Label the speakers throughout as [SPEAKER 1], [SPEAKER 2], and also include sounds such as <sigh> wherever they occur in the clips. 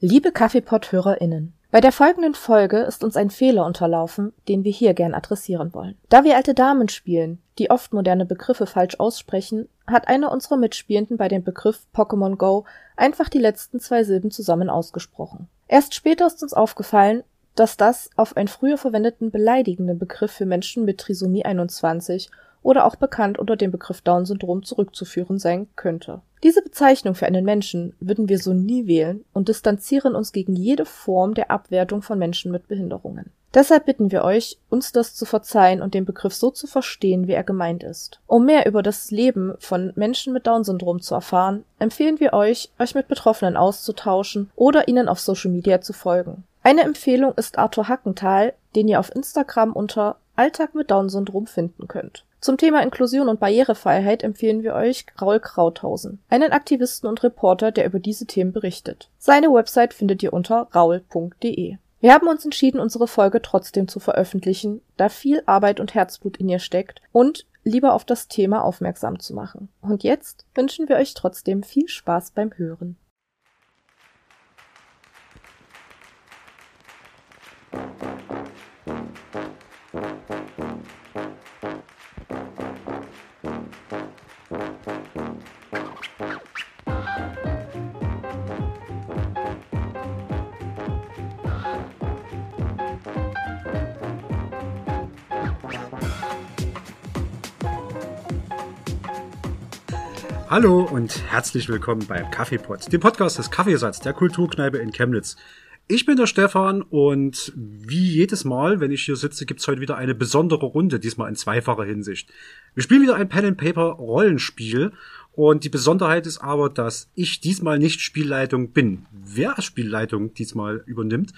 [SPEAKER 1] Liebe Kaffeepot-HörerInnen, bei der folgenden Folge ist uns ein Fehler unterlaufen, den wir hier gern adressieren wollen. Da wir alte Damen spielen, die oft moderne Begriffe falsch aussprechen, hat eine unserer Mitspielenden bei dem Begriff Pokémon Go einfach die letzten zwei Silben zusammen ausgesprochen. Erst später ist uns aufgefallen, dass das auf einen früher verwendeten beleidigenden Begriff für Menschen mit Trisomie 21 oder auch bekannt unter dem Begriff Down-Syndrom zurückzuführen sein könnte. Diese Bezeichnung für einen Menschen würden wir so nie wählen und distanzieren uns gegen jede Form der Abwertung von Menschen mit Behinderungen. Deshalb bitten wir euch, uns das zu verzeihen und den Begriff so zu verstehen, wie er gemeint ist. Um mehr über das Leben von Menschen mit Down-Syndrom zu erfahren, empfehlen wir euch, euch mit Betroffenen auszutauschen oder ihnen auf Social Media zu folgen. Eine Empfehlung ist Arthur Hackenthal, den ihr auf Instagram unter Alltag mit Down-Syndrom finden könnt. Zum Thema Inklusion und Barrierefreiheit empfehlen wir euch Raul Krauthausen, einen Aktivisten und Reporter, der über diese Themen berichtet. Seine Website findet ihr unter raul.de. Wir haben uns entschieden, unsere Folge trotzdem zu veröffentlichen, da viel Arbeit und Herzblut in ihr steckt und lieber auf das Thema aufmerksam zu machen. Und jetzt wünschen wir euch trotzdem viel Spaß beim Hören.
[SPEAKER 2] Hallo und herzlich willkommen beim Kaffeepot, dem Podcast des Kaffeesatz der Kulturkneipe in Chemnitz. Ich bin der Stefan und wie jedes Mal, wenn ich hier sitze, gibt's heute wieder eine besondere Runde, diesmal in zweifacher Hinsicht. Wir spielen wieder ein Pen and Paper Rollenspiel und die Besonderheit ist aber, dass ich diesmal nicht Spielleitung bin. Wer Spielleitung diesmal übernimmt,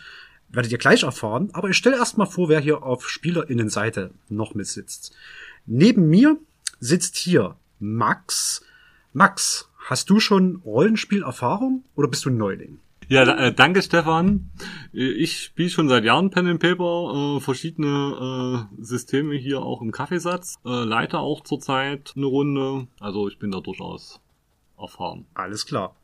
[SPEAKER 2] werdet ihr gleich erfahren, aber ich stelle erstmal vor, wer hier auf Spielerinnenseite noch mitsitzt. Neben mir sitzt hier Max, Max, hast du schon Rollenspielerfahrung oder bist du ein Neuling?
[SPEAKER 3] Ja, äh, danke Stefan. Äh, ich spiele schon seit Jahren Pen and Paper, äh, verschiedene äh, Systeme hier auch im Kaffeesatz, äh, leite auch zurzeit eine Runde, also ich bin da durchaus erfahren.
[SPEAKER 2] Alles klar.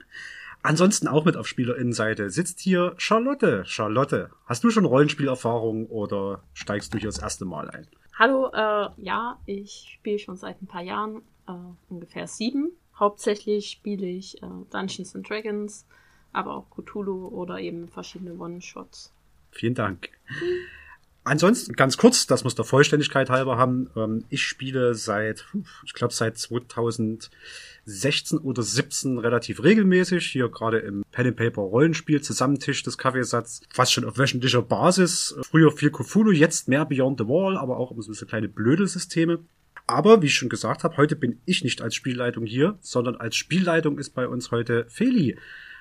[SPEAKER 2] Ansonsten auch mit auf Spielerinnenseite sitzt hier Charlotte. Charlotte, hast du schon Rollenspielerfahrung oder steigst du hier das erste Mal ein?
[SPEAKER 4] Hallo, äh, ja, ich spiele schon seit ein paar Jahren, äh, ungefähr sieben Hauptsächlich spiele ich äh, Dungeons and Dragons, aber auch Cthulhu oder eben verschiedene One-Shots.
[SPEAKER 2] Vielen Dank. Ansonsten ganz kurz, das muss der Vollständigkeit halber haben. Ähm, ich spiele seit, ich glaube seit 2016 oder 17 relativ regelmäßig hier gerade im Pen and Paper Rollenspiel Zusammentisch des Kaffeesatz fast schon auf wöchentlicher Basis. Früher viel Cthulhu, jetzt mehr Beyond the Wall, aber auch so kleine blöde Systeme. Aber wie ich schon gesagt habe, heute bin ich nicht als Spielleitung hier, sondern als Spielleitung ist bei uns heute Feli.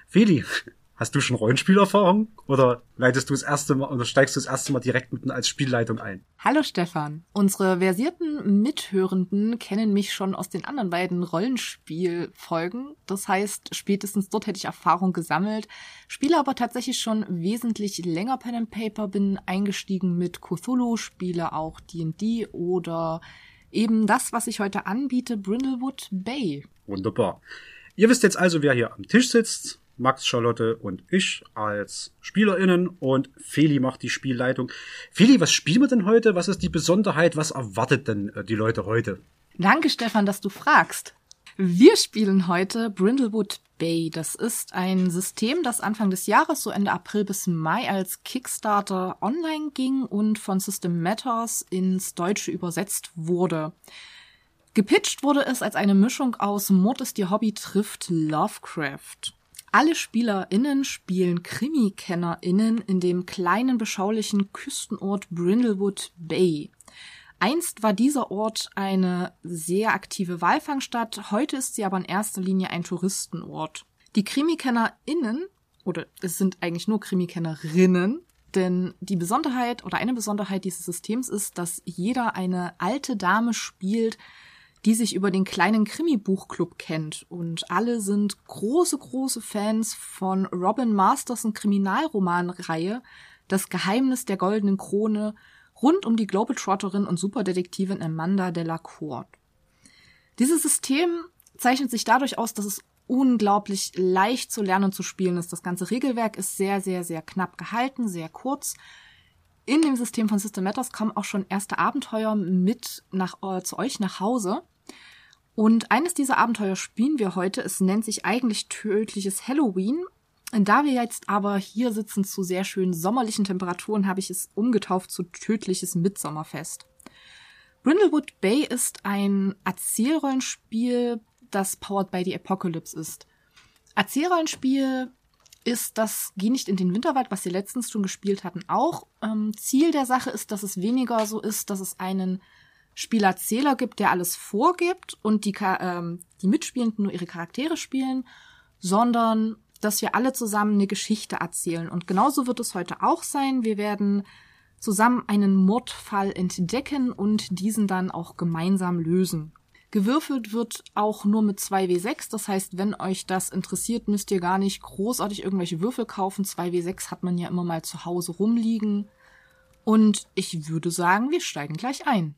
[SPEAKER 2] Feli, <laughs> hast du schon Rollenspielerfahrung oder leitest du das erste Mal oder steigst du das erste Mal direkt mitten als Spielleitung ein?
[SPEAKER 1] Hallo Stefan. Unsere versierten Mithörenden kennen mich schon aus den anderen beiden Rollenspielfolgen. Das heißt, spätestens dort hätte ich Erfahrung gesammelt, spiele aber tatsächlich schon wesentlich länger Pen and Paper, bin eingestiegen mit Cthulhu, spiele auch D&D oder eben das, was ich heute anbiete, Brindlewood Bay.
[SPEAKER 2] Wunderbar. Ihr wisst jetzt also, wer hier am Tisch sitzt. Max, Charlotte und ich als SpielerInnen und Feli macht die Spielleitung. Feli, was spielen wir denn heute? Was ist die Besonderheit? Was erwartet denn äh, die Leute heute?
[SPEAKER 1] Danke, Stefan, dass du fragst. Wir spielen heute Brindlewood Bay. Das ist ein System, das Anfang des Jahres, so Ende April bis Mai, als Kickstarter online ging und von System Matters ins Deutsche übersetzt wurde. Gepitcht wurde es als eine Mischung aus Mord ist ihr Hobby trifft Lovecraft. Alle SpielerInnen spielen KrimikennerInnen in dem kleinen beschaulichen Küstenort Brindlewood Bay. Einst war dieser Ort eine sehr aktive Walfangstadt, heute ist sie aber in erster Linie ein Touristenort. Die KrimikennerInnen, oder es sind eigentlich nur Krimikennerinnen, denn die Besonderheit oder eine Besonderheit dieses Systems ist, dass jeder eine alte Dame spielt, die sich über den kleinen Krimi-Buchclub kennt. Und alle sind große, große Fans von Robin Masterson Kriminalromanreihe Das Geheimnis der goldenen Krone rund um die Globetrotterin und Superdetektivin Amanda Delacour. Dieses System zeichnet sich dadurch aus, dass es unglaublich leicht zu lernen und zu spielen ist. Das ganze Regelwerk ist sehr, sehr, sehr knapp gehalten, sehr kurz. In dem System von System Matters kommen auch schon erste Abenteuer mit nach, äh, zu euch nach Hause. Und eines dieser Abenteuer spielen wir heute. Es nennt sich eigentlich Tödliches Halloween. Da wir jetzt aber hier sitzen zu sehr schönen sommerlichen Temperaturen, habe ich es umgetauft zu Tödliches Mitsommerfest. Brindlewood Bay ist ein Erzählrollenspiel, das powered by the Apocalypse ist. Erzählrollenspiel ist das Geh nicht in den Winterwald, was wir letztens schon gespielt hatten, auch. Ähm, Ziel der Sache ist, dass es weniger so ist, dass es einen Spielerzähler gibt, der alles vorgibt und die, ähm, die Mitspielenden nur ihre Charaktere spielen, sondern dass wir alle zusammen eine Geschichte erzählen. Und genauso wird es heute auch sein. Wir werden zusammen einen Mordfall entdecken und diesen dann auch gemeinsam lösen. Gewürfelt wird auch nur mit 2W6. Das heißt, wenn euch das interessiert, müsst ihr gar nicht großartig irgendwelche Würfel kaufen. 2W6 hat man ja immer mal zu Hause rumliegen. Und ich würde sagen, wir steigen gleich ein.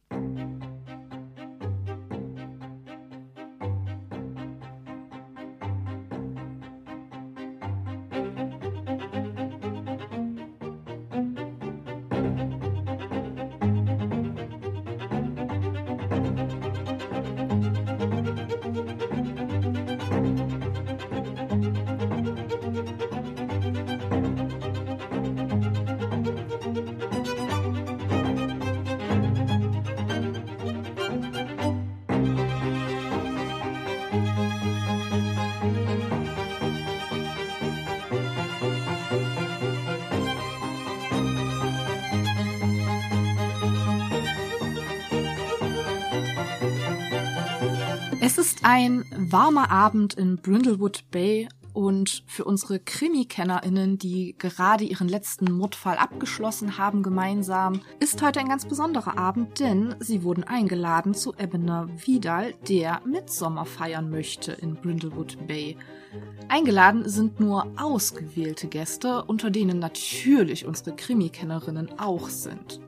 [SPEAKER 1] Ein warmer Abend in Brindlewood Bay und für unsere Krimi-KennerInnen, die gerade ihren letzten Mordfall abgeschlossen haben gemeinsam, ist heute ein ganz besonderer Abend, denn sie wurden eingeladen zu Ebener Vidal, der Mitsommer feiern möchte in Brindlewood Bay. Eingeladen sind nur ausgewählte Gäste, unter denen natürlich unsere Krimi-Kennerinnen auch sind.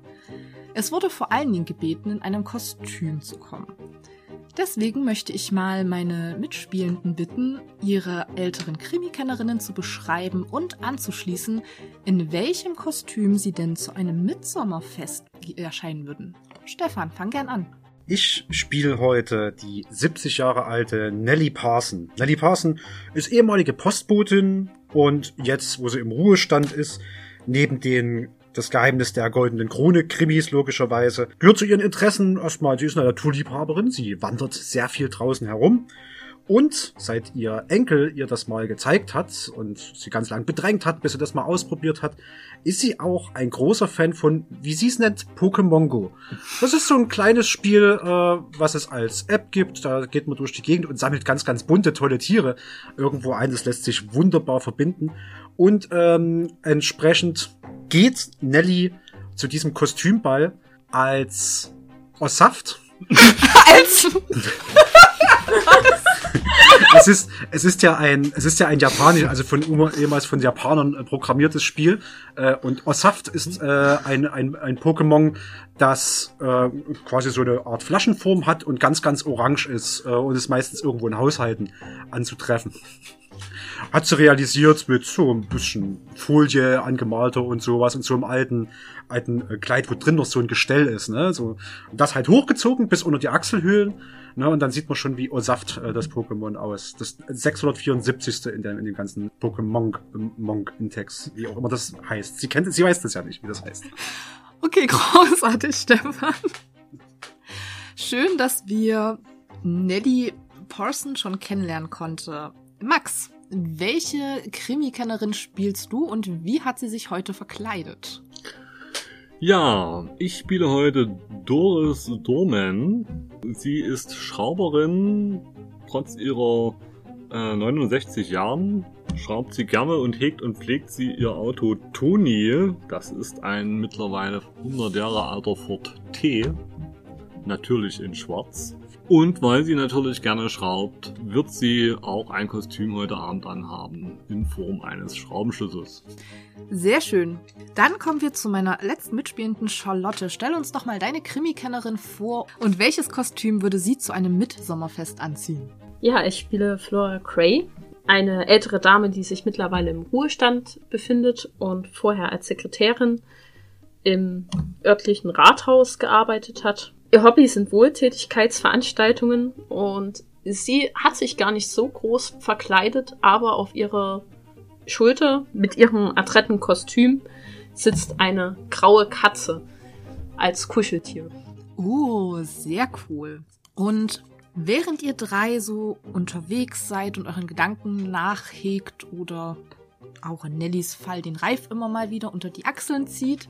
[SPEAKER 1] Es wurde vor allen Dingen gebeten, in einem Kostüm zu kommen. Deswegen möchte ich mal meine Mitspielenden bitten, ihre älteren Krimikennerinnen zu beschreiben und anzuschließen, in welchem Kostüm sie denn zu einem Mitsommerfest erscheinen würden. Stefan, fang gern an.
[SPEAKER 2] Ich spiele heute die 70 Jahre alte Nellie Parson. Nellie Parson ist ehemalige Postbotin und jetzt, wo sie im Ruhestand ist, neben den das Geheimnis der goldenen Krone, Krimis logischerweise. Gehört zu ihren Interessen erstmal, sie ist eine Naturliebhaberin, sie wandert sehr viel draußen herum. Und seit ihr Enkel ihr das mal gezeigt hat und sie ganz lang bedrängt hat, bis sie das mal ausprobiert hat, ist sie auch ein großer Fan von, wie sie es nennt, Pokémon Go. Das ist so ein kleines Spiel, äh, was es als App gibt. Da geht man durch die Gegend und sammelt ganz, ganz bunte, tolle Tiere irgendwo ein. Das lässt sich wunderbar verbinden. Und ähm, entsprechend geht Nelly zu diesem Kostümball als Ossaft. <laughs> als es ist, es ist ja ein, es ist ja ein japanisch, also von ehemals von Japanern äh, programmiertes Spiel. Äh, und Ossaft ist äh, ein, ein, ein Pokémon, das äh, quasi so eine Art Flaschenform hat und ganz, ganz orange ist äh, und ist meistens irgendwo in Haushalten anzutreffen hat sie realisiert mit so ein bisschen Folie angemalter und sowas und so einem alten, alten äh, Kleid, wo drin noch so ein Gestell ist, ne? So, das halt hochgezogen bis unter die Achselhöhlen, ne? Und dann sieht man schon, wie Osaft äh, das Pokémon aus. Das 674. in, dem in dem ganzen Pokémon Monk Intex, wie auch immer das heißt. Sie kennt, sie weiß das ja nicht, wie das heißt.
[SPEAKER 1] Okay, <laughs> großartig, Stefan. Schön, dass wir Nelly Parson schon kennenlernen konnte. Max, welche Krimikennerin spielst du und wie hat sie sich heute verkleidet?
[SPEAKER 3] Ja, ich spiele heute Doris Dorman. Sie ist Schrauberin, trotz ihrer äh, 69 Jahren schraubt sie gerne und hegt und pflegt sie ihr Auto Toni. Das ist ein mittlerweile 100 Jahre alter Ford T. Natürlich in schwarz. Und weil sie natürlich gerne schraubt, wird sie auch ein Kostüm heute Abend anhaben, in Form eines Schraubenschlüssels.
[SPEAKER 1] Sehr schön. Dann kommen wir zu meiner letzten mitspielenden Charlotte. Stell uns doch mal deine Krimikennerin vor und welches Kostüm würde sie zu einem Mitsommerfest anziehen?
[SPEAKER 4] Ja, ich spiele Flora Cray, eine ältere Dame, die sich mittlerweile im Ruhestand befindet und vorher als Sekretärin im örtlichen Rathaus gearbeitet hat. Ihr Hobby sind Wohltätigkeitsveranstaltungen und sie hat sich gar nicht so groß verkleidet, aber auf ihrer Schulter mit ihrem adretten Kostüm sitzt eine graue Katze als Kuscheltier.
[SPEAKER 1] Oh, sehr cool. Und während ihr drei so unterwegs seid und euren Gedanken nachhegt oder auch in Nellys Fall den Reif immer mal wieder unter die Achseln zieht,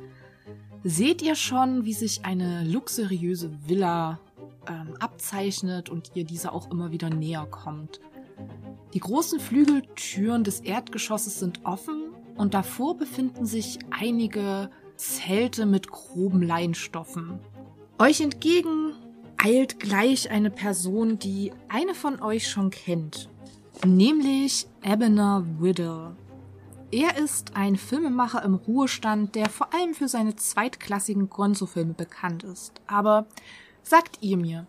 [SPEAKER 1] seht ihr schon, wie sich eine luxuriöse Villa ähm, abzeichnet und ihr diese auch immer wieder näher kommt. Die großen Flügeltüren des Erdgeschosses sind offen und davor befinden sich einige Zelte mit groben Leinstoffen. Euch entgegen eilt gleich eine Person, die eine von euch schon kennt, nämlich Ebener Whittle. Er ist ein Filmemacher im Ruhestand, der vor allem für seine zweitklassigen Gonzo-Filme bekannt ist. Aber sagt ihr mir,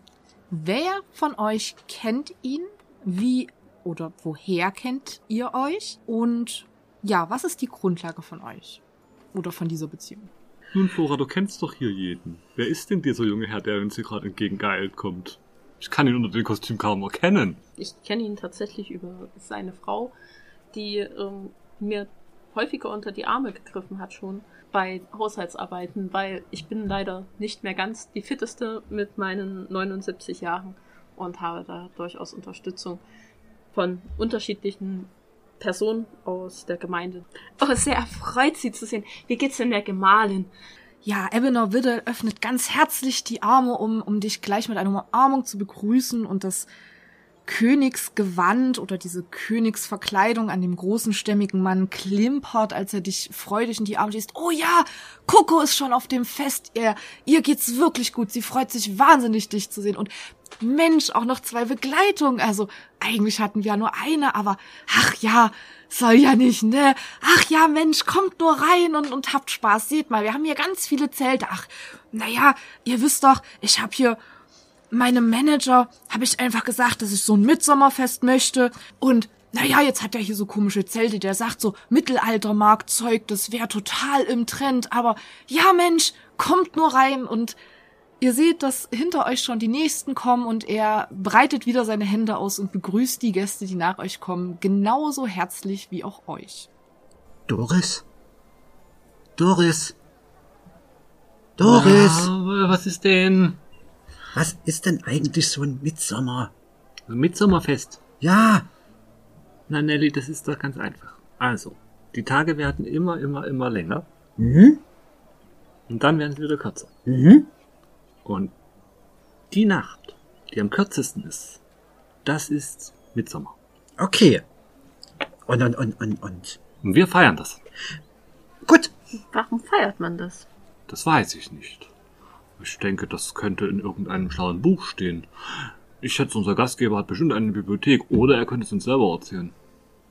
[SPEAKER 1] wer von euch kennt ihn? Wie oder woher kennt ihr euch? Und ja, was ist die Grundlage von euch? Oder von dieser Beziehung?
[SPEAKER 3] Nun, Flora, du kennst doch hier jeden. Wer ist denn dieser junge Herr, der uns hier gerade entgegengeeilt kommt? Ich kann ihn unter dem Kostüm kaum erkennen.
[SPEAKER 4] Ich kenne ihn tatsächlich über seine Frau, die ähm, mir häufiger unter die Arme gegriffen hat schon bei Haushaltsarbeiten, weil ich bin leider nicht mehr ganz die fitteste mit meinen 79 Jahren und habe da durchaus Unterstützung von unterschiedlichen Personen aus der Gemeinde. Oh, sehr erfreut, Sie zu sehen. Wie geht's denn der Gemahlin?
[SPEAKER 1] Ja, Ebenor Widdle öffnet ganz herzlich die Arme, um, um dich gleich mit einer Umarmung zu begrüßen und das Königsgewand oder diese Königsverkleidung an dem großen stämmigen Mann klimpert, als er dich freudig in die Arme schießt. Oh ja, Coco ist schon auf dem Fest. Ihr, ihr geht's wirklich gut. Sie freut sich wahnsinnig, dich zu sehen. Und Mensch, auch noch zwei Begleitungen. Also eigentlich hatten wir ja nur eine, aber ach ja, soll ja nicht, ne? Ach ja, Mensch, kommt nur rein und, und habt Spaß. Seht mal, wir haben hier ganz viele Zelte. Ach, naja, ihr wisst doch, ich hab hier meinem Manager habe ich einfach gesagt, dass ich so ein Mitsommerfest möchte und naja, jetzt hat er hier so komische Zelte, der sagt so Mittelaltermarktzeug, das wäre total im Trend, aber ja Mensch, kommt nur rein und ihr seht, dass hinter euch schon die Nächsten kommen und er breitet wieder seine Hände aus und begrüßt die Gäste, die nach euch kommen, genauso herzlich wie auch euch.
[SPEAKER 2] Doris? Doris? Doris?
[SPEAKER 3] Ja, was ist denn?
[SPEAKER 2] Was ist denn eigentlich so ein Mitsommer?
[SPEAKER 3] Mitsommerfest.
[SPEAKER 2] Ja,
[SPEAKER 3] Na, Nelly, das ist doch ganz einfach. Also, die Tage werden immer, immer, immer länger.
[SPEAKER 2] mhm,
[SPEAKER 3] Und dann werden sie wieder kürzer.
[SPEAKER 2] mhm.
[SPEAKER 3] Und die Nacht, die am kürzesten ist, das ist Mitsommer.
[SPEAKER 2] Okay. Und, und, und, und, und.
[SPEAKER 3] Und wir feiern das.
[SPEAKER 2] Gut.
[SPEAKER 4] Warum feiert man das?
[SPEAKER 3] Das weiß ich nicht. Ich denke, das könnte in irgendeinem schlauen Buch stehen. Ich schätze, unser Gastgeber hat bestimmt eine Bibliothek oder er könnte es uns selber erzählen.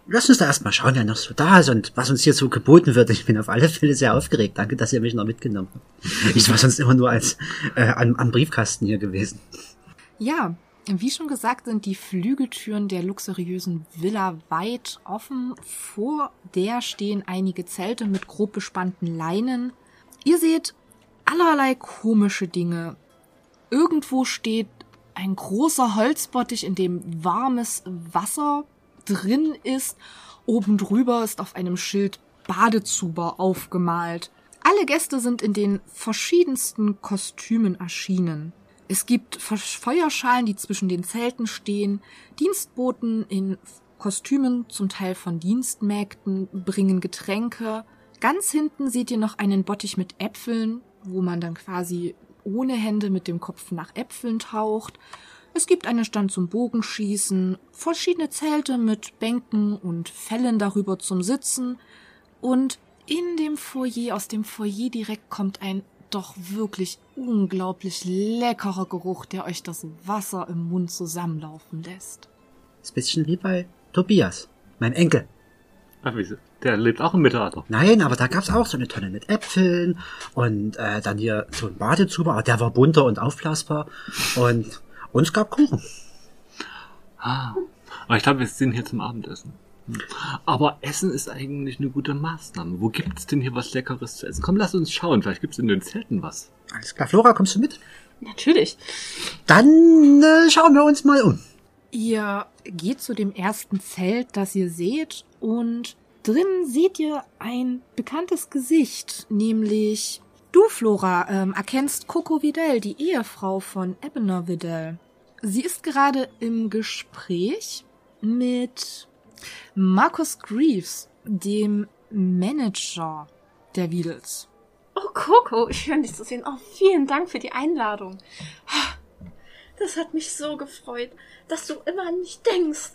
[SPEAKER 2] Lass uns da erstmal schauen, wer noch so da ist und was uns hier so geboten wird. Ich bin auf alle Fälle sehr aufgeregt. Danke, dass ihr mich noch mitgenommen habt. Ich war sonst immer nur als äh, am, am Briefkasten hier gewesen.
[SPEAKER 1] Ja, wie schon gesagt, sind die Flügeltüren der luxuriösen Villa weit offen. Vor der stehen einige Zelte mit grob bespannten Leinen. Ihr seht allerlei komische Dinge. Irgendwo steht ein großer Holzbottich, in dem warmes Wasser drin ist. Oben drüber ist auf einem Schild Badezuber aufgemalt. Alle Gäste sind in den verschiedensten Kostümen erschienen. Es gibt Fe- Feuerschalen, die zwischen den Zelten stehen. Dienstboten in Kostümen, zum Teil von Dienstmägden, bringen Getränke. Ganz hinten seht ihr noch einen Bottich mit Äpfeln, wo man dann quasi ohne Hände mit dem Kopf nach Äpfeln taucht. Es gibt einen Stand zum Bogenschießen, verschiedene Zelte mit Bänken und Fellen darüber zum Sitzen und in dem Foyer, aus dem Foyer direkt kommt ein doch wirklich unglaublich leckerer Geruch, der euch das Wasser im Mund zusammenlaufen lässt.
[SPEAKER 2] Ist ein bisschen wie bei Tobias, mein Enkel.
[SPEAKER 3] Ach, wie, der lebt auch im Mittelalter.
[SPEAKER 2] Nein, aber da gab's auch so eine Tonne mit Äpfeln und äh, dann hier so ein Badezuber, aber der war bunter und aufblasbar und uns gab Kuchen.
[SPEAKER 3] Ah, aber ich glaube, wir sind hier zum Abendessen. Hm. Aber Essen ist eigentlich eine gute Maßnahme. Wo gibt's denn hier was Leckeres zu essen? Komm, lass uns schauen. Vielleicht gibt's in den Zelten was.
[SPEAKER 2] Alles klar, Flora, kommst du mit?
[SPEAKER 4] Natürlich.
[SPEAKER 2] Dann äh, schauen wir uns mal um.
[SPEAKER 1] Ihr geht zu dem ersten Zelt, das ihr seht, und drin seht ihr ein bekanntes Gesicht, nämlich du, Flora, ähm, erkennst Coco Vidal, die Ehefrau von Ebener Vidal. Sie ist gerade im Gespräch mit Marcus Greaves, dem Manager der Wiedels.
[SPEAKER 4] Oh, Coco, schön dich zu sehen. Oh, vielen Dank für die Einladung. Das hat mich so gefreut, dass du immer an mich denkst.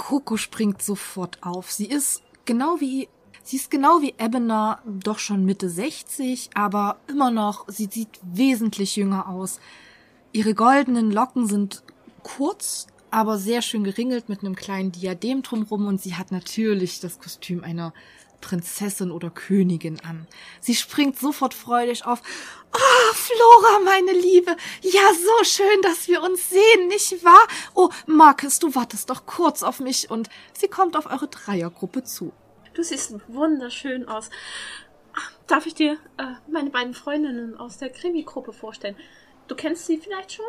[SPEAKER 1] Coco springt sofort auf. Sie ist genau wie Sie ist genau wie Ebener, doch schon Mitte 60, aber immer noch, sie sieht wesentlich jünger aus. Ihre goldenen Locken sind kurz, aber sehr schön geringelt mit einem kleinen Diadem drumrum und sie hat natürlich das Kostüm einer Prinzessin oder Königin an. Sie springt sofort freudig auf. Oh, Flora, meine Liebe. Ja, so schön, dass wir uns sehen, nicht wahr? Oh, Marcus, du wartest doch kurz auf mich und sie kommt auf eure Dreiergruppe zu.
[SPEAKER 4] Du siehst wunderschön aus. Darf ich dir äh, meine beiden Freundinnen aus der Krimi-Gruppe vorstellen? Du kennst sie vielleicht schon?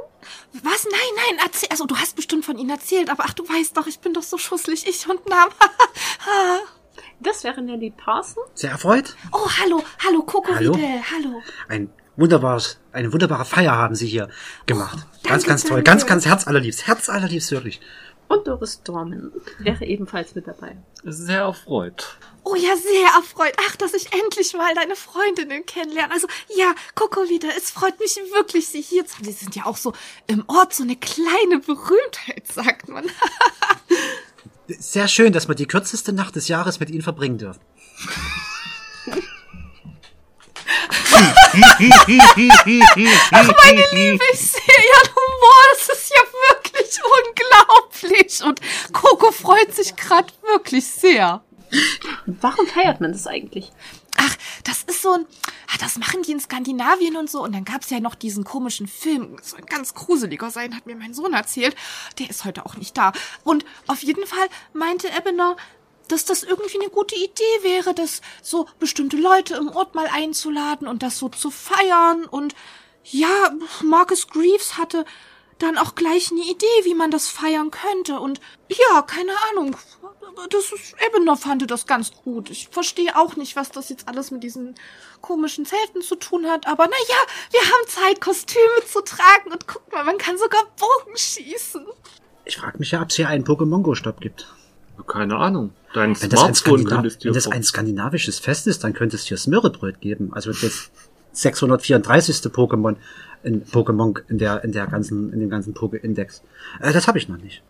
[SPEAKER 1] Was? Nein, nein, erzähl. Also, du hast bestimmt von ihnen erzählt, aber ach, du weißt doch, ich bin doch so schusselig, ich und Nam. <laughs>
[SPEAKER 4] das wäre Nelly Parson.
[SPEAKER 2] Sehr erfreut.
[SPEAKER 1] Oh, hallo, hallo, Coco
[SPEAKER 2] Hallo.
[SPEAKER 1] Hallo.
[SPEAKER 2] Ein wunderbares, eine wunderbare Feier haben Sie hier gemacht.
[SPEAKER 1] Oh,
[SPEAKER 2] ganz,
[SPEAKER 1] danke,
[SPEAKER 2] ganz toll.
[SPEAKER 1] danke.
[SPEAKER 2] Ganz, ganz herzallerliebst. Herzallerliebst, wirklich.
[SPEAKER 4] Und Doris Dorman wäre ebenfalls mit dabei.
[SPEAKER 3] Sehr erfreut.
[SPEAKER 1] Oh ja, sehr erfreut. Ach, dass ich endlich mal deine Freundinnen kennenlerne. Also, ja, Coco wieder. Es freut mich wirklich, Sie hier zu haben. Sie sind ja auch so im Ort so eine kleine Berühmtheit, sagt man. <laughs>
[SPEAKER 2] Sehr schön, dass wir die kürzeste Nacht des Jahres mit Ihnen verbringen dürfen.
[SPEAKER 1] Meine Liebe, ich sehe Ihren Humor. Das ist ja wirklich unglaublich. Und Coco freut sich gerade wirklich sehr.
[SPEAKER 4] Warum feiert man das eigentlich?
[SPEAKER 1] Ach, das ist so ein, ah, das machen die in Skandinavien und so. Und dann gab's ja noch diesen komischen Film, so ein ganz gruseliger sein, hat mir mein Sohn erzählt. Der ist heute auch nicht da. Und auf jeden Fall meinte Ebener, dass das irgendwie eine gute Idee wäre, das so bestimmte Leute im Ort mal einzuladen und das so zu feiern. Und ja, Marcus Greaves hatte dann auch gleich eine Idee, wie man das feiern könnte. Und ja, keine Ahnung. Das ist, Ebener fand das ganz gut. Ich verstehe auch nicht, was das jetzt alles mit diesen komischen Zelten zu tun hat. Aber na ja, wir haben Zeit, Kostüme zu tragen. Und guck mal, man kann sogar Bogen schießen.
[SPEAKER 2] Ich frage mich ja, ob es hier einen Pokémon-Go-Stop gibt.
[SPEAKER 3] Keine Ahnung. Dein
[SPEAKER 2] Wenn das, ein
[SPEAKER 3] Smartphone könntest
[SPEAKER 2] wenn das ein skandinavisches Fest ist, dann könnte es hier Smörrebröt geben. Also das 634. Pokémon in Pokémon in der in der ganzen in dem ganzen Poké-Index. Äh, das habe ich noch nicht.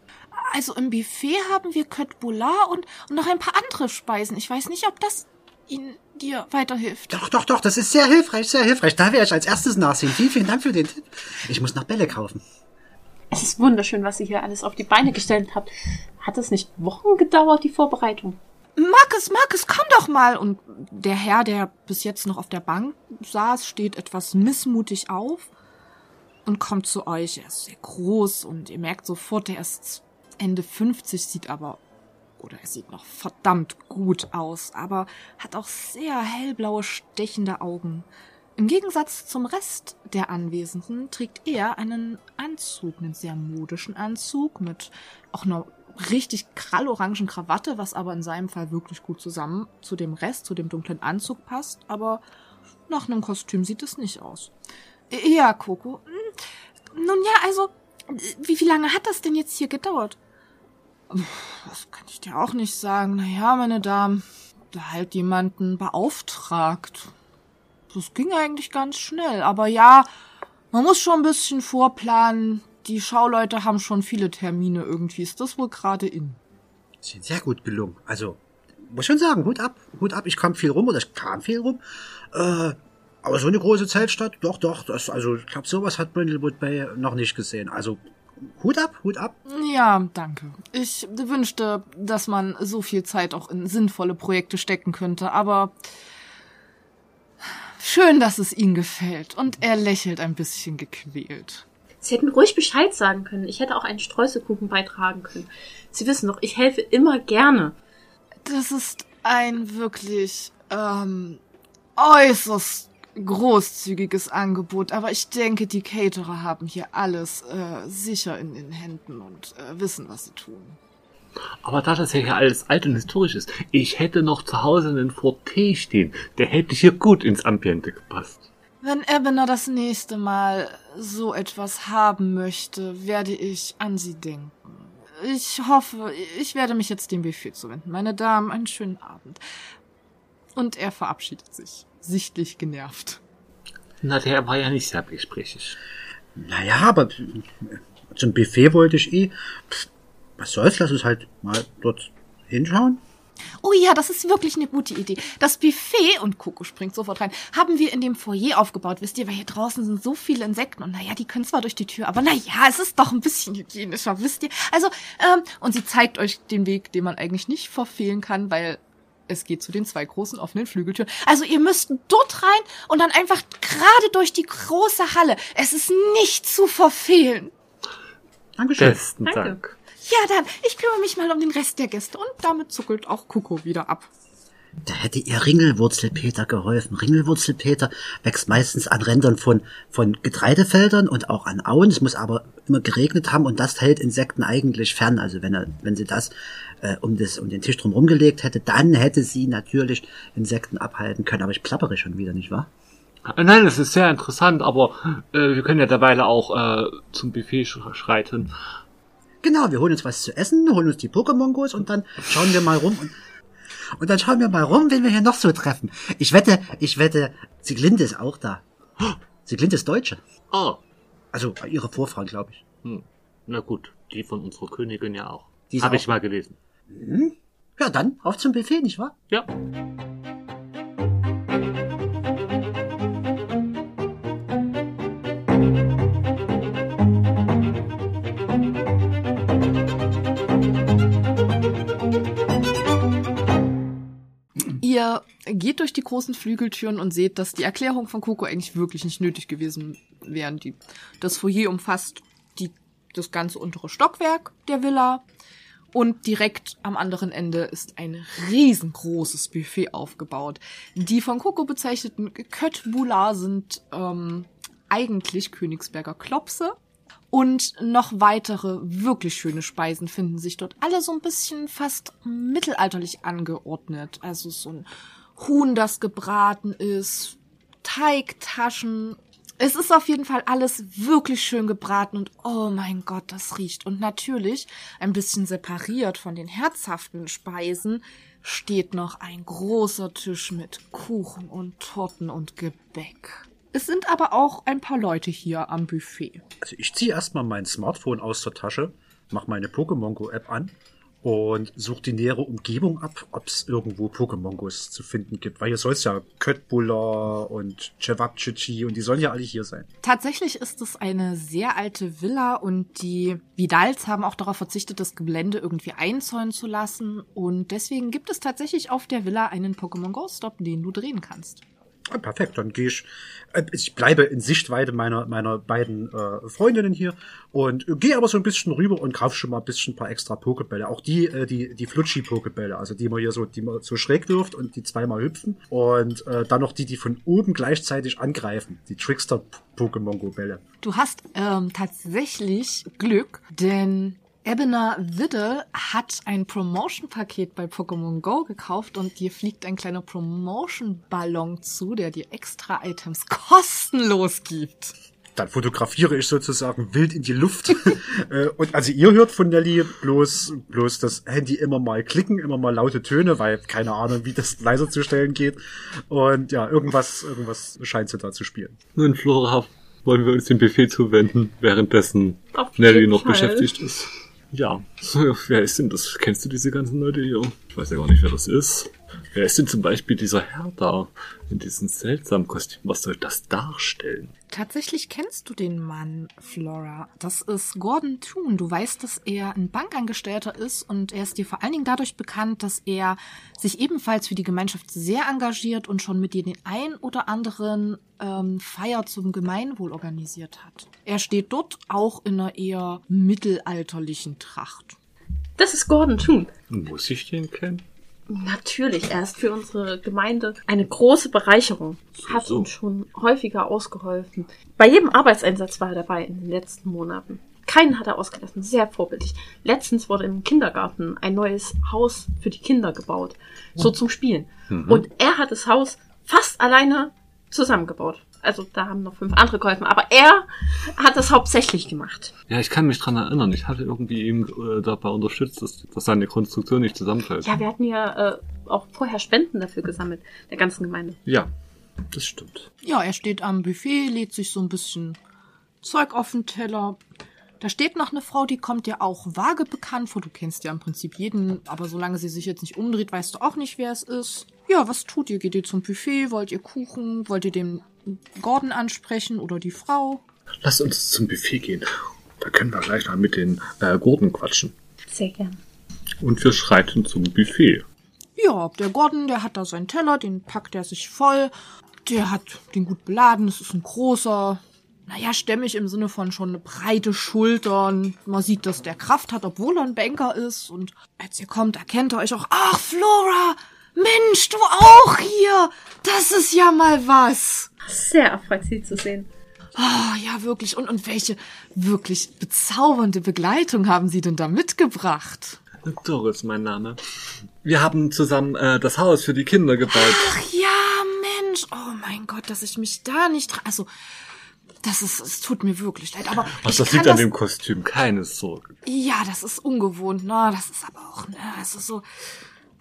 [SPEAKER 1] Also im Buffet haben wir Boulard und, und noch ein paar andere Speisen. Ich weiß nicht, ob das Ihnen dir weiterhilft.
[SPEAKER 2] Doch, doch, doch, das ist sehr hilfreich, sehr hilfreich. Da werde ich als erstes nachsehen. Vielen, vielen Dank für den Tipp. Ich muss noch Bälle kaufen.
[SPEAKER 4] Es ist wunderschön, was ihr hier alles auf die Beine gestellt habt. Hat es nicht Wochen gedauert, die Vorbereitung?
[SPEAKER 1] Markus, Markus, komm doch mal. Und der Herr, der bis jetzt noch auf der Bank saß, steht etwas missmutig auf und kommt zu euch. Er ist sehr groß und ihr merkt sofort, er ist Ende 50, sieht aber, oder er sieht noch verdammt gut aus, aber hat auch sehr hellblaue, stechende Augen. Im Gegensatz zum Rest der Anwesenden trägt er einen Anzug, einen sehr modischen Anzug mit auch einer richtig krallorangen Krawatte, was aber in seinem Fall wirklich gut zusammen zu dem Rest, zu dem dunklen Anzug passt, aber nach einem Kostüm sieht es nicht aus. Ja, Coco. Hm, Nun ja, also, wie, wie lange hat das denn jetzt hier gedauert? Das kann ich dir auch nicht sagen. Naja, meine Damen, da halt jemanden beauftragt. Das ging eigentlich ganz schnell. Aber ja, man muss schon ein bisschen vorplanen. Die Schauleute haben schon viele Termine. Irgendwie ist das wohl gerade in.
[SPEAKER 2] Sie sind sehr gut gelungen. Also, muss schon sagen, Hut ab, Hut ab. Ich kam viel rum oder ich kam viel rum. Äh, aber so eine große Zeltstadt, doch, doch. Das, also, ich glaube, sowas hat Brindlewood Bay noch nicht gesehen. Also, Hut ab, Hut ab.
[SPEAKER 1] Ja, danke. Ich wünschte, dass man so viel Zeit auch in sinnvolle Projekte stecken könnte, aber schön, dass es Ihnen gefällt. Und er lächelt ein bisschen gequält.
[SPEAKER 4] Sie hätten ruhig Bescheid sagen können. Ich hätte auch einen Streuselkuchen beitragen können. Sie wissen doch, ich helfe immer gerne.
[SPEAKER 1] Das ist ein wirklich ähm, äußerst großzügiges Angebot, aber ich denke, die Caterer haben hier alles äh, sicher in den Händen und äh, wissen, was sie tun.
[SPEAKER 3] Aber da das ja hier alles alt und historisch ist, ich hätte noch zu Hause einen Forte stehen. Der hätte hier gut ins Ambiente gepasst.
[SPEAKER 1] Wenn Ebener das nächste Mal so etwas haben möchte, werde ich an sie denken. Ich hoffe, ich werde mich jetzt dem Buffet zuwenden. Meine Damen, einen schönen Abend. Und er verabschiedet sich, sichtlich genervt.
[SPEAKER 3] Na, der war ja nicht sehr gesprächig.
[SPEAKER 2] Naja, aber zum Buffet wollte ich eh. Pff, was soll's, lass uns halt mal dort hinschauen.
[SPEAKER 1] Oh ja, das ist wirklich eine gute Idee. Das Buffet, und Coco springt sofort rein, haben wir in dem Foyer aufgebaut, wisst ihr, weil hier draußen sind so viele Insekten und naja, die können zwar durch die Tür, aber naja, es ist doch ein bisschen hygienischer, wisst ihr. Also, ähm, und sie zeigt euch den Weg, den man eigentlich nicht verfehlen kann, weil es geht zu den zwei großen offenen Flügeltüren. Also ihr müsst dort rein und dann einfach gerade durch die große Halle. Es ist nicht zu verfehlen.
[SPEAKER 2] Dankeschön.
[SPEAKER 3] Besten
[SPEAKER 4] Danke.
[SPEAKER 3] Dank.
[SPEAKER 1] Ja, dann, ich kümmere mich mal um den Rest der Gäste und damit zuckelt auch Coco wieder ab.
[SPEAKER 2] Da hätte ihr Ringelwurzelpeter geholfen. Ringelwurzelpeter wächst meistens an Rändern von, von Getreidefeldern und auch an Auen. Es muss aber immer geregnet haben und das hält Insekten eigentlich fern. Also wenn er, wenn sie das äh, um, das um den Tisch drum rumgelegt hätte, dann hätte sie natürlich Insekten abhalten können. Aber ich plappere schon wieder, nicht wahr?
[SPEAKER 3] Äh, Nein, es ist sehr interessant, aber äh, wir können ja derweil auch äh, zum Buffet sch- schreiten.
[SPEAKER 2] Genau, wir holen uns was zu essen, holen uns die Pokémon-Gos und dann schauen wir mal rum und, und dann schauen wir mal rum, wen wir hier noch so treffen. Ich wette, ich wette, Sieglinde ist auch da. <gasps> Sieglinde ist Deutsche.
[SPEAKER 3] Ah,
[SPEAKER 2] Also ihre Vorfahren, glaube ich.
[SPEAKER 3] hm. na gut, die von unserer Königin ja auch. Habe ich mal gelesen.
[SPEAKER 2] Ja, dann auf zum Buffet, nicht wahr?
[SPEAKER 3] Ja.
[SPEAKER 1] Ihr geht durch die großen Flügeltüren und seht, dass die Erklärung von Coco eigentlich wirklich nicht nötig gewesen wären. Die, das Foyer umfasst die, das ganze untere Stockwerk der Villa und direkt am anderen Ende ist ein riesengroßes Buffet aufgebaut. Die von Coco bezeichneten Köttbula sind ähm, eigentlich Königsberger Klopse. Und noch weitere wirklich schöne Speisen finden sich dort. Alle so ein bisschen fast mittelalterlich angeordnet. Also so ein Huhn, das gebraten ist, Teigtaschen. Es ist auf jeden Fall alles wirklich schön gebraten und oh mein Gott, das riecht. Und natürlich, ein bisschen separiert von den herzhaften Speisen, steht noch ein großer Tisch mit Kuchen und Torten und Gebäck. Es sind aber auch ein paar Leute hier am Buffet.
[SPEAKER 5] Also ich ziehe erstmal mein Smartphone aus der Tasche, mache meine Pokémon Go App an und suche die nähere Umgebung ab, ob es irgendwo Pokémon Gos zu finden gibt. Weil hier soll es ja Köttbullar und Cevapcici und die sollen ja alle hier sein.
[SPEAKER 1] Tatsächlich ist es eine sehr alte Villa und die Vidals haben auch darauf verzichtet, das Gelände irgendwie einzäunen zu lassen. Und deswegen gibt es tatsächlich auf der Villa einen Pokémon Go Stop, den du drehen kannst.
[SPEAKER 5] Ah, perfekt, dann gehe ich. Äh, ich bleibe in Sichtweite meiner meiner beiden äh, Freundinnen hier und äh, gehe aber so ein bisschen rüber und kaufe schon mal ein bisschen ein paar extra Pokebälle. Auch die äh, die die Flutschi Pokebälle, also die man hier so die man so schräg wirft und die zweimal hüpfen und äh, dann noch die die von oben gleichzeitig angreifen, die Trickster Pokémon Go Bälle.
[SPEAKER 1] Du hast ähm, tatsächlich Glück, denn Ebener Widdle hat ein Promotion-Paket bei Pokémon Go gekauft und dir fliegt ein kleiner Promotion-Ballon zu, der dir extra Items kostenlos gibt.
[SPEAKER 5] Dann fotografiere ich sozusagen wild in die Luft. <laughs> Äh, und also ihr hört von Nelly bloß, bloß das Handy immer mal klicken, immer mal laute Töne, weil keine Ahnung, wie das leiser zu stellen geht. Und ja, irgendwas, irgendwas scheint sie da zu spielen.
[SPEAKER 3] Nun, Flora, wollen wir uns dem Buffet zuwenden, währenddessen
[SPEAKER 4] Auf
[SPEAKER 3] Nelly noch
[SPEAKER 4] Fall.
[SPEAKER 3] beschäftigt ist. Ja, <laughs> wer ist denn das? Kennst du diese ganzen Leute hier? Ich weiß ja gar nicht, wer das ist. Wer ist denn zum Beispiel dieser Herr da in diesem seltsamen Kostüm? Was soll das darstellen?
[SPEAKER 1] Tatsächlich kennst du den Mann, Flora. Das ist Gordon Toon. Du weißt, dass er ein Bankangestellter ist und er ist dir vor allen Dingen dadurch bekannt, dass er sich ebenfalls für die Gemeinschaft sehr engagiert und schon mit dir den ein oder anderen ähm, Feier zum Gemeinwohl organisiert hat. Er steht dort auch in einer eher mittelalterlichen Tracht.
[SPEAKER 4] Das ist Gordon Toon.
[SPEAKER 3] Muss ich den kennen?
[SPEAKER 4] Natürlich, er ist für unsere Gemeinde eine große Bereicherung. Hat
[SPEAKER 3] so.
[SPEAKER 4] uns schon häufiger ausgeholfen. Bei jedem Arbeitseinsatz war er dabei in den letzten Monaten. Keinen hat er ausgelassen, sehr vorbildlich. Letztens wurde im Kindergarten ein neues Haus für die Kinder gebaut, so zum Spielen. Und er hat das Haus fast alleine zusammengebaut. Also da haben noch fünf andere geholfen, aber er hat das hauptsächlich gemacht.
[SPEAKER 3] Ja, ich kann mich dran erinnern. Ich hatte irgendwie ihm äh, dabei unterstützt, dass, dass seine Konstruktion nicht zusammenfällt.
[SPEAKER 4] Ja, wir hatten ja äh, auch vorher Spenden dafür gesammelt, der ganzen Gemeinde.
[SPEAKER 3] ja das stimmt.
[SPEAKER 1] Ja, er steht am Buffet, lädt sich so ein bisschen Zeug auf den Teller. Da steht noch eine Frau, die kommt dir auch vage bekannt vor. Du kennst ja im Prinzip jeden, aber solange sie sich jetzt nicht umdreht, weißt du auch nicht, wer es ist. Ja, was tut ihr? Geht ihr zum Buffet? Wollt ihr Kuchen? Wollt ihr den Gordon ansprechen oder die Frau?
[SPEAKER 3] Lass uns zum Buffet gehen. Da können wir gleich mal mit den äh, Gurten quatschen.
[SPEAKER 4] Sehr gern.
[SPEAKER 3] Und wir schreiten zum Buffet.
[SPEAKER 1] Ja, der Gordon, der hat da seinen Teller, den packt er sich voll. Der hat den gut beladen, es ist ein großer, naja, stämmig im Sinne von schon eine breite Schultern. Man sieht, dass der Kraft hat, obwohl er ein Banker ist. Und als ihr kommt, erkennt er euch auch. Ach, Flora! Mensch, du auch hier! Das ist ja mal was!
[SPEAKER 4] Sehr erfreut, Sie zu sehen.
[SPEAKER 1] Oh, ja, wirklich. Und, und welche wirklich bezaubernde Begleitung haben Sie denn da mitgebracht?
[SPEAKER 3] Doris, mein Name. Wir haben zusammen äh, das Haus für die Kinder gebaut.
[SPEAKER 1] Ach ja, Mensch. Oh mein Gott, dass ich mich da nicht... Also, das ist... Es tut mir wirklich leid, aber...
[SPEAKER 3] Was das liegt an dem Kostüm, keine Sorge.
[SPEAKER 1] Ja, das ist ungewohnt, ne? Das ist aber auch, ne? Das ist so...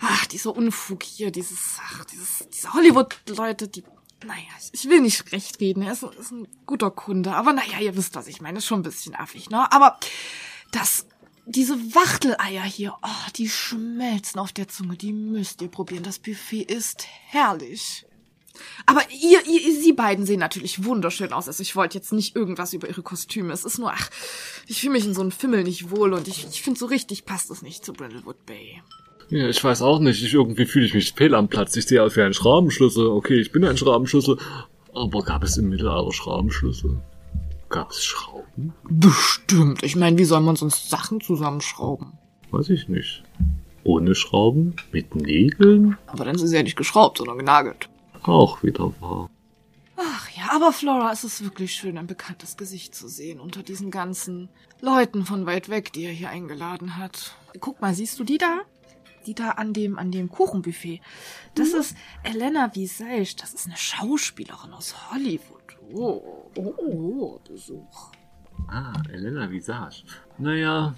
[SPEAKER 1] Ach, dieser Unfug hier, dieses... Ach, dieses... Diese Hollywood-Leute, die... Naja, ich, will nicht recht reden. Er ist, ein- ist ein guter Kunde. Aber naja, ihr wisst, was ich meine. Ist schon ein bisschen affig, ne? Aber das... Diese Wachteleier hier, oh, die schmelzen auf der Zunge. Die müsst ihr probieren. Das Buffet ist herrlich. Aber ihr, ihr, sie beiden sehen natürlich wunderschön aus. Also ich wollte jetzt nicht irgendwas über ihre Kostüme. Es ist nur, ach, ich fühle mich in so einem Fimmel nicht wohl und ich, ich finde so richtig passt es nicht zu Brindlewood Bay.
[SPEAKER 3] Ja, ich weiß auch nicht. Ich, irgendwie fühle ich mich fehl am Platz. Ich sehe aus wie ein Schraubenschlüssel. Okay, ich bin ein Schraubenschlüssel. Aber gab es im Mittelalter Schraubenschlüssel? Gab es Schrauben?
[SPEAKER 1] Bestimmt. Ich meine, wie soll man sonst Sachen zusammenschrauben?
[SPEAKER 3] Weiß ich nicht. Ohne Schrauben? Mit Nägeln?
[SPEAKER 1] Aber dann sind sie ja nicht geschraubt, sondern genagelt.
[SPEAKER 3] Auch wieder wahr.
[SPEAKER 1] Ach ja, aber Flora, es ist wirklich schön, ein bekanntes Gesicht zu sehen unter diesen ganzen Leuten von weit weg, die er hier eingeladen hat. Guck mal, siehst du die da? Die da an dem, an dem Kuchenbuffet. Das ist Elena Visage. Das ist eine Schauspielerin aus Hollywood. Oh, oh, oh, Besuch.
[SPEAKER 3] Ah, Elena Visage. Naja,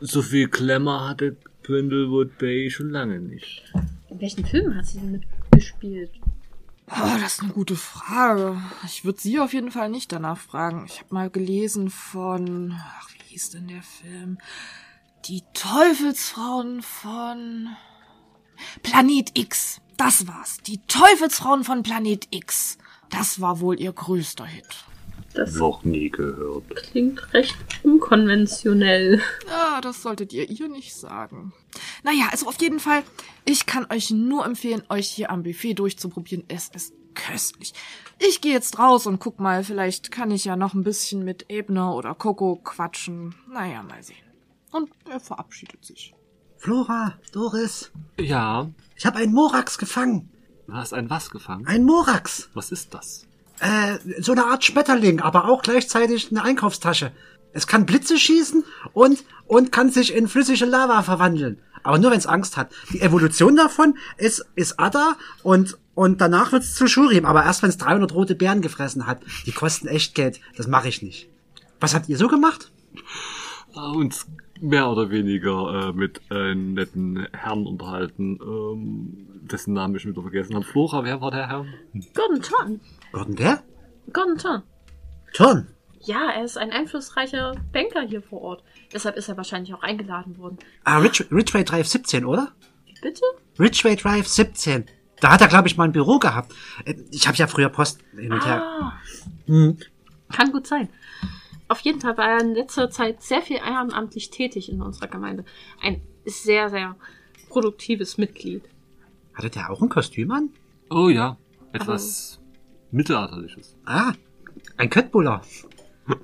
[SPEAKER 3] so viel Glamour hatte Brindlewood Bay schon lange nicht.
[SPEAKER 4] In welchen Filmen hat sie denn mitgespielt?
[SPEAKER 1] Oh, das ist eine gute Frage. Ich würde sie auf jeden Fall nicht danach fragen. Ich habe mal gelesen von, ach, wie hieß denn der Film? Die Teufelsfrauen von Planet X. Das war's. Die Teufelsfrauen von Planet X. Das war wohl ihr größter Hit.
[SPEAKER 4] Das
[SPEAKER 3] Noch nie gehört.
[SPEAKER 4] klingt recht unkonventionell.
[SPEAKER 1] Ja, das solltet ihr ihr nicht sagen. Naja, also auf jeden Fall, ich kann euch nur empfehlen, euch hier am Buffet durchzuprobieren. Es ist köstlich. Ich gehe jetzt raus und guck mal, vielleicht kann ich ja noch ein bisschen mit Ebner oder Coco quatschen. Naja, mal sehen. Und er verabschiedet sich.
[SPEAKER 2] Flora, Doris,
[SPEAKER 3] Ja,
[SPEAKER 2] ich habe einen Morax gefangen.
[SPEAKER 3] du hast ein was gefangen?
[SPEAKER 2] Ein Morax.
[SPEAKER 3] Was ist das?
[SPEAKER 2] Äh, so eine Art Schmetterling, aber auch gleichzeitig eine Einkaufstasche. Es kann Blitze schießen und, und kann sich in flüssige Lava verwandeln. Aber nur wenn es Angst hat. Die Evolution davon ist, ist Ada und, und danach wird's zu Shurim. Aber erst wenn es 300 rote Beeren gefressen hat. Die kosten echt Geld. Das mache ich nicht. Was habt ihr so gemacht?
[SPEAKER 3] Äh, Uns mehr oder weniger äh, mit einem netten Herrn unterhalten, ähm, dessen Namen ich wieder vergessen habe. Flora, wer war der Herr?
[SPEAKER 4] Gordon Ton.
[SPEAKER 2] Gordon wer?
[SPEAKER 4] Gordon Ton.
[SPEAKER 2] Turn.
[SPEAKER 4] Ja, er ist ein einflussreicher Banker hier vor Ort. Deshalb ist er wahrscheinlich auch eingeladen worden.
[SPEAKER 2] Ah, Rich, Ridgeway Drive 17, oder?
[SPEAKER 4] Bitte?
[SPEAKER 2] Ridgeway Drive 17. Da hat er, glaube ich, mal ein Büro gehabt. Äh, Ich habe ja früher Post hin und her.
[SPEAKER 4] Ah,
[SPEAKER 2] Hm.
[SPEAKER 4] kann gut sein. Auf jeden Fall war er in letzter Zeit sehr viel ehrenamtlich tätig in unserer Gemeinde. Ein sehr, sehr produktives Mitglied.
[SPEAKER 2] Hatte der auch ein Kostüm an?
[SPEAKER 3] Oh ja, etwas Mittelalterliches.
[SPEAKER 2] Ah, ein Köttbuller. <laughs>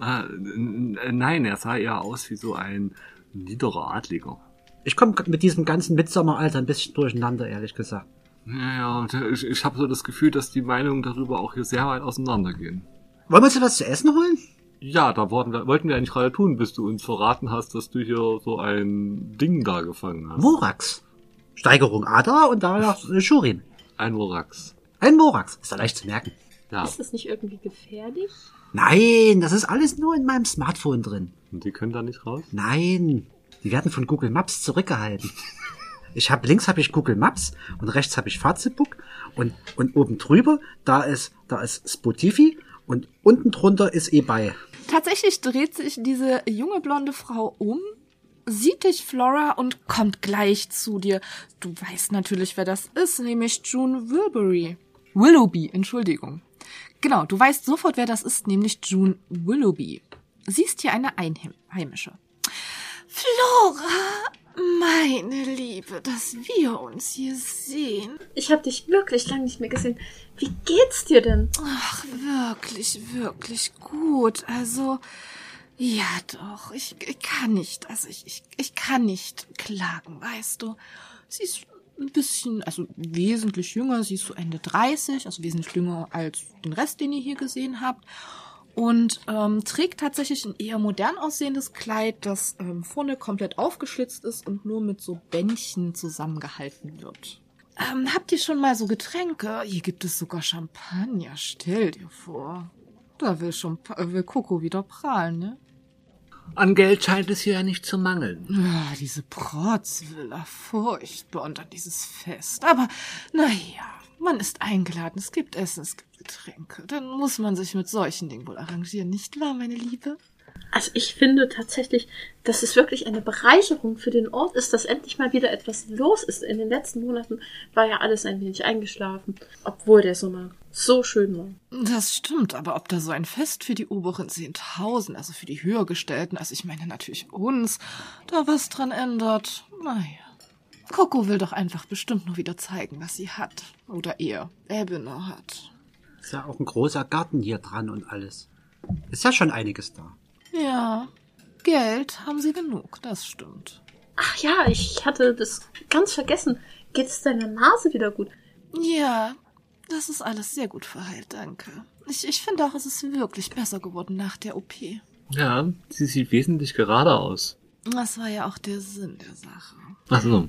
[SPEAKER 3] Ah, nein, er sah eher aus wie so ein niederer Adliger.
[SPEAKER 2] Ich komme mit diesem ganzen Midsommeralter ein bisschen durcheinander, ehrlich gesagt.
[SPEAKER 3] Ja, ja, ich, ich habe so das Gefühl, dass die Meinungen darüber auch hier sehr weit auseinandergehen.
[SPEAKER 2] Wollen wir uns was zu essen holen?
[SPEAKER 3] Ja, da wollten wir, wollten wir eigentlich gerade tun, bis du uns verraten hast, dass du hier so ein Ding da gefangen hast.
[SPEAKER 2] Morax. Steigerung Ader und danach Schurin.
[SPEAKER 3] Ein Worax.
[SPEAKER 2] Ein Morax. Ist doch leicht zu merken.
[SPEAKER 3] Ja,
[SPEAKER 4] Ist das nicht irgendwie gefährlich?
[SPEAKER 2] Nein, das ist alles nur in meinem Smartphone drin.
[SPEAKER 3] und die können da nicht raus?
[SPEAKER 2] Nein, die werden von Google Maps zurückgehalten. <laughs> Ich habe links habe ich Google Maps und rechts habe ich Fazitbook und und oben drüber da ist da ist Spotify und unten drunter ist eBay.
[SPEAKER 1] Tatsächlich dreht sich diese junge blonde Frau um, sieht dich, Flora, und kommt gleich zu dir. Du weißt natürlich, wer das ist, nämlich June Wilbury. Willoughby, Entschuldigung. Genau, du weißt sofort, wer das ist, nämlich June Willoughby. Sie ist hier eine Einheimische. Flora, meine Liebe, dass wir uns hier sehen.
[SPEAKER 4] Ich habe dich wirklich lange nicht mehr gesehen. Wie geht's dir denn?
[SPEAKER 1] Ach, wirklich, wirklich gut. Also, ja doch, ich, ich kann nicht, also ich, ich, ich kann nicht klagen, weißt du. Sie ist ein bisschen, also wesentlich jünger, sie ist so Ende 30, also wesentlich jünger als den Rest, den ihr hier gesehen habt. Und ähm, trägt tatsächlich ein eher modern aussehendes Kleid, das ähm, vorne komplett aufgeschlitzt ist und nur mit so Bändchen zusammengehalten wird. Ähm, habt ihr schon mal so Getränke? Hier gibt es sogar Champagner. Stell dir vor. Da will schon äh, will Coco wieder prahlen, ne?
[SPEAKER 3] An Geld scheint es hier ja nicht zu mangeln.
[SPEAKER 1] Ah, diese Protzvilla, furchtbar und dann dieses Fest. Aber naja, man ist eingeladen, es gibt Essen, es gibt Getränke. Dann muss man sich mit solchen Dingen wohl arrangieren, nicht wahr, meine Liebe?
[SPEAKER 4] Also ich finde tatsächlich, dass es wirklich eine Bereicherung für den Ort ist, dass endlich mal wieder etwas los ist. In den letzten Monaten war ja alles ein wenig eingeschlafen, obwohl der Sommer so schön war.
[SPEAKER 1] Das stimmt, aber ob da so ein Fest für die oberen 10.000, also für die Höhergestellten, also ich meine natürlich uns, da was dran ändert, naja. Coco will doch einfach bestimmt nur wieder zeigen, was sie hat. Oder er, Ebene hat.
[SPEAKER 2] Ist ja auch ein großer Garten hier dran und alles. Ist ja schon einiges da.
[SPEAKER 1] Ja, Geld haben sie genug, das stimmt.
[SPEAKER 4] Ach ja, ich hatte das ganz vergessen. Geht's deiner Nase wieder gut?
[SPEAKER 1] Ja, das ist alles sehr gut verheilt, danke. Ich, ich finde auch, es ist wirklich besser geworden nach der OP.
[SPEAKER 3] Ja, sie sieht wesentlich gerader aus.
[SPEAKER 1] Das war ja auch der Sinn der Sache.
[SPEAKER 3] Ach so.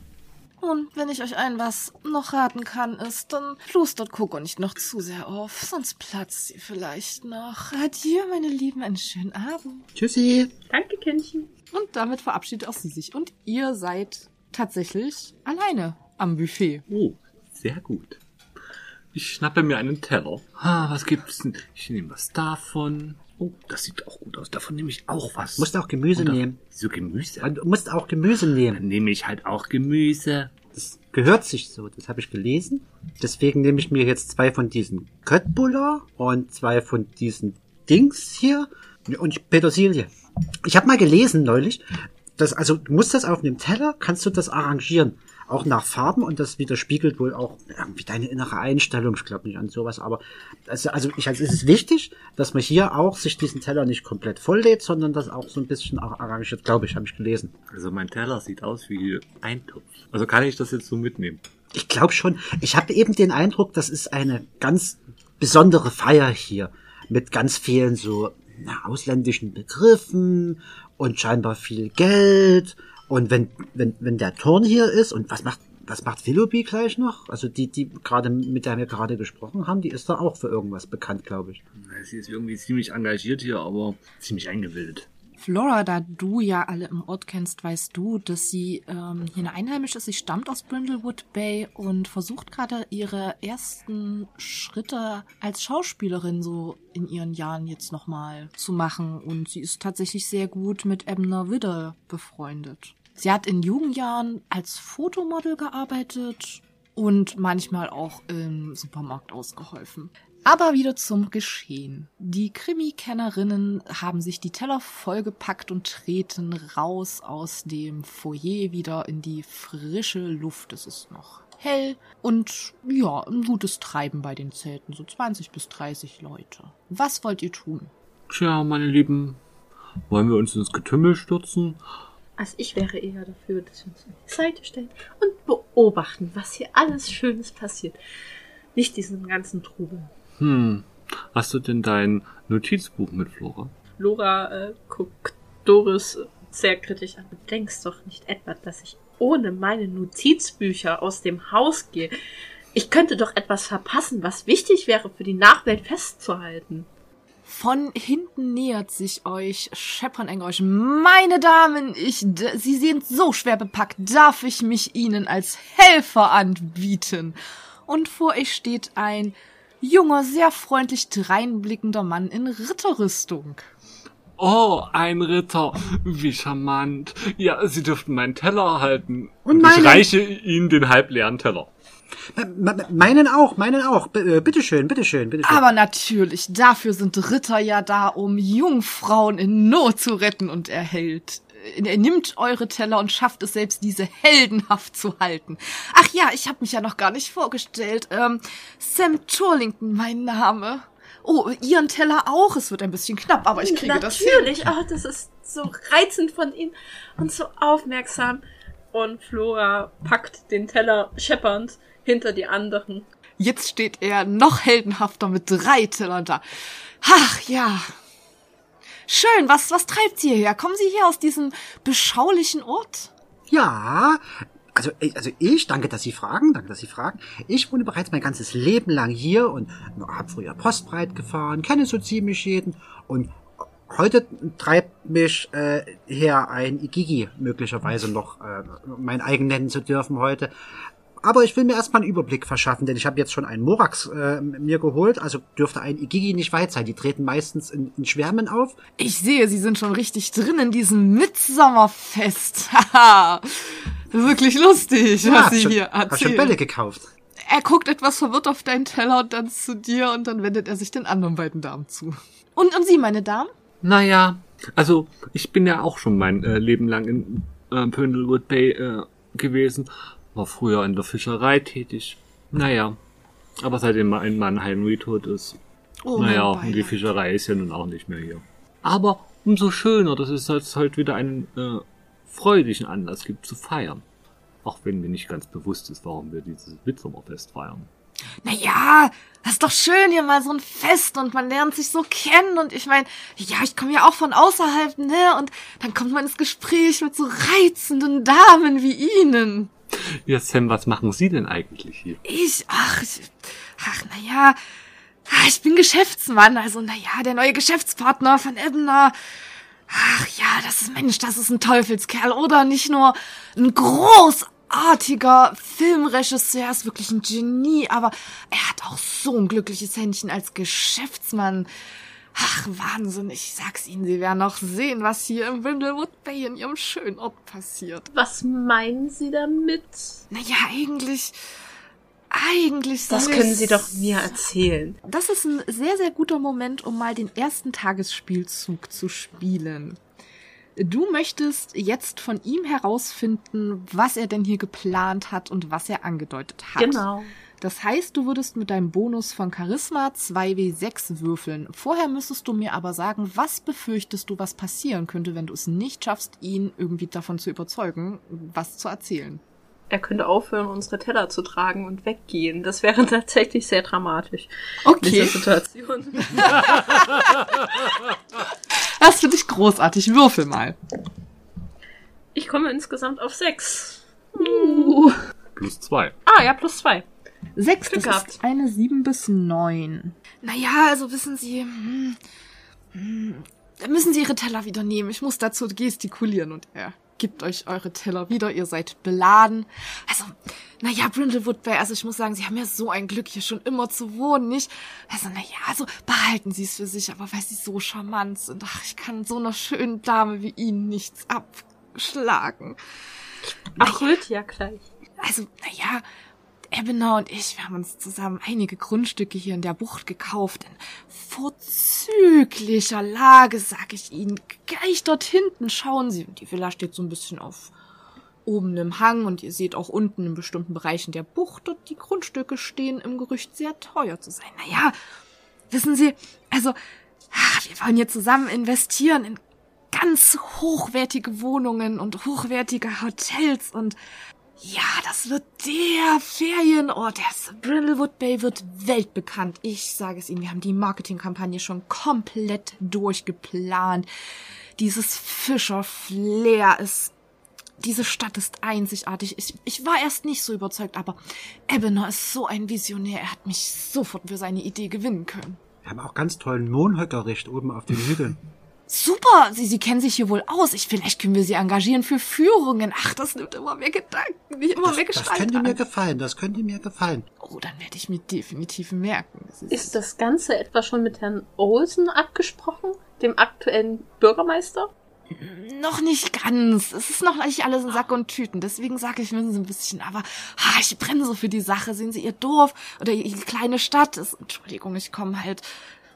[SPEAKER 1] Und wenn ich euch ein was noch raten kann, ist, dann plustert Coco nicht noch zu sehr auf, sonst platzt sie vielleicht noch. Adieu, meine Lieben, einen schönen Abend.
[SPEAKER 2] Tschüssi.
[SPEAKER 4] Danke, Kindchen.
[SPEAKER 1] Und damit verabschiedet auch sie sich. Und ihr seid tatsächlich alleine am Buffet.
[SPEAKER 3] Oh, sehr gut. Ich schnappe mir einen Teller. Ah, was gibt's denn? Ich nehme was davon. Oh, das sieht auch gut aus. Davon nehme ich auch was.
[SPEAKER 2] Musst auch Gemüse
[SPEAKER 3] da-
[SPEAKER 2] nehmen.
[SPEAKER 3] Wieso Gemüse?
[SPEAKER 2] Und du musst auch Gemüse nehmen.
[SPEAKER 3] Dann nehme ich halt auch Gemüse.
[SPEAKER 2] Das gehört sich so, das habe ich gelesen. Deswegen nehme ich mir jetzt zwei von diesen Köttbullar und zwei von diesen Dings hier und Petersilie. Ich habe mal gelesen neulich, dass also du musst das auf einem Teller, kannst du das arrangieren, auch nach Farben und das widerspiegelt wohl auch irgendwie deine innere Einstellung. Ich glaube nicht an sowas, aber also, also ich also es ist wichtig, dass man hier auch sich diesen Teller nicht komplett volllädt, sondern das auch so ein bisschen ar- arrangiert, glaube ich, habe ich gelesen.
[SPEAKER 3] Also mein Teller sieht aus wie Eintopf. Also kann ich das jetzt so mitnehmen?
[SPEAKER 2] Ich glaube schon. Ich habe eben den Eindruck, das ist eine ganz besondere Feier hier mit ganz vielen so na, ausländischen Begriffen und scheinbar viel Geld. Und wenn wenn wenn der Turn hier ist und was macht was macht Willoughby gleich noch? Also die die gerade mit der wir gerade gesprochen haben, die ist da auch für irgendwas bekannt, glaube ich.
[SPEAKER 3] Sie ist irgendwie ziemlich engagiert hier, aber ziemlich eingebildet.
[SPEAKER 1] Flora, da du ja alle im Ort kennst, weißt du, dass sie ähm, hier eine Einheimische ist. Sie stammt aus Brindlewood Bay und versucht gerade ihre ersten Schritte als Schauspielerin so in ihren Jahren jetzt nochmal zu machen. Und sie ist tatsächlich sehr gut mit Ebner Widder befreundet. Sie hat in jungen Jahren als Fotomodel gearbeitet und manchmal auch im Supermarkt ausgeholfen. Aber wieder zum Geschehen. Die Krimi-Kennerinnen haben sich die Teller vollgepackt und treten raus aus dem Foyer wieder in die frische Luft. Es ist noch hell und ja, ein gutes Treiben bei den Zelten, so 20 bis 30 Leute. Was wollt ihr tun?
[SPEAKER 3] Tja, meine Lieben, wollen wir uns ins Getümmel stürzen?
[SPEAKER 4] Also ich wäre eher dafür, dass wir uns an die Seite stellen und beobachten, was hier alles Schönes passiert. Nicht diesen ganzen Trubel.
[SPEAKER 3] Hm, hast du denn dein Notizbuch mit, Flora?
[SPEAKER 4] Lora äh, guckt Doris sehr kritisch an. Du denkst doch nicht etwa, dass ich ohne meine Notizbücher aus dem Haus gehe. Ich könnte doch etwas verpassen, was wichtig wäre für die Nachwelt festzuhalten.
[SPEAKER 1] Von hinten nähert sich euch Shepard Engosch. Meine Damen, ich, Sie sind so schwer bepackt. Darf ich mich Ihnen als Helfer anbieten? Und vor euch steht ein junger, sehr freundlich dreinblickender Mann in Ritterrüstung.
[SPEAKER 3] Oh, ein Ritter. Wie charmant. Ja, Sie dürften meinen Teller erhalten.
[SPEAKER 2] Und
[SPEAKER 3] ich
[SPEAKER 2] meinen.
[SPEAKER 3] reiche Ihnen den halbleeren Teller.
[SPEAKER 2] Me- me- Meinen auch, meinen auch. B äh, bitteschön, bitteschön, bitteschön.
[SPEAKER 1] Aber natürlich, dafür sind Ritter ja da, um Jungfrauen in Not zu retten und er hält. Er nimmt eure Teller und schafft es selbst, diese heldenhaft zu halten. Ach ja, ich habe mich ja noch gar nicht vorgestellt. Ähm, Sam Turlington, mein Name. Oh, ihren Teller auch. Es wird ein bisschen knapp, aber ich kriege das hin.
[SPEAKER 4] Natürlich, oh, das ist so reizend von Ihnen und so aufmerksam. Und Flora packt den Teller scheppernd hinter die anderen.
[SPEAKER 1] Jetzt steht er noch heldenhafter mit drei Tellern da. Ach ja. Schön, was, was treibt Sie hierher? Kommen Sie hier aus diesem beschaulichen Ort?
[SPEAKER 2] Ja, also, äh, also ich, danke, dass Sie fragen, danke, dass Sie fragen. Ich wohne bereits mein ganzes Leben lang hier und habe früher Postbreit gefahren, kenne so ziemlich jeden und heute treibt mich äh, her ein Igigi möglicherweise noch äh, mein eigen nennen zu dürfen heute. Aber ich will mir erstmal einen Überblick verschaffen, denn ich habe jetzt schon einen Morax äh, mir geholt, also dürfte ein Igigi nicht weit sein. Die treten meistens in, in Schwärmen auf.
[SPEAKER 1] Ich sehe, Sie sind schon richtig drin in diesem Mitsommerfest. <laughs> Haha. Wirklich lustig, was
[SPEAKER 2] hab
[SPEAKER 1] Sie
[SPEAKER 2] schon,
[SPEAKER 1] hier
[SPEAKER 2] hab schon Bälle
[SPEAKER 1] erzählen.
[SPEAKER 2] gekauft.
[SPEAKER 1] Er guckt etwas verwirrt auf deinen Teller und dann zu dir und dann wendet er sich den anderen beiden Damen zu. Und, und Sie, meine Damen?
[SPEAKER 3] Naja, also ich bin ja auch schon mein äh, Leben lang in äh, Brindlewood Bay äh, gewesen. War früher in der Fischerei tätig. Naja, aber seitdem mein Mann Henry tot ist,
[SPEAKER 1] Oh,
[SPEAKER 3] naja, und die. Fischerei ist ja nun auch nicht mehr hier. Aber umso schöner, dass es jetzt halt wieder einen äh, freudigen Anlass gibt zu feiern. Auch wenn mir nicht ganz bewusst ist, warum wir dieses Mitsommerfest feiern.
[SPEAKER 1] Naja, das ist doch schön hier mal so ein Fest und man lernt sich so kennen und ich meine, ja, ich komme ja auch von außerhalb, ne? Und dann kommt man ins Gespräch mit so reizenden Damen wie Ihnen.
[SPEAKER 3] Ja, Sam, was machen Sie denn eigentlich hier?
[SPEAKER 1] Ich, ach, ach, naja, ich bin Geschäftsmann, also naja, der neue Geschäftspartner von Ebner. Ach ja, das ist, Mensch, das ist ein Teufelskerl, oder? Nicht nur ein großartiger Filmregisseur, ist wirklich ein Genie, aber er hat auch so ein glückliches Händchen als Geschäftsmann. Ach, Wahnsinn, ich sag's Ihnen, Sie werden noch sehen, was hier im Brindlewood Bay in Ihrem schönen Ort passiert.
[SPEAKER 4] Was meinen Sie damit?
[SPEAKER 1] Naja, eigentlich, eigentlich
[SPEAKER 4] Das
[SPEAKER 1] soll
[SPEAKER 4] können
[SPEAKER 1] es-
[SPEAKER 4] Sie doch mir erzählen.
[SPEAKER 1] Das ist ein sehr, sehr guter Moment, um mal den ersten Tagesspielzug zu spielen. Du möchtest jetzt von ihm herausfinden, was er denn hier geplant hat und was er angedeutet hat.
[SPEAKER 4] Genau.
[SPEAKER 1] Das heißt, du würdest mit deinem Bonus von Charisma 2w6 würfeln. Vorher müsstest du mir aber sagen, was befürchtest du, was passieren könnte, wenn du es nicht schaffst, ihn irgendwie davon zu überzeugen, was zu erzählen.
[SPEAKER 4] Er könnte aufhören, unsere Teller zu tragen und weggehen. Das wäre <laughs> tatsächlich sehr dramatisch. In
[SPEAKER 1] Okay.
[SPEAKER 4] dieser Situation. <laughs>
[SPEAKER 1] Das finde ich großartig. Würfel mal.
[SPEAKER 4] Ich komme insgesamt auf sechs.
[SPEAKER 3] Plus zwei.
[SPEAKER 4] Ah, ja, plus zwei.
[SPEAKER 1] Sechs,
[SPEAKER 4] Glück
[SPEAKER 1] das
[SPEAKER 4] gehabt.
[SPEAKER 1] ist eine sieben bis neun. Naja, also wissen Sie, hm, hm, da müssen Sie Ihre Teller wieder nehmen. Ich muss dazu gestikulieren und er gibt euch eure Teller wieder. Ihr seid beladen. Also, naja, Brindlewood Bay, also ich muss sagen, Sie haben ja so ein Glück, hier schon immer zu wohnen, nicht? Also, naja, also behalten Sie es für sich, aber weil Sie so charmant sind. Ach, ich kann so einer schönen Dame wie Ihnen nichts ab geschlagen.
[SPEAKER 4] Ach, wird ja gleich.
[SPEAKER 1] Also, naja, Ebener und ich, wir haben uns zusammen einige Grundstücke hier in der Bucht gekauft. In vorzüglicher Lage, sag ich Ihnen. Gleich dort hinten schauen Sie. Die Villa steht so ein bisschen auf oben im Hang und ihr seht auch unten in bestimmten Bereichen der Bucht dort die Grundstücke stehen im Gerücht sehr teuer zu sein. Naja, wissen Sie, also, ah, wir wollen hier zusammen investieren in ganz hochwertige Wohnungen und hochwertige Hotels und ja, das wird der Ferienort. Der Brindlewood Bay wird weltbekannt. Ich sage es Ihnen, wir haben die Marketingkampagne schon komplett durchgeplant. Dieses Fischer-Flair ist diese Stadt ist einzigartig. Ich, ich war erst nicht so überzeugt, aber Ebener ist so ein Visionär. Er hat mich sofort für seine Idee gewinnen können.
[SPEAKER 2] Wir haben auch ganz tollen Mondhöckerrecht oben auf den Hügeln.
[SPEAKER 1] Super, Sie, Sie kennen sich hier wohl aus. Ich, vielleicht können wir Sie engagieren für Führungen. Ach, das nimmt immer mehr Gedanken, nicht immer
[SPEAKER 2] Das,
[SPEAKER 1] mehr
[SPEAKER 2] das
[SPEAKER 1] Gestalt
[SPEAKER 2] könnte mir
[SPEAKER 1] an.
[SPEAKER 2] gefallen, das könnte mir gefallen.
[SPEAKER 1] Oh, dann werde ich mir definitiv merken. Das
[SPEAKER 4] Ist das Ganze etwa schon mit Herrn Olsen abgesprochen, dem aktuellen Bürgermeister?
[SPEAKER 1] Noch nicht ganz. Es ist noch nicht alles in Sack und Tüten. Deswegen sage ich mir so ein bisschen. Aber ha, ich brenne so für die Sache. Sehen Sie Ihr Dorf oder Ihre kleine Stadt? Das, Entschuldigung, ich komme halt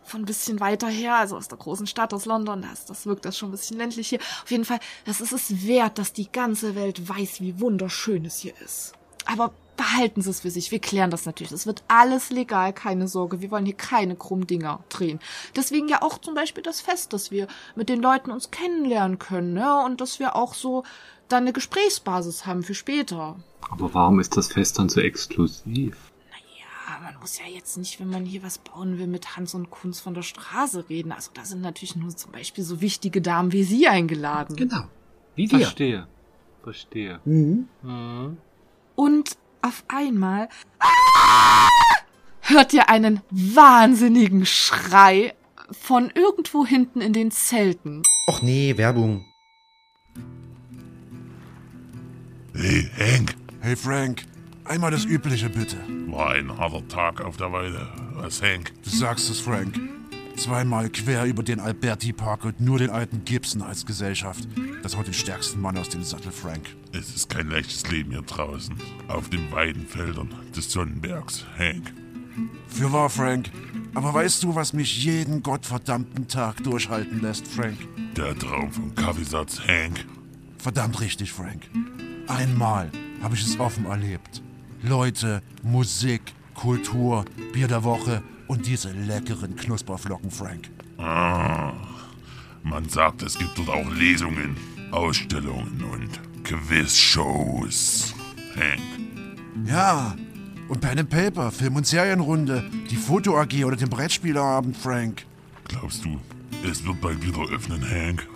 [SPEAKER 1] von ein bisschen weiter her, also aus der großen Stadt, aus London. Das, das wirkt das schon ein bisschen ländlich hier. Auf jeden Fall, das ist es wert, dass die ganze Welt weiß, wie wunderschön es hier ist. Aber behalten Sie es für sich. Wir klären das natürlich. Es wird alles legal, keine Sorge. Wir wollen hier keine krummen Dinger drehen. Deswegen ja auch zum Beispiel das Fest, dass wir mit den Leuten uns kennenlernen können, ne? Und dass wir auch so dann eine Gesprächsbasis haben für später.
[SPEAKER 3] Aber warum ist das Fest dann so exklusiv?
[SPEAKER 1] Man muss ja jetzt nicht, wenn man hier was bauen will, mit Hans und Kunz von der Straße reden. Also da sind natürlich nur zum Beispiel so wichtige Damen wie Sie eingeladen.
[SPEAKER 2] Genau. Wie wir.
[SPEAKER 3] Verstehe. Verstehe.
[SPEAKER 2] Mhm.
[SPEAKER 3] Mhm.
[SPEAKER 1] Und auf einmal hört ihr einen wahnsinnigen Schrei von irgendwo hinten in den Zelten.
[SPEAKER 6] Och nee, Werbung.
[SPEAKER 7] Hey, Hank,
[SPEAKER 8] Hey Frank, einmal das Übliche bitte.
[SPEAKER 7] war ein harter Tag auf der Weide. Was, Hank?
[SPEAKER 8] Du sagst es, Frank. Zweimal quer über den Alberti Park und nur den alten Gibson als Gesellschaft. Das haut den stärksten Mann aus dem Sattel, Frank.
[SPEAKER 7] Es ist kein leichtes Leben hier draußen. Auf den Weidenfeldern des Sonnenbergs, Hank.
[SPEAKER 8] Für wahr, Frank. Aber weißt du, was mich jeden gottverdammten Tag durchhalten lässt, Frank?
[SPEAKER 7] Der Traum vom Kaffeesatz, Hank.
[SPEAKER 8] Verdammt richtig, Frank. Einmal habe ich es offen erlebt. Leute, Musik, Kultur, Bier der Woche und diese leckeren Knusperflocken, Frank.
[SPEAKER 7] Ah, man sagt, es gibt dort auch Lesungen, Ausstellungen und Quizshows, Hank.
[SPEAKER 8] Ja, und Pen and Paper, Film- und Serienrunde, die Foto-AG oder den Brettspielerabend, Frank.
[SPEAKER 7] Glaubst du, es wird bald wieder öffnen, Hank?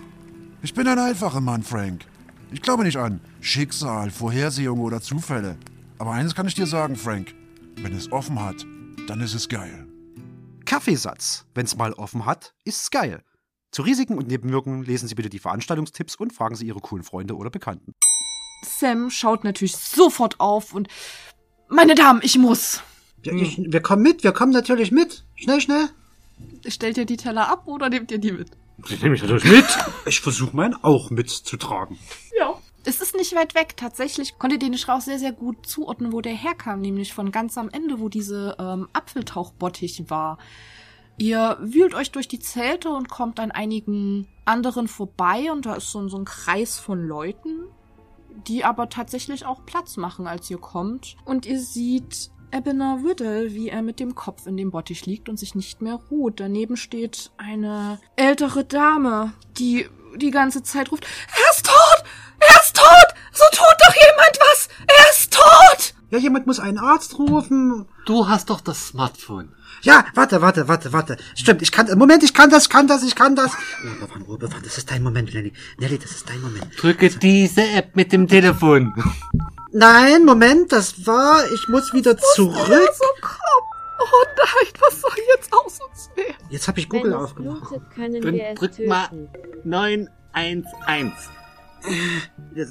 [SPEAKER 8] Ich bin ein einfacher Mann, Frank. Ich glaube nicht an Schicksal, Vorhersehung oder Zufälle. Aber eines kann ich dir sagen, Frank. Wenn es offen hat, dann ist es geil.
[SPEAKER 6] Kaffeesatz. Wenn's mal offen hat, ist's geil. Zu Risiken und Nebenwirkungen lesen Sie bitte die Veranstaltungstipps und fragen Sie Ihre coolen Freunde oder Bekannten.
[SPEAKER 1] Sam schaut natürlich sofort auf und meine Damen, ich muss.
[SPEAKER 2] Ja, ich, wir kommen mit, wir kommen natürlich mit. Schnell, schnell.
[SPEAKER 1] Stellt ihr die Teller ab oder nehmt ihr die mit?
[SPEAKER 5] Die nehme ich natürlich mit. Ich versuche meinen auch mitzutragen.
[SPEAKER 1] Es ist nicht weit weg. Tatsächlich konnte den Strauch sehr, sehr gut zuordnen, wo der herkam. Nämlich von ganz am Ende, wo diese ähm, Apfeltauchbottich war. Ihr wühlt euch durch die Zelte und kommt an einigen anderen vorbei. Und da ist so, so ein Kreis von Leuten, die aber tatsächlich auch Platz machen, als ihr kommt. Und ihr seht Ebener Whittle, wie er mit dem Kopf in dem Bottich liegt und sich nicht mehr ruht. Daneben steht eine ältere Dame, die die ganze Zeit ruft, er ist tot! Er ist tot! So tut doch jemand was! Er ist tot!
[SPEAKER 2] Ja, jemand muss einen Arzt rufen.
[SPEAKER 3] Du hast doch das Smartphone.
[SPEAKER 2] Ja, warte, warte, warte, warte. Stimmt, ich kann, Moment, ich kann das, kann das, ich kann das. Ruhe bewahren, Ruhe bewahren, das ist dein Moment, Nelly. Nelly, das ist dein Moment.
[SPEAKER 3] Drücke diese App mit dem Telefon.
[SPEAKER 2] Nein, Moment, das war, ich muss wieder zurück.
[SPEAKER 1] So komm! Oh nein, was soll jetzt aus uns werden?
[SPEAKER 2] Jetzt habe ich Google
[SPEAKER 9] es
[SPEAKER 2] aufgemacht.
[SPEAKER 9] blutet,
[SPEAKER 3] Dann drück
[SPEAKER 9] töten.
[SPEAKER 3] mal 911.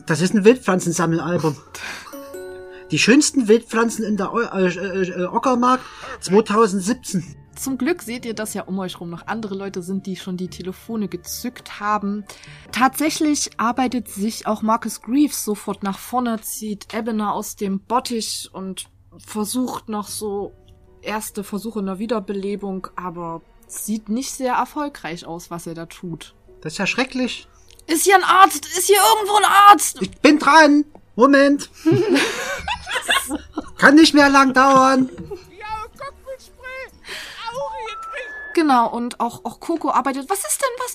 [SPEAKER 2] Das ist ein Wildpflanzensammelalbum. Die schönsten Wildpflanzen in der Eu äh, äh, äh, Ockermark 2017.
[SPEAKER 1] Zum Glück seht ihr, dass ja um euch rum noch andere Leute sind, die schon die Telefone gezückt haben. Tatsächlich arbeitet sich auch Marcus Greaves sofort nach vorne, zieht Ebener aus dem Bottich und versucht noch so erste Versuche einer Wiederbelebung, aber sieht nicht sehr erfolgreich aus, was er da tut.
[SPEAKER 2] Das ist ja schrecklich.
[SPEAKER 1] Ist hier ein Arzt? Ist hier irgendwo ein Arzt?
[SPEAKER 2] Ich bin dran. Moment. <laughs> Kann nicht mehr lang dauern.
[SPEAKER 1] Genau, und auch, auch Coco arbeitet. Was ist denn was?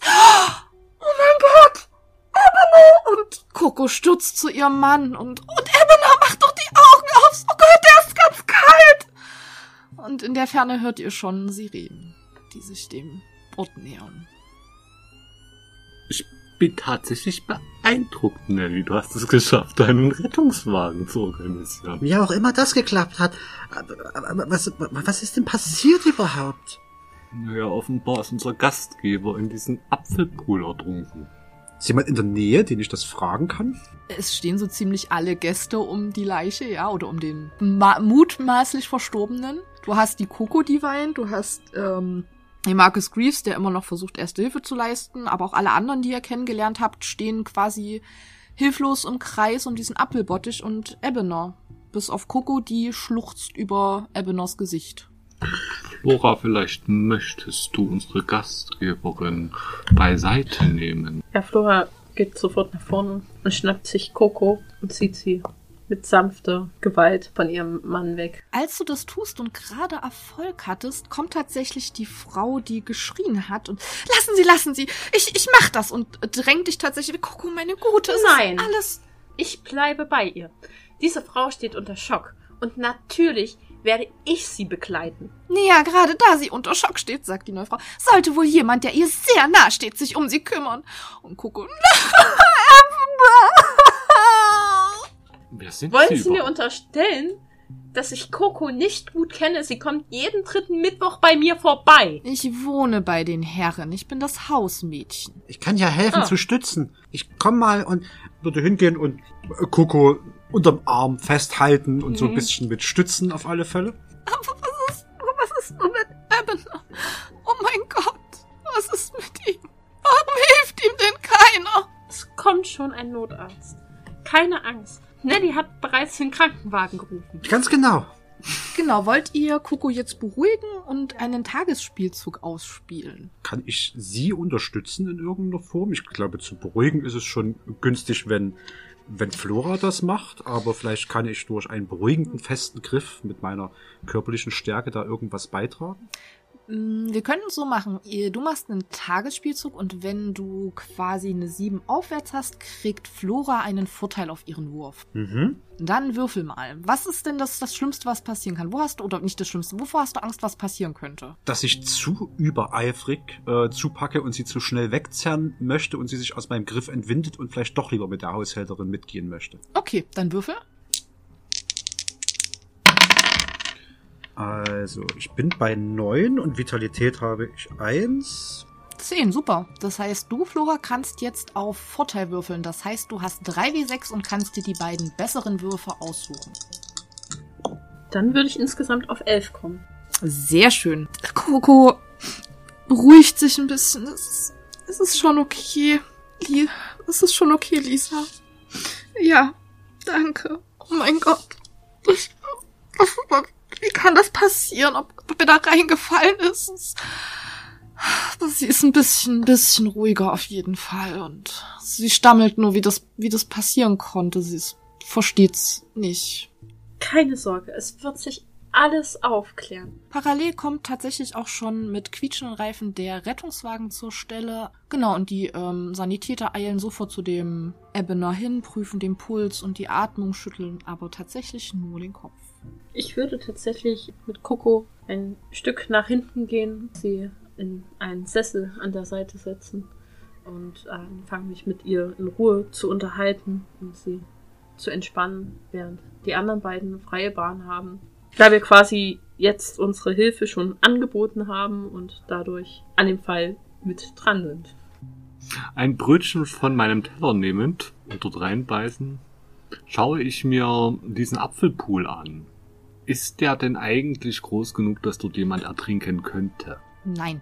[SPEAKER 1] Oh mein Gott! Ebene! Und Coco stürzt zu ihrem Mann und, und Ebene macht doch die Augen auf. Oh Gott, der ist ganz kalt! Und in der Ferne hört ihr schon Sirenen, die sich dem Ort nähern.
[SPEAKER 3] Ich bin tatsächlich beeindruckt, Nelly. Du hast es geschafft, einen Rettungswagen zu organisieren.
[SPEAKER 2] Wie auch immer das geklappt hat. Aber, aber was, was ist denn passiert überhaupt?
[SPEAKER 3] Naja, offenbar ist unser Gastgeber in diesen Apfelpool ertrunken.
[SPEAKER 5] Ist jemand in der Nähe, den ich das fragen kann?
[SPEAKER 1] Es stehen so ziemlich alle Gäste um die Leiche, ja, oder um den ma mutmaßlich Verstorbenen. Du hast die Coco Divine, du hast ähm, Marcus Greaves, der immer noch versucht, erste Hilfe zu leisten, aber auch alle anderen, die ihr kennengelernt habt, stehen quasi hilflos im Kreis um diesen Apfelbottich und Ebener. Bis auf Coco, die schluchzt über Ebeners Gesicht.
[SPEAKER 3] Flora, vielleicht möchtest du unsere Gastgeberin beiseite nehmen.
[SPEAKER 4] Ja, Flora geht sofort nach vorne und schnappt sich Coco und zieht sie mit sanfter Gewalt von ihrem Mann weg.
[SPEAKER 1] Als du das tust und gerade Erfolg hattest, kommt tatsächlich die Frau, die geschrien hat und lassen Sie, lassen Sie, ich, ich mach das und drängt dich tatsächlich, Coco, meine Gute,
[SPEAKER 4] Nein.
[SPEAKER 1] alles.
[SPEAKER 4] Ich bleibe bei ihr. Diese Frau steht unter Schock. Und natürlich werde ich sie begleiten.
[SPEAKER 1] Naja, gerade da sie unter Schock steht, sagt die neue Frau, sollte wohl jemand, der ihr sehr nah steht, sich um sie kümmern. Und
[SPEAKER 3] Wer sind <laughs>
[SPEAKER 4] Wollen
[SPEAKER 3] Sie
[SPEAKER 4] Sie mir unterstellen, dass ich Coco nicht gut kenne? Sie kommt jeden dritten Mittwoch bei mir vorbei.
[SPEAKER 1] ich wohne bei den Herren, ich bin das Hausmädchen.
[SPEAKER 2] Ich kann ja helfen
[SPEAKER 4] Ah.
[SPEAKER 2] zu stützen. Ich komm mal und
[SPEAKER 5] Würde hingehen und äh, Coco unterm Arm festhalten und so ein
[SPEAKER 4] Mhm.
[SPEAKER 5] bisschen mit stützen auf alle Fälle.
[SPEAKER 1] Aber was ist, was ist nur mit Ebener? Oh mein Gott, was ist mit ihm? Warum hilft ihm denn keiner?
[SPEAKER 4] Es kommt schon ein Notarzt. Keine Angst. Nelly hat bereits den Krankenwagen gerufen.
[SPEAKER 2] ganz genau.
[SPEAKER 1] Genau, wollt ihr Coco jetzt beruhigen und einen Tagesspielzug ausspielen?
[SPEAKER 5] Kann ich sie unterstützen in irgendeiner Form? Ich glaube, zu beruhigen ist es schon günstig, wenn, wenn Flora das macht, aber vielleicht kann ich durch einen beruhigenden, festen Griff mit meiner körperlichen Stärke da irgendwas beitragen.
[SPEAKER 1] Mm, Wir können es so machen. Du machst einen Tagesspielzug und wenn du quasi eine 7 aufwärts hast, kriegt Flora einen Vorteil auf ihren Wurf.
[SPEAKER 5] Mhm.
[SPEAKER 1] Dann würfel mal. Was ist denn das, das Schlimmste, was passieren kann? Wo hast du, oder nicht das Schlimmste, wovor hast du Angst, was passieren könnte?
[SPEAKER 5] Dass ich zu übereifrig äh, zupacke und sie zu schnell wegzerren möchte und sie sich aus meinem Griff entwindet und vielleicht doch lieber mit der Haushälterin mitgehen möchte.
[SPEAKER 1] Okay, dann würfel.
[SPEAKER 5] Also, ich bin bei 9 und Vitalität habe ich 1.
[SPEAKER 1] 10, super. Das heißt, du, Flora, kannst jetzt auf Vorteil würfeln. Das heißt, du hast 3W6 und kannst dir die beiden besseren Würfe aussuchen.
[SPEAKER 4] Dann würde ich insgesamt auf elf kommen.
[SPEAKER 1] Sehr schön. Coco beruhigt sich ein bisschen. Es ist, es ist schon okay. Es ist schon okay, Lisa. Ja, danke. Oh mein Gott. Ich, was, was, wie kann das passieren? Ob, ob er da reingefallen ist? Sie ist ein bisschen, bisschen ruhiger auf jeden Fall und sie stammelt nur, wie das, wie das passieren konnte. Sie ist, versteht's nicht.
[SPEAKER 4] Keine Sorge, es wird sich alles aufklären.
[SPEAKER 1] Parallel kommt tatsächlich auch schon mit quietschenden Reifen der Rettungswagen zur Stelle. Genau, und die ähm, Sanitäter eilen sofort zu dem Ebener hin, prüfen den Puls und die Atmung, schütteln aber tatsächlich nur den Kopf.
[SPEAKER 4] Ich würde tatsächlich mit Coco ein Stück nach hinten gehen, sie in einen Sessel an der Seite setzen und äh, anfangen mich mit ihr in Ruhe zu unterhalten und sie zu entspannen, während die anderen beiden freie Bahn haben. Da wir quasi jetzt unsere Hilfe schon angeboten haben und dadurch an dem Fall mit dran sind.
[SPEAKER 3] Ein Brötchen von meinem Teller nehmend und dort reinbeißen, schaue ich mir diesen Apfelpool an. Ist der denn eigentlich groß genug, dass dort jemand ertrinken könnte?
[SPEAKER 1] Nein.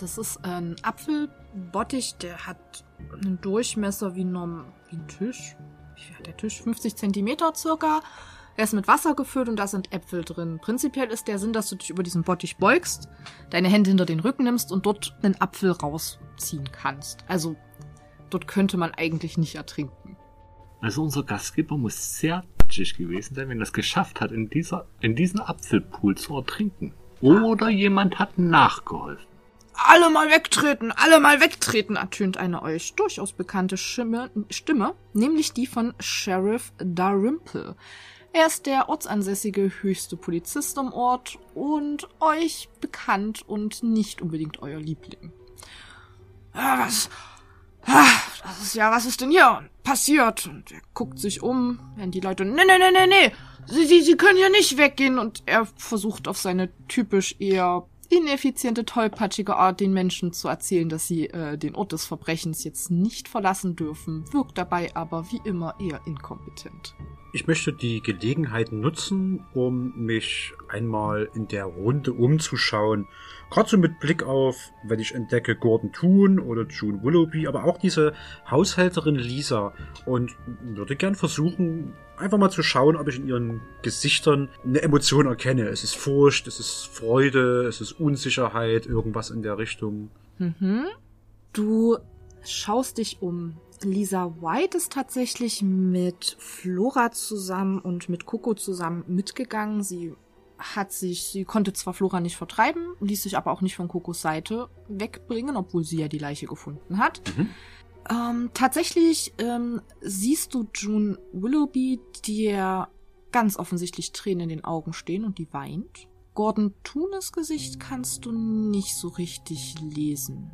[SPEAKER 1] Das ist ein Apfelbottich, der hat einen Durchmesser wie, norm, wie ein Tisch. Wie viel hat der Tisch? 50 Zentimeter circa. Er ist mit Wasser gefüllt und da sind Äpfel drin. Prinzipiell ist der Sinn, dass du dich über diesen Bottich beugst, deine Hände hinter den Rücken nimmst und dort einen Apfel rausziehen kannst. Also dort könnte man eigentlich nicht ertrinken.
[SPEAKER 3] Also unser Gastgeber muss sehr tatschig gewesen sein, wenn es geschafft hat, in, dieser, in diesen Apfelpool zu ertrinken. Oder jemand hat nachgeholfen.
[SPEAKER 1] Alle mal wegtreten, alle mal wegtreten, ertönt eine euch durchaus bekannte Stimme, Stimme nämlich die von Sheriff Dalrymple. Er ist der ortsansässige höchste Polizist im Ort und euch bekannt und nicht unbedingt euer Liebling. Ja, was? Das ist ja, was ist denn hier passiert? Und er guckt sich um, wenn die Leute, nee, nee, nee, nee, nee, sie, sie, sie können hier nicht weggehen. Und er versucht auf seine typisch eher ineffiziente, tollpatschige Art den Menschen zu erzählen, dass sie äh, den Ort des Verbrechens jetzt nicht verlassen dürfen, wirkt dabei aber wie immer eher inkompetent.
[SPEAKER 2] Ich möchte die Gelegenheit nutzen, um mich einmal in der Runde umzuschauen. Gerade so mit Blick auf, wenn ich entdecke Gordon Toon oder June Willoughby, aber auch diese Haushälterin Lisa und würde gern versuchen, einfach mal zu schauen, ob ich in ihren Gesichtern eine Emotion erkenne. Es ist Furcht, es ist Freude, es ist Unsicherheit, irgendwas in der Richtung.
[SPEAKER 1] Mhm. Du schaust dich um. Lisa White ist tatsächlich mit Flora zusammen und mit Coco zusammen mitgegangen. Sie hat sich, sie konnte zwar Flora nicht vertreiben, ließ sich aber auch nicht von Cocos Seite wegbringen, obwohl sie ja die Leiche gefunden hat.
[SPEAKER 2] Mhm.
[SPEAKER 1] Ähm, tatsächlich ähm, siehst du June Willoughby, der ganz offensichtlich Tränen in den Augen stehen und die weint. Gordon Tunes Gesicht kannst du nicht so richtig lesen.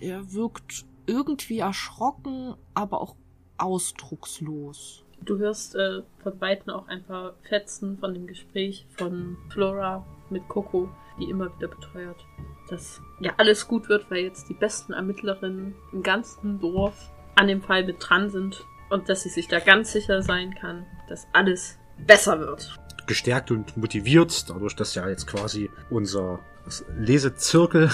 [SPEAKER 1] Der wirkt irgendwie erschrocken, aber auch ausdruckslos.
[SPEAKER 4] Du hörst äh, von beiden auch ein paar Fetzen von dem Gespräch von Flora mit Coco, die immer wieder beteuert, dass ja alles gut wird, weil jetzt die besten Ermittlerinnen im ganzen Dorf an dem Fall mit dran sind und dass sie sich da ganz sicher sein kann, dass alles besser wird.
[SPEAKER 2] Gestärkt und motiviert, dadurch, dass ja jetzt quasi unser Lesezirkel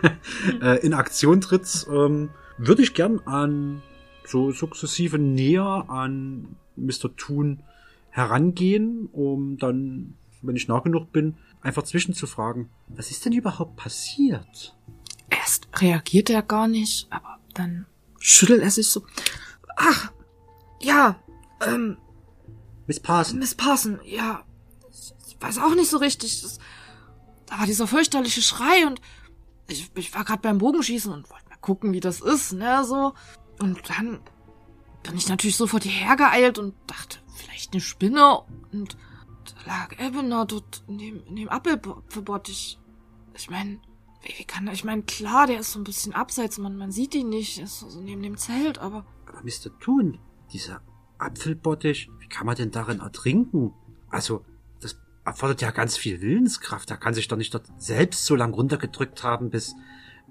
[SPEAKER 2] <laughs> äh, in Aktion tritt, ähm, würde ich gern an so sukzessive näher an Mr. Toon herangehen, um dann, wenn ich nah genug bin, einfach zwischenzufragen, was ist denn überhaupt passiert?
[SPEAKER 1] Erst reagiert er gar nicht, aber dann schüttelt er sich so. Ach, ja, ähm,
[SPEAKER 10] Miss Parson.
[SPEAKER 1] Miss Parson, ja. Ich weiß auch nicht so richtig. Das, da war dieser fürchterliche Schrei und ich, ich war gerade beim Bogenschießen und wollte mal gucken, wie das ist, ne, so. Und dann bin ich natürlich sofort hierher geeilt und dachte, vielleicht eine Spinne. Und da lag Ebener dort in dem, in dem Apfelbottich. Ich meine, wie, wie kann er, ich meine, klar, der ist so ein bisschen abseits, man, man sieht ihn nicht, ist so neben dem Zelt, aber
[SPEAKER 10] Aber Mr. Toon, dieser Apfelbottich, wie kann man denn darin ertrinken? Also, das erfordert ja ganz viel Willenskraft. Er kann sich doch nicht dort selbst so lang runtergedrückt haben, bis,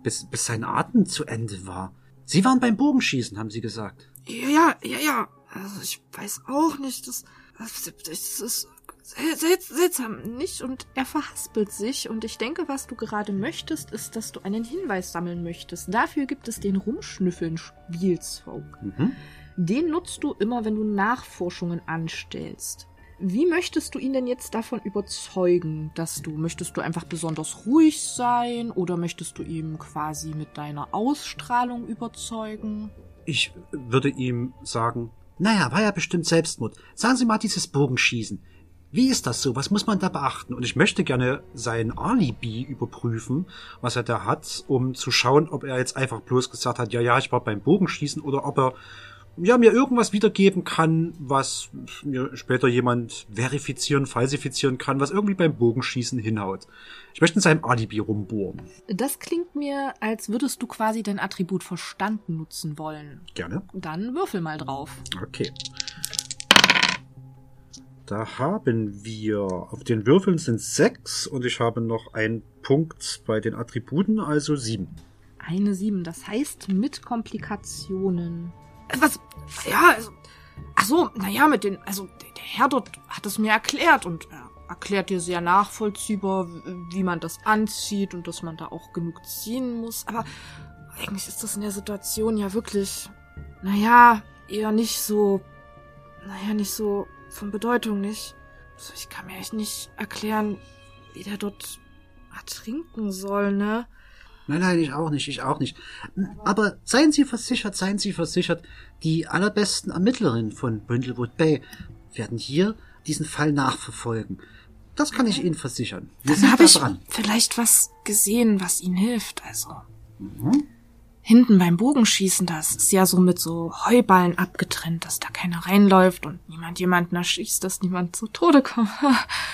[SPEAKER 10] bis, bis sein Atem zu Ende war. Sie waren beim Bogenschießen, haben Sie gesagt.
[SPEAKER 1] Ja, ja, ja, ja. Also ich weiß auch nicht, das, das, das ist sel sel seltsam, nicht? Und er verhaspelt sich und ich denke, was du gerade möchtest, ist, dass du einen Hinweis sammeln möchtest. Dafür gibt es den Rumschnüffeln-Spielzug.
[SPEAKER 2] Mhm.
[SPEAKER 1] Den nutzt du immer, wenn du Nachforschungen anstellst. Wie möchtest du ihn denn jetzt davon überzeugen, dass du, möchtest du einfach besonders ruhig sein oder möchtest du ihm quasi mit deiner Ausstrahlung überzeugen?
[SPEAKER 10] Ich würde ihm sagen, naja, war ja bestimmt Selbstmord. Sagen Sie mal dieses Bogenschießen. Wie ist das so? Was muss man da beachten?
[SPEAKER 2] Und ich möchte gerne sein Alibi überprüfen, was er da hat, um zu schauen, ob er jetzt einfach bloß gesagt hat, ja, ja, ich war beim Bogenschießen oder ob er ja, mir irgendwas wiedergeben kann, was mir später jemand verifizieren, falsifizieren kann, was irgendwie beim Bogenschießen hinhaut. Ich möchte in seinem Alibi rumbohren.
[SPEAKER 1] Das klingt mir, als würdest du quasi dein Attribut Verstand nutzen wollen.
[SPEAKER 2] Gerne.
[SPEAKER 1] Dann würfel mal drauf.
[SPEAKER 2] Okay. Da haben wir, auf den Würfeln sind sechs und ich habe noch einen Punkt bei den Attributen, also sieben.
[SPEAKER 1] Eine 7, das heißt mit Komplikationen. Was? Ja, also. Ach so, naja, mit den. Also, der der Herr dort hat es mir erklärt und er erklärt dir sehr nachvollziehbar, wie man das anzieht und dass man da auch genug ziehen muss. Aber eigentlich ist das in der Situation ja wirklich, naja, eher nicht so, naja, nicht so von Bedeutung, nicht? Also ich kann mir echt nicht erklären, wie der dort ertrinken soll, ne?
[SPEAKER 2] Nein, nein, ich auch nicht, ich auch nicht. Aber seien Sie versichert, seien Sie versichert, die allerbesten Ermittlerinnen von Brindlewood Bay werden hier diesen Fall nachverfolgen. Das kann ich Ihnen versichern. Wir
[SPEAKER 1] Dann habe
[SPEAKER 2] da
[SPEAKER 1] ich
[SPEAKER 2] dran.
[SPEAKER 1] vielleicht was gesehen, was Ihnen hilft, also. Hinten beim Bogenschießen, das ist ja so mit so Heuballen abgetrennt, dass da keiner reinläuft und niemand jemanden erschießt, dass niemand zu Tode kommt.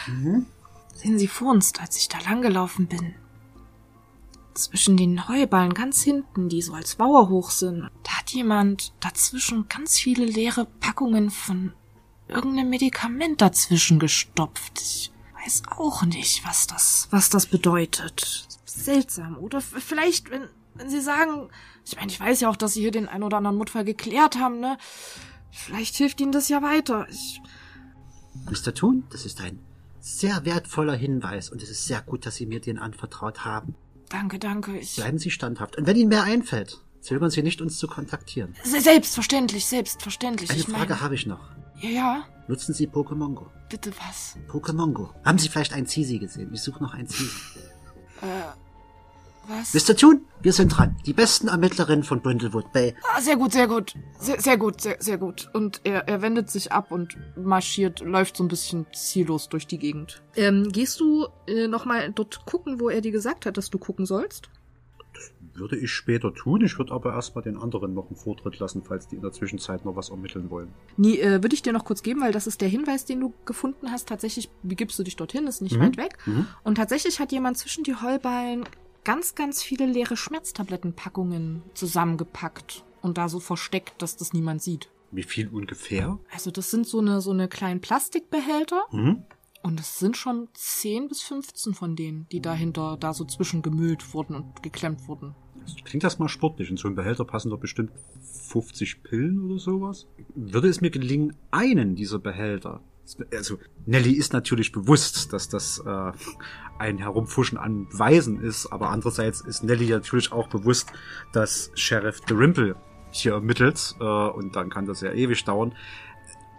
[SPEAKER 1] <laughs> Sehen Sie vor uns, als ich da langgelaufen bin. Zwischen den Heuballen ganz hinten, die so als Mauer hoch sind, da hat jemand dazwischen ganz viele leere Packungen von irgendeinem Medikament dazwischen gestopft. Ich weiß auch nicht, was das, was das bedeutet. Seltsam, oder? Vielleicht, wenn, wenn Sie sagen, ich meine, ich weiß ja auch, dass Sie hier den ein oder anderen Notfall geklärt haben, ne? Vielleicht hilft Ihnen das ja weiter. Ich,
[SPEAKER 2] Mr. Thun, das ist ein sehr wertvoller Hinweis und es ist sehr gut, dass Sie mir den anvertraut haben.
[SPEAKER 1] Danke, danke. Ich,
[SPEAKER 2] Bleiben Sie standhaft. Und wenn Ihnen mehr einfällt, zögern Sie nicht, uns zu kontaktieren.
[SPEAKER 1] Se- selbstverständlich, selbstverständlich.
[SPEAKER 2] Eine
[SPEAKER 1] ich
[SPEAKER 2] Frage
[SPEAKER 1] meine,
[SPEAKER 2] habe ich noch.
[SPEAKER 1] ja, ja,
[SPEAKER 2] Nutzen Sie Pokémon Go?
[SPEAKER 1] bitte was?
[SPEAKER 2] Pokémon Go. Haben Sie vielleicht ein Zizi gesehen? Ich suche noch ein Zizi.
[SPEAKER 1] Was?
[SPEAKER 2] Mr. Thun, wir sind dran. Die besten Ermittlerinnen von Brindlewood Bay.
[SPEAKER 1] Ah, sehr gut, sehr gut. Sehr, sehr gut, sehr, sehr gut. Und er, er wendet sich ab und marschiert, läuft so ein bisschen ziellos durch die Gegend. Ähm, gehst du äh, nochmal dort gucken, wo er dir gesagt hat, dass du gucken sollst?
[SPEAKER 5] Würde ich später tun. Ich würde aber erstmal den anderen noch einen Vortritt lassen, falls die in der Zwischenzeit noch was ermitteln wollen.
[SPEAKER 1] Nee, äh, würde ich dir noch kurz geben, weil das ist der Hinweis, den du gefunden hast. Tatsächlich begibst du dich dorthin, ist nicht weit weg. Und tatsächlich hat jemand zwischen die Heuballen ganz, ganz viele leere Schmerztablettenpackungen zusammengepackt und da so versteckt, dass das niemand sieht.
[SPEAKER 5] Wie viel ungefähr?
[SPEAKER 1] Also das sind so eine, so eine kleinen Plastikbehälter.
[SPEAKER 5] Mhm.
[SPEAKER 1] Und es sind schon 10 bis 15 von denen, die dahinter da so zwischengemüllt wurden und geklemmt wurden.
[SPEAKER 5] Klingt das mal sportlich. In so einen Behälter passen doch bestimmt 50 Pillen oder sowas. Würde es mir gelingen, einen dieser Behälter. Also, Nelly ist natürlich bewusst, dass das äh, ein Herumfuschen an Weisen ist, aber andererseits ist Nelly natürlich auch bewusst, dass Sheriff Dalrymple hier ermittelt äh, und dann kann das ja ewig dauern.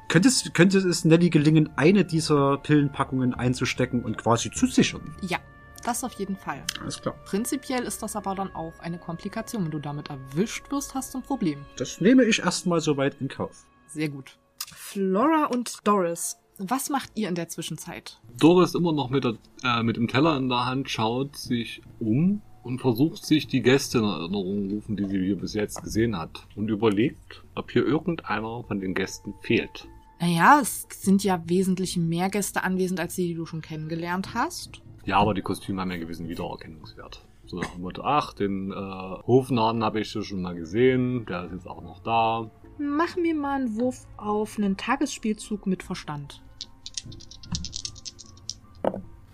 [SPEAKER 5] Könnte es, könnte es Nelly gelingen, eine dieser Pillenpackungen einzustecken und quasi zu sichern?
[SPEAKER 1] Ja, das auf jeden Fall.
[SPEAKER 5] Alles klar.
[SPEAKER 1] Prinzipiell ist das aber dann auch eine Komplikation. Wenn du damit erwischt wirst, hast du ein Problem.
[SPEAKER 5] Das nehme ich erstmal soweit in Kauf.
[SPEAKER 1] Sehr gut. Flora und Doris, was macht ihr in der Zwischenzeit?
[SPEAKER 3] Doris immer noch mit, der, äh, mit dem Teller in der Hand schaut sich um und versucht sich die Gäste in Erinnerung rufen, die sie hier bis jetzt gesehen hat. Und überlegt, ob hier irgendeiner von den Gästen fehlt.
[SPEAKER 1] Naja, es sind ja wesentlich mehr Gäste anwesend, als die, die du schon kennengelernt hast.
[SPEAKER 3] Ja, aber die Kostüme haben ja gewissen Wiedererkennungswert. So nach dem Motto, ach, den äh, Hofnarren habe ich schon mal gesehen, der ist jetzt auch noch da.
[SPEAKER 1] Mach mir mal einen Wurf auf einen Tagesspielzug mit Verstand.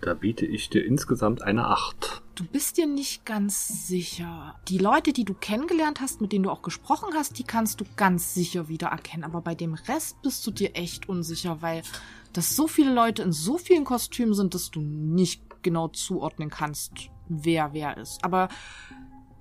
[SPEAKER 3] Da biete ich dir insgesamt eine Acht.
[SPEAKER 1] Du bist dir nicht ganz sicher. Die Leute, die du kennengelernt hast, mit denen du auch gesprochen hast, die kannst du ganz sicher wiedererkennen. Aber bei dem Rest bist du dir echt unsicher, weil das so viele Leute in so vielen Kostümen sind, dass du nicht genau zuordnen kannst, wer wer ist. Aber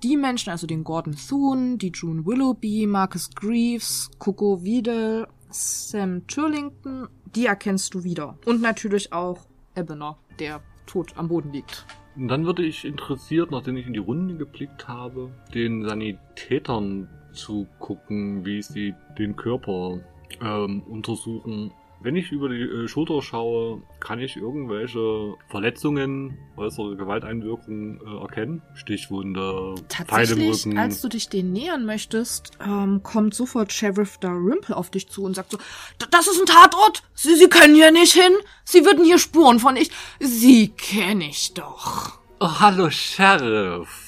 [SPEAKER 1] die Menschen, also den Gordon Thune, die June Willoughby, Marcus Greaves, Coco Wiedel, Sam Turlington, die erkennst du wieder. Und natürlich auch Ebener, der tot am Boden liegt.
[SPEAKER 3] Und dann würde ich interessiert, nachdem ich in die Runde geblickt habe, den Sanitätern zu gucken, wie sie den Körper ähm, untersuchen. Wenn ich über die äh, Schulter schaue, kann ich irgendwelche Verletzungen, äußere Gewalteinwirkungen äh, erkennen. Stichwunde,
[SPEAKER 1] Tatsächlich, als du dich denen nähern möchtest, ähm, kommt sofort Sheriff Dalrymple auf dich zu und sagt so, "D- das ist ein Tatort, Sie, Sie können hier nicht hin, Sie würden hier Spuren von ich, Sie kenne ich doch.
[SPEAKER 3] Oh, hallo Sheriff.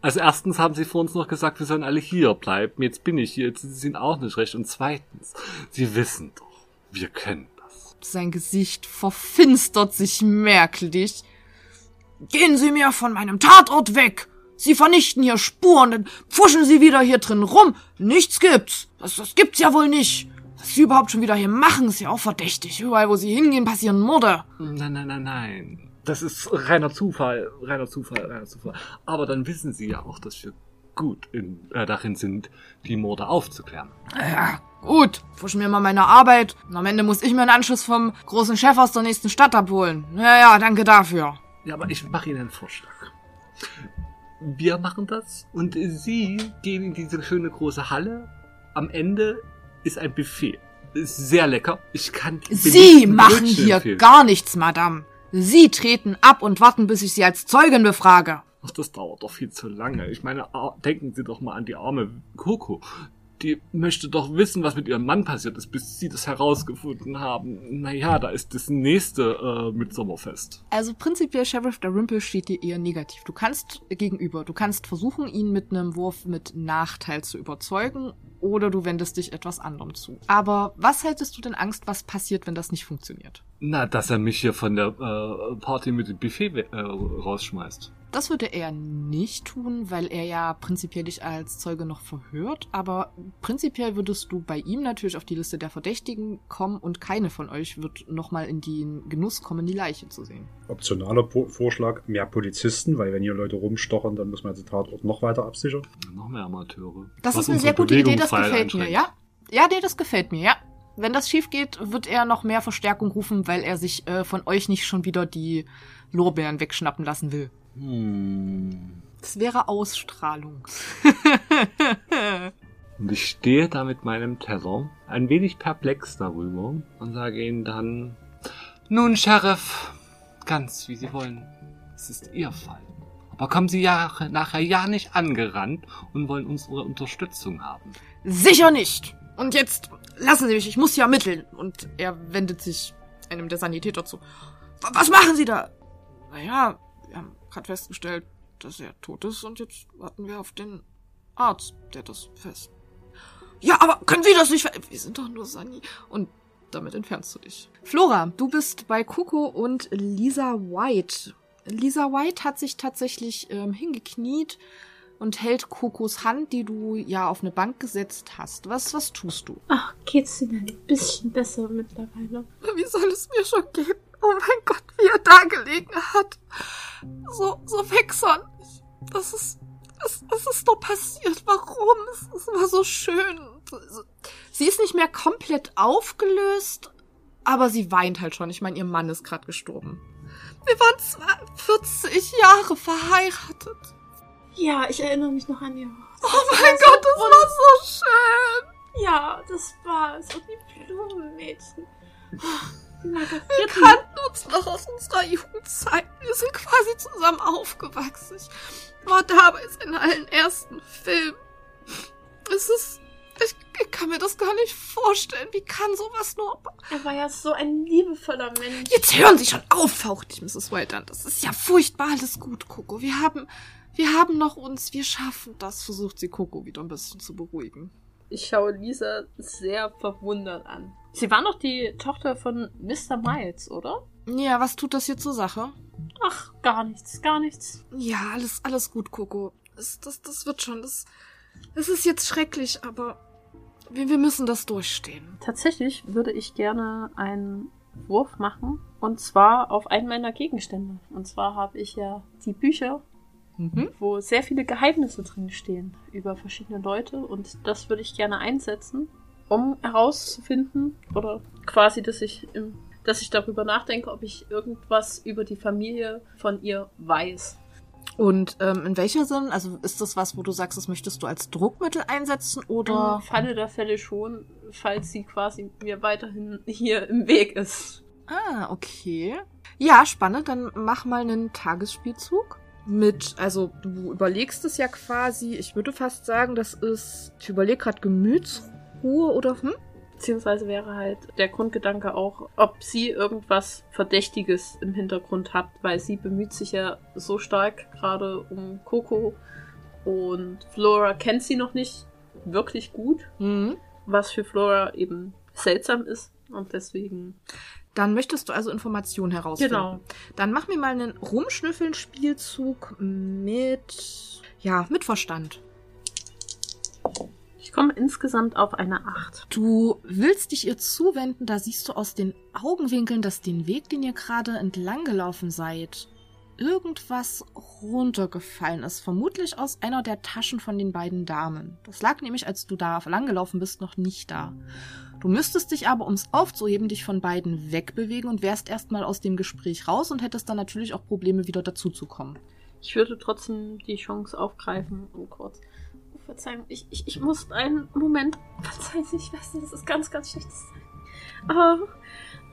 [SPEAKER 3] Also erstens haben sie vor uns noch gesagt, wir sollen alle hier bleiben. Jetzt bin ich hier, jetzt sind sie auch nicht recht. Und zweitens, sie wissen doch, wir können das.
[SPEAKER 1] Sein Gesicht verfinstert sich merklich. Gehen Sie mir von meinem Tatort weg! Sie vernichten hier Spuren, dann pfuschen Sie wieder hier drin rum. Nichts gibt's. Das, das gibt's ja wohl nicht. Was sie überhaupt schon wieder hier machen, ist ja auch verdächtig. Überall, wo sie hingehen, passieren Morde.
[SPEAKER 3] Nein, nein, nein, nein. Das ist reiner Zufall, reiner Zufall, reiner Zufall. Aber dann wissen Sie ja auch, dass wir gut in, äh, darin sind, die Morde aufzuklären.
[SPEAKER 1] Ja, gut. Fusch mir mal meine Arbeit. Und am Ende muss ich mir einen Anschluss vom großen Chef aus der nächsten Stadt abholen. Ja, ja, danke dafür.
[SPEAKER 3] Ja, aber ich mache Ihnen einen Vorschlag. Wir machen das und Sie gehen in diese schöne große Halle. Am Ende ist ein Buffet. Ist sehr lecker. Ich kann
[SPEAKER 1] Sie machen
[SPEAKER 3] Brötchen
[SPEAKER 1] hier
[SPEAKER 3] empfehlen.
[SPEAKER 1] gar nichts, Madame. Sie treten ab und warten, bis ich Sie als Zeugin befrage.
[SPEAKER 3] Ach, das dauert doch viel zu lange. Ich meine, ar- denken Sie doch mal an die arme Coco. Die möchte doch wissen, was mit ihrem Mann passiert ist, bis Sie das herausgefunden haben. Naja, da ist das nächste äh, Mitsommerfest.
[SPEAKER 1] Also prinzipiell, Sheriff Dalrymple steht dir eher negativ. Du kannst gegenüber, du kannst versuchen, ihn mit einem Wurf mit Nachteil zu überzeugen oder du wendest dich etwas anderem zu. Aber was hättest du denn Angst, was passiert, wenn das nicht funktioniert?
[SPEAKER 3] Na, dass er mich hier von der äh, Party mit dem Buffet äh, rausschmeißt.
[SPEAKER 1] Das würde er nicht tun, weil er ja prinzipiell dich als Zeuge noch verhört. Aber prinzipiell würdest du bei ihm natürlich auf die Liste der Verdächtigen kommen und keine von euch wird nochmal in den Genuss kommen, die Leiche zu sehen.
[SPEAKER 5] Optionaler Po- Vorschlag, mehr Polizisten, weil wenn hier Leute rumstochern, dann muss man den Tatort noch weiter absichern.
[SPEAKER 3] Noch mehr Amateure.
[SPEAKER 1] Das
[SPEAKER 3] Was
[SPEAKER 1] ist eine sehr gute Idee, das gefällt mir, ja? Ja, nee, das gefällt mir, ja. Wenn das schief geht, wird er noch mehr Verstärkung rufen, weil er sich äh, von euch nicht schon wieder die Lorbeeren wegschnappen lassen will.
[SPEAKER 3] Hm.
[SPEAKER 1] Das wäre Ausstrahlung. <laughs>
[SPEAKER 3] Und ich stehe da mit meinem Terror ein wenig perplex darüber und sage ihnen dann, nun, Sheriff, ganz wie Sie wollen. Es ist Ihr Fall. Aber kommen Sie ja nachher ja nicht angerannt und wollen unsere Unterstützung haben.
[SPEAKER 1] Sicher nicht! Und jetzt lassen Sie mich, ich muss hier ermitteln. Und er wendet sich einem der Sanitäter zu. "W- Was machen Sie da? Naja, gerade festgestellt, dass er tot ist und jetzt warten wir auf den Arzt, der das fest. Ja, aber können Sie das nicht ver Wir sind doch nur Sani. Und damit entfernst du dich. Flora, du bist bei Coco und Lisa White. Lisa White hat sich tatsächlich ähm, hingekniet und hält Kokos Hand, die du ja auf eine Bank gesetzt hast. Was, was tust du?
[SPEAKER 4] Ach, geht's Ihnen ein bisschen besser mittlerweile?
[SPEAKER 1] Wie soll es mir schon gehen? Oh mein Gott, wie er da gelegen hat. So, so wechseln. Das ist, es, es ist doch passiert. Warum? Es, es war so schön. Sie ist nicht mehr komplett aufgelöst, aber sie weint halt schon. Ich meine, ihr Mann ist gerade gestorben. Wir waren zwar 40 Jahre verheiratet.
[SPEAKER 4] Ja, ich erinnere mich noch an Ihr.
[SPEAKER 1] Oh mein Gott, das war so schön.
[SPEAKER 4] Ja, das war so die Blumenmädchen.
[SPEAKER 1] Wir kannten uns noch aus unserer Jugendzeit. Wir sind quasi zusammen aufgewachsen. Ich war da bei seinen allen ersten Filmen. Es ist. Ich, ich kann mir das gar nicht vorstellen. Wie kann sowas nur.
[SPEAKER 4] Er war ja so ein liebevoller Mensch.
[SPEAKER 1] Jetzt hören Sie schon auf, faucht dich Mrs. White an. Das ist ja furchtbar alles gut, Coco. Wir haben. Wir haben noch uns. Wir schaffen das, versucht sie Coco wieder ein bisschen zu beruhigen.
[SPEAKER 4] Ich schaue Lisa sehr verwundert an. Sie war noch die Tochter von Mr. Miles, oder?
[SPEAKER 1] Ja, was tut das hier zur Sache?
[SPEAKER 4] Ach, gar nichts, gar nichts.
[SPEAKER 1] Ja, alles, alles gut, Coco. Es, das, das wird schon. Das, es ist jetzt schrecklich, aber wir, wir müssen das durchstehen.
[SPEAKER 4] Tatsächlich würde ich gerne einen Wurf machen. Und zwar auf einen meiner Gegenstände. Und zwar habe ich ja die Bücher,
[SPEAKER 1] Mhm.
[SPEAKER 4] wo sehr viele Geheimnisse drin stehen über verschiedene Leute. Und das würde ich gerne einsetzen, um herauszufinden, oder quasi, dass ich dass ich darüber nachdenke, ob ich irgendwas über die Familie von ihr weiß.
[SPEAKER 1] Und ähm, in welcher Sinn? Also ist das was, wo du sagst, das möchtest du als Druckmittel einsetzen oder?
[SPEAKER 4] Im Falle der Fälle schon, falls sie quasi mir weiterhin hier im Weg ist.
[SPEAKER 1] Ah, okay. Ja, spannend. Dann mach mal einen Tagesspielzug. Mit, also du überlegst es ja quasi, ich würde fast sagen, das ist, ich überlege gerade Gemütsruhe oder hm?
[SPEAKER 4] Beziehungsweise wäre halt der Grundgedanke auch, ob sie irgendwas Verdächtiges im Hintergrund hat, weil sie bemüht sich ja so stark gerade um Coco und Flora kennt sie noch nicht wirklich gut,
[SPEAKER 1] Mhm.
[SPEAKER 4] was für Flora eben seltsam ist und deswegen.
[SPEAKER 1] Dann möchtest du also Informationen herausfinden.
[SPEAKER 4] Genau.
[SPEAKER 1] Dann mach mir mal einen Rumschnüffeln-Spielzug mit, ja, mit Verstand.
[SPEAKER 4] Ich komme insgesamt auf eine 8.
[SPEAKER 1] Du willst dich ihr zuwenden, da siehst du aus den Augenwinkeln, dass den Weg, den ihr gerade entlang gelaufen seid, irgendwas runtergefallen ist. Vermutlich aus einer der Taschen von den beiden Damen. Das lag nämlich, als du da langgelaufen bist, noch nicht da. Du müsstest dich aber, um es aufzuheben, dich von beiden wegbewegen und wärst erstmal aus dem Gespräch raus und hättest dann natürlich auch Probleme, wieder dazuzukommen.
[SPEAKER 4] Ich würde trotzdem die Chance aufgreifen und kurz. Oh, Verzeihung, ich, ich, ich muss einen Moment. Verzeihen Sie, ich weiß, das ist ganz, ganz schlechtes. Aber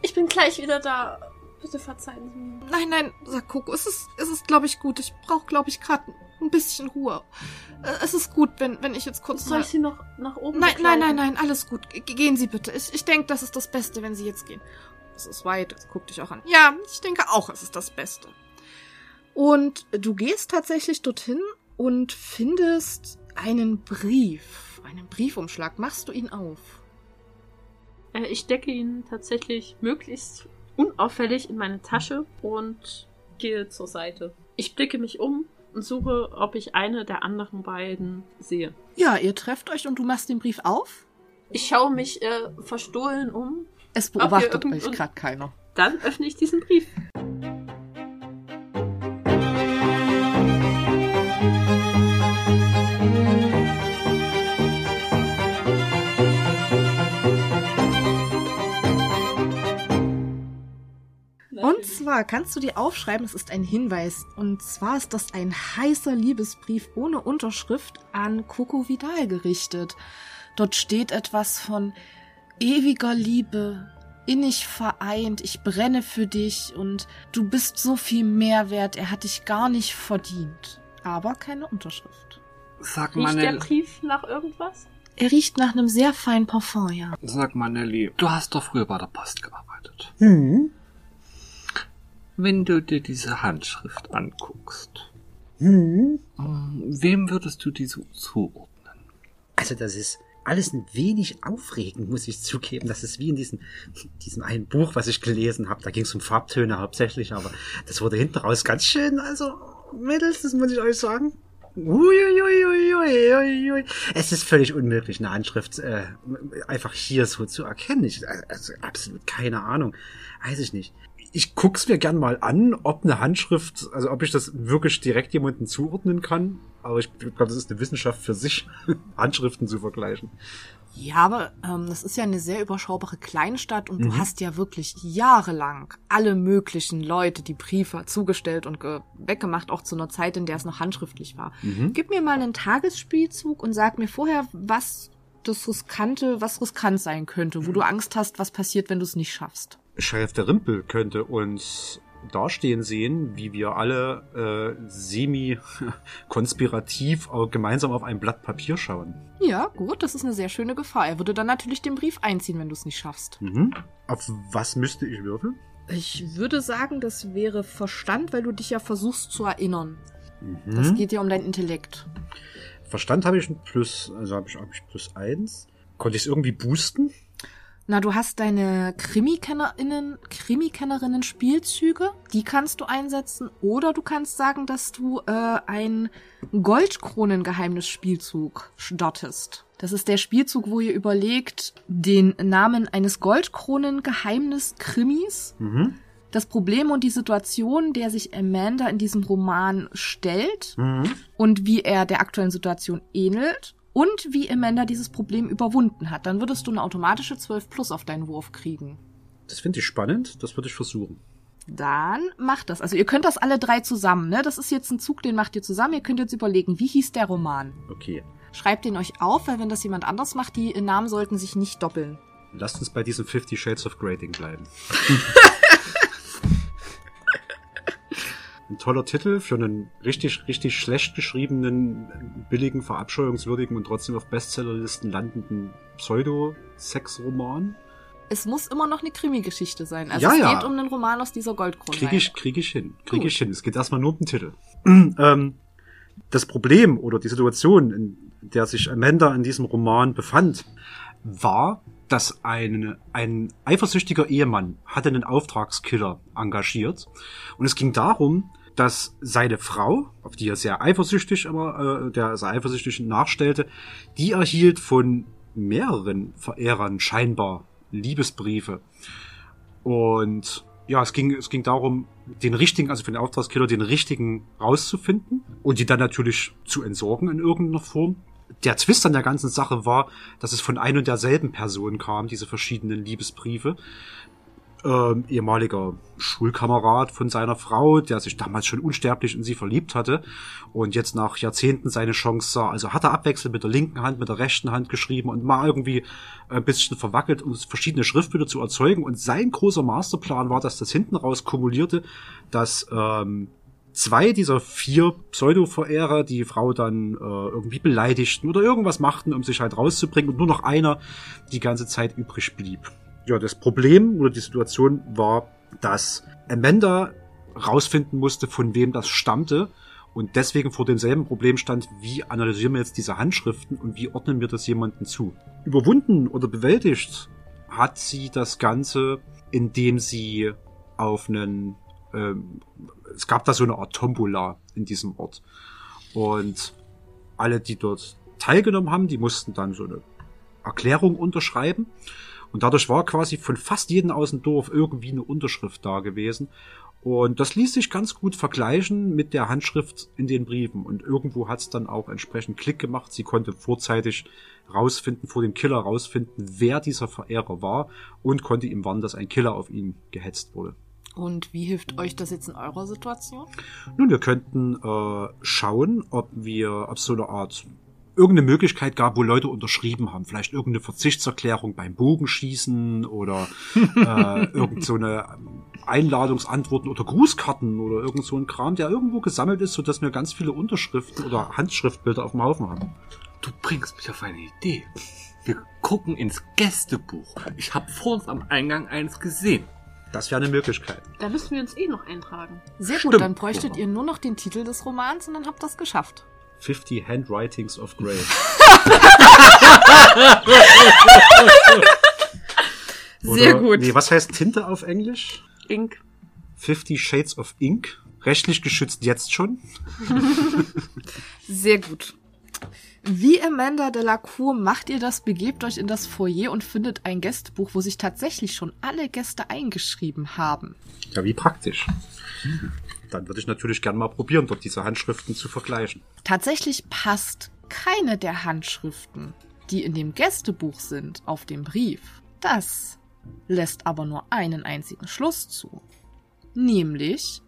[SPEAKER 4] ich bin gleich wieder da. Bitte verzeihen Sie mir.
[SPEAKER 1] Nein, nein, sagt Coco, es ist, es ist, glaube ich, gut. Ich brauche, glaube ich, gerade ein bisschen Ruhe. Äh, Es ist gut, wenn, wenn ich jetzt kurz
[SPEAKER 4] Soll ich Sie noch nach oben
[SPEAKER 1] Nein, nein, nein, nein, alles gut. Ge- Gehen Sie bitte. Ich, ich denke, das ist das Beste, wenn Sie jetzt gehen. Es ist weit, guck dich auch an. Ja, ich denke auch, es ist das Beste. Und du gehst tatsächlich dorthin und findest einen Brief. Einen Briefumschlag. Machst du ihn auf?
[SPEAKER 4] Äh, ich stecke ihn tatsächlich möglichst unauffällig in meine Tasche und gehe zur Seite. Ich blicke mich um und suche, ob ich eine der anderen beiden sehe.
[SPEAKER 1] Ja, ihr trefft euch und du machst den Brief auf.
[SPEAKER 4] Ich schaue mich äh, verstohlen um.
[SPEAKER 1] Es beobachtet euch gerade keiner.
[SPEAKER 4] Dann öffne ich diesen Brief.
[SPEAKER 1] Und zwar kannst du dir aufschreiben, es ist ein Hinweis. Und zwar ist das ein heißer Liebesbrief ohne Unterschrift an Coco Vidal gerichtet. Dort steht etwas von ewiger Liebe, innig vereint, ich brenne für dich und du bist so viel mehr wert, er hat dich gar nicht verdient. Aber keine Unterschrift.
[SPEAKER 3] Sag
[SPEAKER 4] Riecht der Brief nach irgendwas?
[SPEAKER 1] Er riecht nach einem sehr feinen Parfum, ja.
[SPEAKER 3] sag Manelli, du hast doch früher bei der Post gearbeitet.
[SPEAKER 2] Hm.
[SPEAKER 3] Wenn du dir diese Handschrift anguckst,
[SPEAKER 2] Hm.
[SPEAKER 3] ähm, wem würdest du die so zuordnen?
[SPEAKER 2] Also das ist alles ein wenig aufregend, muss ich zugeben. Das ist wie in diesem, diesem einen Buch, was ich gelesen habe. Da ging es um Farbtöne hauptsächlich, aber das wurde hinten raus ganz schön. Also, Mädels, das muss ich euch sagen. Uiuiuiuiui. Es ist völlig unmöglich, eine Handschrift äh, einfach hier so zu erkennen. Ich, also absolut keine Ahnung. Weiß ich nicht. Ich guck's mir gern mal an, ob eine Handschrift, also ob ich das wirklich direkt jemandem zuordnen kann. Aber ich glaube, das ist eine Wissenschaft für sich, <laughs> Handschriften zu vergleichen.
[SPEAKER 1] Ja, aber ähm, das ist ja eine sehr überschaubare Kleinstadt und du
[SPEAKER 2] Mhm.
[SPEAKER 1] hast ja wirklich jahrelang alle möglichen Leute die Briefe zugestellt und ge weggemacht, auch zu einer Zeit, in der es noch handschriftlich war.
[SPEAKER 2] Mhm.
[SPEAKER 1] Gib mir mal einen Tagesspielzug und sag mir vorher, was das Riskante, was riskant sein könnte, wo du Angst hast, was passiert, wenn du es nicht schaffst.
[SPEAKER 5] Sheriff der Rimpel könnte uns dastehen sehen, wie wir alle äh, semi-konspirativ gemeinsam auf ein Blatt Papier schauen.
[SPEAKER 1] Ja, gut, das ist eine sehr schöne Gefahr. Er würde dann natürlich den Brief einziehen, wenn du es nicht schaffst.
[SPEAKER 5] Mhm. Auf was müsste ich würfeln?
[SPEAKER 1] Ich würde sagen, das wäre Verstand, weil du dich ja versuchst zu erinnern.
[SPEAKER 5] Mhm.
[SPEAKER 1] Das geht ja um dein Intellekt.
[SPEAKER 5] Verstand habe ich ein Plus, also habe ich, hab ich plus eins. Konnte ich es irgendwie boosten?
[SPEAKER 1] Na, du hast deine Krimi-KennerInnen, Krimi-Kennerinnen-Spielzüge, die kannst du einsetzen. Oder du kannst sagen, dass du äh, ein Goldkronen-Geheimnis-Spielzug startest. Das ist der Spielzug, wo ihr überlegt, den Namen eines Goldkronen-Geheimnis-Krimis,
[SPEAKER 5] Mhm.
[SPEAKER 1] das Problem und die Situation, der sich Amanda in diesem Roman stellt
[SPEAKER 5] Mhm.
[SPEAKER 1] und wie er der aktuellen Situation ähnelt und wie Amanda dieses Problem überwunden hat. Dann würdest du eine automatische 12 plus auf deinen Wurf kriegen.
[SPEAKER 5] Das finde ich spannend, das würde ich versuchen.
[SPEAKER 1] Dann macht das. Also ihr könnt das alle drei zusammen, ne? Das ist jetzt ein Zug, den macht ihr zusammen. Ihr könnt jetzt überlegen, wie hieß der Roman?
[SPEAKER 5] Okay.
[SPEAKER 1] Schreibt den euch auf, weil wenn das jemand anders macht, die Namen sollten sich nicht doppeln.
[SPEAKER 5] Lasst uns bei diesem Fifty Shades of Grey Ding bleiben. <laughs> Ein toller Titel für einen richtig, richtig schlecht geschriebenen, billigen, verabscheuungswürdigen und trotzdem auf Bestsellerlisten landenden Pseudo-Sex-Roman.
[SPEAKER 1] Es muss immer noch eine Krimi-Geschichte sein. Also
[SPEAKER 5] Ja,
[SPEAKER 1] es
[SPEAKER 5] ja.
[SPEAKER 1] geht um einen Roman aus dieser Goldkrone.
[SPEAKER 5] Kriege ich, krieg ich hin. Kriege
[SPEAKER 1] Gut.
[SPEAKER 5] ich hin. Es geht erstmal nur um den Titel. <clears throat> ähm, das Problem oder die Situation, in der sich Amanda in diesem Roman befand, war, dass ein, ein eifersüchtiger Ehemann hatte einen Auftragskiller engagiert. Und es ging darum,
[SPEAKER 2] dass seine Frau, auf die er sehr eifersüchtig immer, äh, der sehr eifersüchtig nachstellte, die erhielt von mehreren Verehrern scheinbar Liebesbriefe. Und ja, es ging, es ging darum, den richtigen, also für den Auftragskiller, den richtigen rauszufinden und die dann natürlich zu entsorgen in irgendeiner Form. Der Twist an der ganzen Sache war, dass es von ein und derselben Person kam, diese verschiedenen Liebesbriefe ähm, ehemaliger Schulkamerad von seiner Frau, der sich damals schon unsterblich in sie verliebt hatte und jetzt nach Jahrzehnten seine Chance sah. Also hat er abwechselnd mit der linken Hand, mit der rechten Hand geschrieben und mal irgendwie ein bisschen verwackelt, um verschiedene Schriftbilder zu erzeugen. Und sein großer Masterplan war, dass das hinten raus kumulierte, dass ähm, zwei dieser vier Pseudo-Verehrer die Frau dann äh, irgendwie beleidigten oder irgendwas machten, um sich halt rauszubringen und nur noch einer die ganze Zeit übrig blieb ja, das Problem oder die Situation war, dass Amanda rausfinden musste, von wem das stammte und deswegen vor demselben Problem stand, wie analysieren wir jetzt diese Handschriften und wie ordnen wir das jemandem zu. Überwunden oder bewältigt hat sie das Ganze, indem sie auf einen, ähm, es gab da so eine Art Tombola in diesem Ort und alle, die dort teilgenommen haben, die mussten dann so eine Erklärung unterschreiben und dadurch war quasi von fast jedem aus dem Dorf irgendwie eine Unterschrift da gewesen. Und das ließ sich ganz gut vergleichen mit der Handschrift in den Briefen. Und irgendwo hat es dann auch entsprechend Klick gemacht. Sie konnte vorzeitig rausfinden, vor dem Killer rausfinden, wer dieser Verehrer war und konnte ihm warnen, dass ein Killer auf ihn gehetzt wurde.
[SPEAKER 1] Und wie hilft euch das jetzt in eurer Situation?
[SPEAKER 2] Nun, wir könnten äh, schauen, ob wir, ob so eine Art irgendeine Möglichkeit gab, wo Leute unterschrieben haben. Vielleicht irgendeine Verzichtserklärung beim Bogenschießen oder <laughs> äh, irgend so eine Einladungsantworten oder Grußkarten oder irgend so ein Kram, der irgendwo gesammelt ist, sodass wir ganz viele Unterschriften oder Handschriftbilder auf dem Haufen haben.
[SPEAKER 3] Du bringst mich auf eine Idee. Wir gucken ins Gästebuch. Ich habe vor uns am Eingang eins gesehen.
[SPEAKER 2] Das wäre eine Möglichkeit.
[SPEAKER 4] Da müssen wir uns eh noch eintragen.
[SPEAKER 1] Sehr
[SPEAKER 3] Stimmt.
[SPEAKER 1] gut, dann bräuchtet ihr nur noch den Titel des Romans und dann habt ihr es geschafft.
[SPEAKER 2] 50 Handwritings of Grey. <laughs>
[SPEAKER 1] Sehr
[SPEAKER 2] Oder-
[SPEAKER 1] gut.
[SPEAKER 2] Nee, was heißt Tinte auf Englisch?
[SPEAKER 4] Ink.
[SPEAKER 2] 50 Shades of Ink. Rechtlich geschützt jetzt schon.
[SPEAKER 1] Sehr gut. Wie Amanda de la Cour macht ihr das? Begebt euch in das Foyer und findet ein Gästebuch, wo sich tatsächlich schon alle Gäste eingeschrieben haben.
[SPEAKER 2] Ja, wie praktisch. Dann würde ich natürlich gerne mal probieren, dort diese Handschriften zu vergleichen.
[SPEAKER 1] Tatsächlich passt keine der Handschriften, die in dem Gästebuch sind, auf dem Brief. Das lässt aber nur einen einzigen Schluss zu. Nämlich,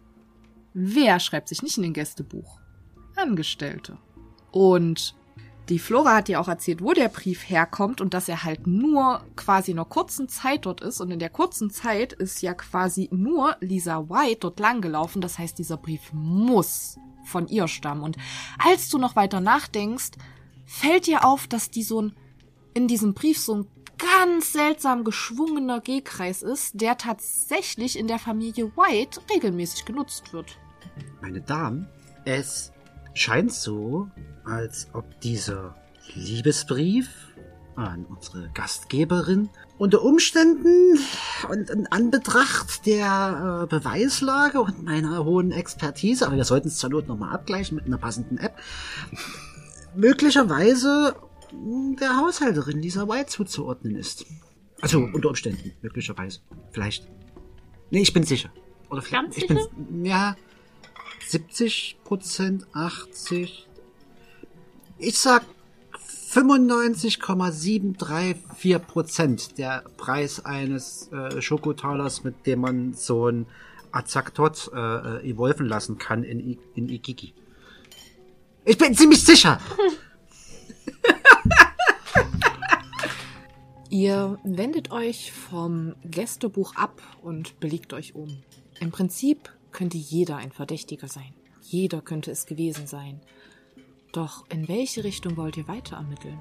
[SPEAKER 1] wer schreibt sich nicht in den Gästebuch? Angestellte. Und die Flora hat ja auch erzählt, wo der Brief herkommt und dass er halt nur quasi in einer kurzen Zeit dort ist. Und in der kurzen Zeit ist ja quasi nur Lisa White dort langgelaufen. Das heißt, dieser Brief muss von ihr stammen. Und als du noch weiter nachdenkst, fällt dir auf, dass die so ein, in diesem Brief so ein ganz seltsam geschwungener G-Kreis ist, der tatsächlich in der Familie White regelmäßig genutzt wird.
[SPEAKER 11] Meine Damen, es scheint so, als ob dieser Liebesbrief an unsere Gastgeberin unter Umständen und in Anbetracht der äh, Beweislage und meiner hohen Expertise, aber wir sollten es zur Not nochmal abgleichen mit einer passenden App, <laughs> möglicherweise der Haushälterin dieser White zuzuordnen ist. Also unter Umständen, möglicherweise. Vielleicht. Nee, ich bin sicher. Oder vielleicht.
[SPEAKER 4] Ganz
[SPEAKER 11] ich bin ja 70 Prozent, 80. Ich sag 95,734 Prozent der Preis eines äh, Schokotalers, mit dem man so ein Azaktot äh, evolven lassen kann in, in Igigi. Ich bin ziemlich sicher. <laughs>
[SPEAKER 1] Ihr wendet euch vom Gästebuch ab und belegt euch um. Im Prinzip könnte jeder ein Verdächtiger sein. Jeder könnte es gewesen sein. Doch in welche Richtung wollt ihr weiter ermitteln?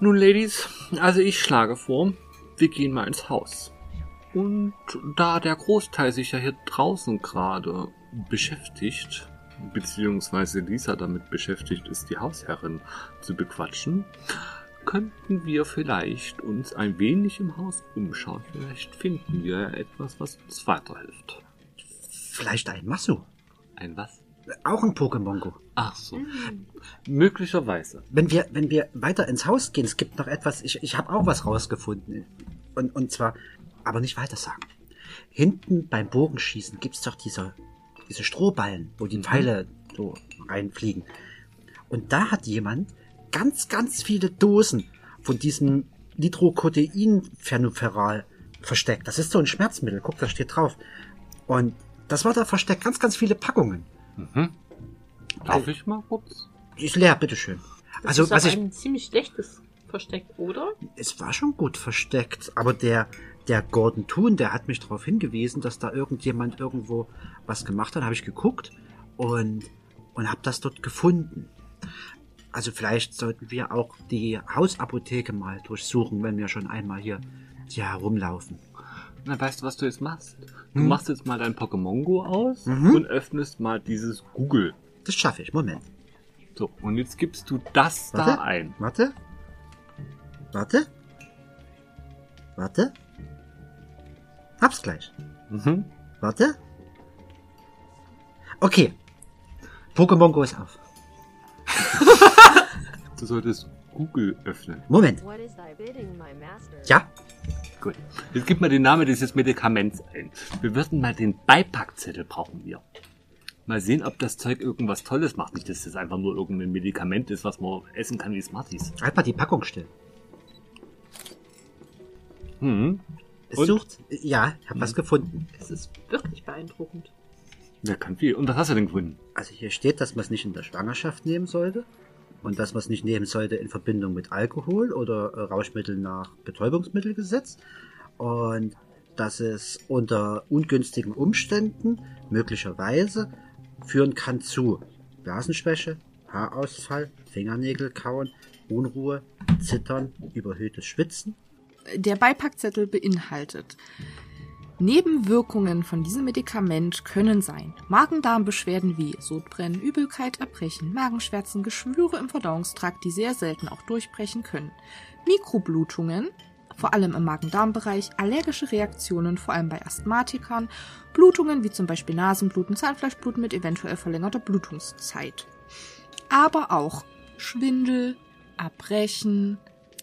[SPEAKER 3] Nun, Ladies, also ich schlage vor, wir gehen mal ins Haus. Und da der Großteil sich ja hier draußen gerade beschäftigt, beziehungsweise Lisa damit beschäftigt ist, die Hausherrin zu bequatschen, könnten wir vielleicht uns ein wenig im Haus umschauen. Vielleicht finden wir etwas, was uns weiterhilft.
[SPEAKER 2] Vielleicht ein Masu.
[SPEAKER 3] Ein was?
[SPEAKER 2] Auch ein Pokémon Go.
[SPEAKER 3] Ach so. Möglicherweise.
[SPEAKER 2] Wenn wir, wenn wir weiter ins Haus gehen, es gibt noch etwas, ich, ich habe auch was rausgefunden. Und, und zwar, aber nicht weiter sagen. Hinten beim Bogenschießen gibt's doch diese, diese Strohballen, wo die Pfeile so reinfliegen. Und da hat jemand ganz, ganz viele Dosen von diesem Nitrocodein-Phenoferal versteckt. Das ist so ein Schmerzmittel. Guck, da steht drauf. Und das war da versteckt. Ganz, ganz viele Packungen.
[SPEAKER 3] Darf ich mal kurz?
[SPEAKER 2] Die ist leer, bitteschön.
[SPEAKER 4] Das
[SPEAKER 2] Also,
[SPEAKER 4] ist
[SPEAKER 2] was ich,
[SPEAKER 4] ein ziemlich schlechtes Versteck, oder?
[SPEAKER 2] es war schon gut versteckt, aber der, der Gordon Toon, der hat mich darauf hingewiesen, dass da irgendjemand irgendwo was gemacht hat, habe ich geguckt und, und habe das dort gefunden. Also vielleicht sollten wir auch die Hausapotheke mal durchsuchen, wenn wir schon einmal hier, hier herumlaufen.
[SPEAKER 3] Na, weißt du, was du jetzt machst? Du machst jetzt mal dein Pokémon Go aus
[SPEAKER 2] Mhm.
[SPEAKER 3] und öffnest mal dieses Google.
[SPEAKER 2] Das schaffe ich. Moment.
[SPEAKER 3] So, und jetzt gibst du das
[SPEAKER 2] Warte.
[SPEAKER 3] da ein.
[SPEAKER 2] Warte. Warte. Warte. Hab's gleich.
[SPEAKER 3] Mhm.
[SPEAKER 2] Warte. Okay. Pokémon Go ist auf.
[SPEAKER 3] Du solltest Google öffnen.
[SPEAKER 2] Moment. Ja.
[SPEAKER 3] Gut. Jetzt gib mal den Namen dieses Medikaments ein. Wir würden mal den Beipackzettel brauchen wir. Mal sehen, ob das Zeug irgendwas Tolles macht. Nicht, dass das einfach nur irgendein Medikament ist, was man essen kann wie Smarties.
[SPEAKER 2] Halt mal die Packung still.
[SPEAKER 3] Hm.
[SPEAKER 2] Es
[SPEAKER 3] Und?
[SPEAKER 2] sucht. Ja, ich habe was gefunden.
[SPEAKER 4] Es ist wirklich beeindruckend.
[SPEAKER 3] Wer kann viel. Und was hast du denn gefunden?
[SPEAKER 2] Also hier steht, dass man es nicht in der Schwangerschaft nehmen sollte. Und dass man es nicht nehmen sollte in Verbindung mit Alkohol oder äh, Rauschmitteln nach Betäubungsmittelgesetz. Und dass es unter ungünstigen Umständen möglicherweise führen kann zu Blasenschwäche, Haarausfall, Fingernägel kauen, Unruhe, Zittern, überhöhtes Schwitzen.
[SPEAKER 1] Der Beipackzettel beinhaltet Nebenwirkungen von diesem Medikament können sein Magen-Darm-Beschwerden wie Sodbrennen, Übelkeit, Erbrechen, Magenschmerzen, Geschwüre im Verdauungstrakt, die sehr selten auch durchbrechen können, Mikroblutungen, vor allem im Magen-Darm-Bereich, allergische Reaktionen, vor allem bei Asthmatikern, Blutungen wie zum Beispiel Nasenbluten, Zahnfleischbluten mit eventuell verlängerter Blutungszeit. Aber auch Schwindel, Erbrechen,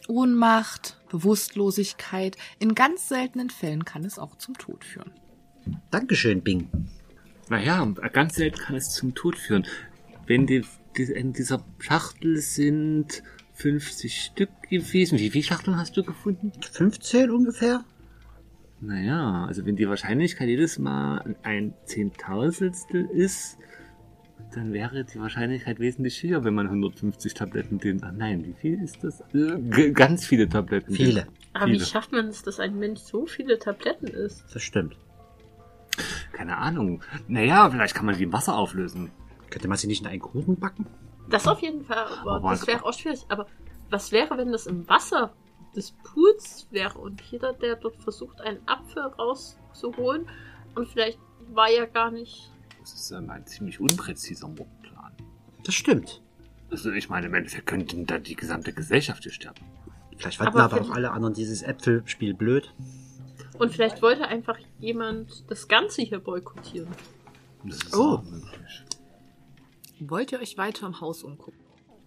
[SPEAKER 1] Ohnmacht, Bewusstlosigkeit. In ganz seltenen Fällen kann es auch zum Tod führen.
[SPEAKER 2] Dankeschön, Bing.
[SPEAKER 3] Naja, ganz selten kann es zum Tod führen. Wenn die, die in dieser Schachtel sind 50 Stück gewesen. Wie viele Schachteln hast du gefunden?
[SPEAKER 2] 15 ungefähr?
[SPEAKER 3] Naja, also wenn die Wahrscheinlichkeit jedes Mal ein Zehntausendstel ist, dann wäre die Wahrscheinlichkeit wesentlich höher, wenn man 150 Tabletten den. Ah nein, wie viel ist das? Äh, g- ganz viele Tabletten.
[SPEAKER 2] Viele.
[SPEAKER 4] Aber wie
[SPEAKER 3] Viele.
[SPEAKER 4] schafft man es, dass ein Mensch so viele Tabletten isst?
[SPEAKER 2] Das stimmt.
[SPEAKER 3] Keine Ahnung. Naja, vielleicht kann man die im Wasser auflösen.
[SPEAKER 2] Könnte man sie nicht in einen Kuchen backen?
[SPEAKER 4] Das auf jeden Fall, aber
[SPEAKER 3] Aber
[SPEAKER 4] das wäre auch schwierig. Aber was wäre, wenn das im Wasser des Pools wäre und jeder, der dort versucht, einen Apfel rauszuholen und vielleicht war ja gar nicht.
[SPEAKER 3] Das ist ähm, ein ziemlich unpräziser Mordplan.
[SPEAKER 2] Das stimmt.
[SPEAKER 3] Also ich meine, im Endeffekt könnte da die gesamte Gesellschaft hier sterben.
[SPEAKER 2] Vielleicht fanden
[SPEAKER 4] Aber
[SPEAKER 2] aber, auch alle anderen dieses Äpfelspiel blöd.
[SPEAKER 4] Und vielleicht wollte einfach jemand das Ganze hier boykottieren.
[SPEAKER 3] Das ist
[SPEAKER 2] Oh.
[SPEAKER 3] möglich.
[SPEAKER 1] Wollt ihr euch weiter im Haus umgucken?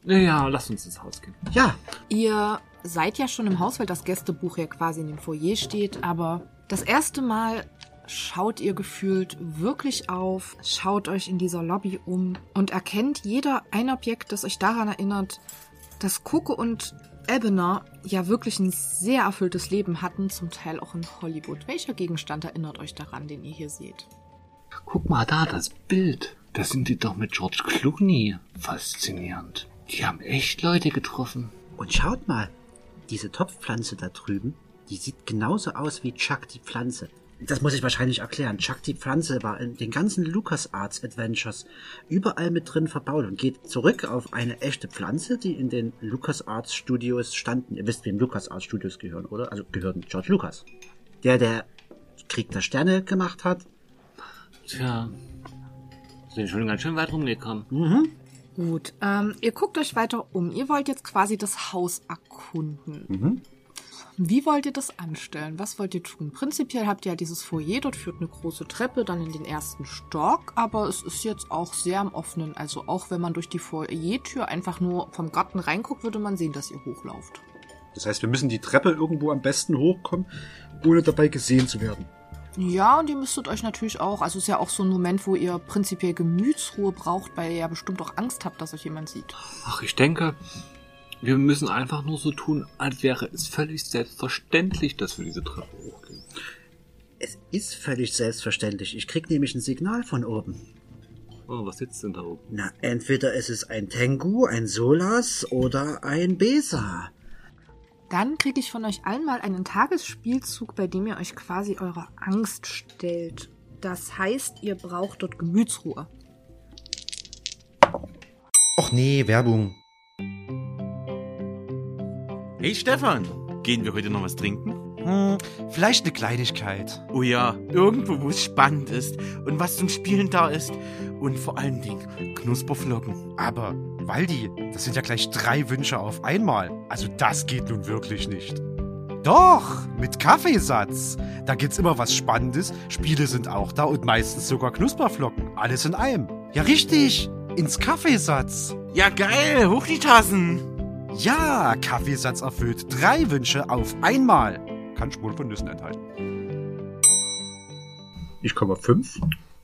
[SPEAKER 3] Naja, lass uns ins Haus gehen.
[SPEAKER 2] Ja,
[SPEAKER 1] Ihr seid ja schon im Haus, weil das Gästebuch ja quasi in dem Foyer steht, aber das erste Mal schaut ihr gefühlt wirklich auf, schaut euch in dieser Lobby um und erkennt jeder ein Objekt, das euch daran erinnert, dass Coco und Ebener ja wirklich ein sehr erfülltes Leben hatten, zum Teil auch in Hollywood. Welcher Gegenstand erinnert euch daran, den ihr hier seht?
[SPEAKER 3] Guck mal da, das Bild. Da sind die doch mit George Clooney. Faszinierend. Die haben echt Leute getroffen.
[SPEAKER 2] und schaut mal, diese Topfpflanze da drüben, die sieht genauso aus wie Chuck die Pflanze. Das muss ich wahrscheinlich erklären. Chuck die Pflanze war in den ganzen LucasArts Adventures überall mit drin verbaut und geht zurück auf eine echte Pflanze, die in den LucasArts Studios standen. Ihr wisst, wem LucasArts Studios gehören, oder? Also gehören George Lucas. Der, der Krieg der Sterne gemacht hat.
[SPEAKER 3] Tja, sind schon ganz schön weit rumgekommen.
[SPEAKER 2] Mhm.
[SPEAKER 1] Gut, ähm, ihr guckt euch weiter um. Ihr wollt jetzt quasi das Haus erkunden.
[SPEAKER 2] Mhm.
[SPEAKER 1] Wie wollt ihr das anstellen? Was wollt ihr tun? Prinzipiell habt ihr ja dieses Foyer, dort führt eine große Treppe dann in den ersten Stock, aber es ist jetzt auch sehr am offenen. Also auch wenn man durch die Foyertür einfach nur vom Garten reinguckt, würde man sehen, dass ihr hochlauft.
[SPEAKER 5] Das heißt, wir müssen die Treppe irgendwo am besten hochkommen, ohne dabei gesehen zu werden.
[SPEAKER 1] Ja, und ihr müsstet euch natürlich auch, also es ist ja auch so ein Moment, wo ihr prinzipiell Gemütsruhe braucht, weil ihr ja bestimmt auch Angst habt, dass euch jemand sieht.
[SPEAKER 3] Ach, ich denke, wir müssen einfach nur so tun, als wäre es völlig selbstverständlich, dass wir diese Treppe hochgehen.
[SPEAKER 2] Es ist völlig selbstverständlich. Ich krieg nämlich ein Signal von oben.
[SPEAKER 3] Oh, was sitzt denn da oben?
[SPEAKER 2] Na, entweder ist es ein Tengu, ein Solas oder ein Besa.
[SPEAKER 1] Dann kriege ich von euch allen mal einen Tagesspielzug, bei dem ihr euch quasi eurer Angst stellt. Das heißt, ihr braucht dort Gemütsruhe.
[SPEAKER 6] Och nee, Werbung.
[SPEAKER 12] Hey Stefan, gehen wir heute noch was trinken?
[SPEAKER 6] Hm, vielleicht eine Kleinigkeit.
[SPEAKER 12] Oh ja, irgendwo, wo es spannend ist und was zum Spielen da ist. Und vor allen Dingen Knusperflocken.
[SPEAKER 6] Aber, Waldi, das sind ja gleich drei Wünsche auf einmal. Also das geht nun wirklich nicht. Doch, mit Kaffeesatz. Da gibt's immer was Spannendes, Spiele sind auch da und meistens sogar Knusperflocken. Alles in einem. Ja, richtig. Ins Kaffeesatz.
[SPEAKER 12] Ja geil, hoch die Tassen.
[SPEAKER 6] Ja, Kaffeesatz erfüllt drei Wünsche auf einmal. Kann Spuren von Nüssen enthalten.
[SPEAKER 5] Ich komme auf fünf.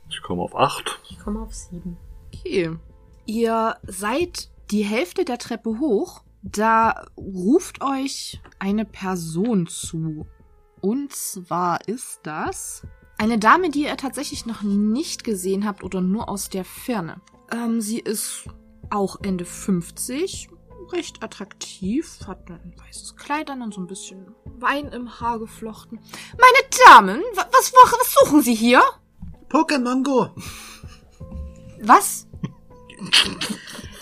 [SPEAKER 3] Ich komme auf acht.
[SPEAKER 4] Ich komme auf sieben.
[SPEAKER 1] Okay. Ihr seid die Hälfte der Treppe hoch. Da ruft euch eine Person zu. Und zwar ist das eine Dame, die ihr tatsächlich noch nicht gesehen habt oder nur aus der Ferne. Ähm, sie ist auch Ende 50, recht attraktiv, hat ein weißes Kleid an und so ein bisschen Wein im Haar geflochten. Meine Damen, wa- was, was suchen Sie hier?
[SPEAKER 2] Pokémongo!
[SPEAKER 1] Was?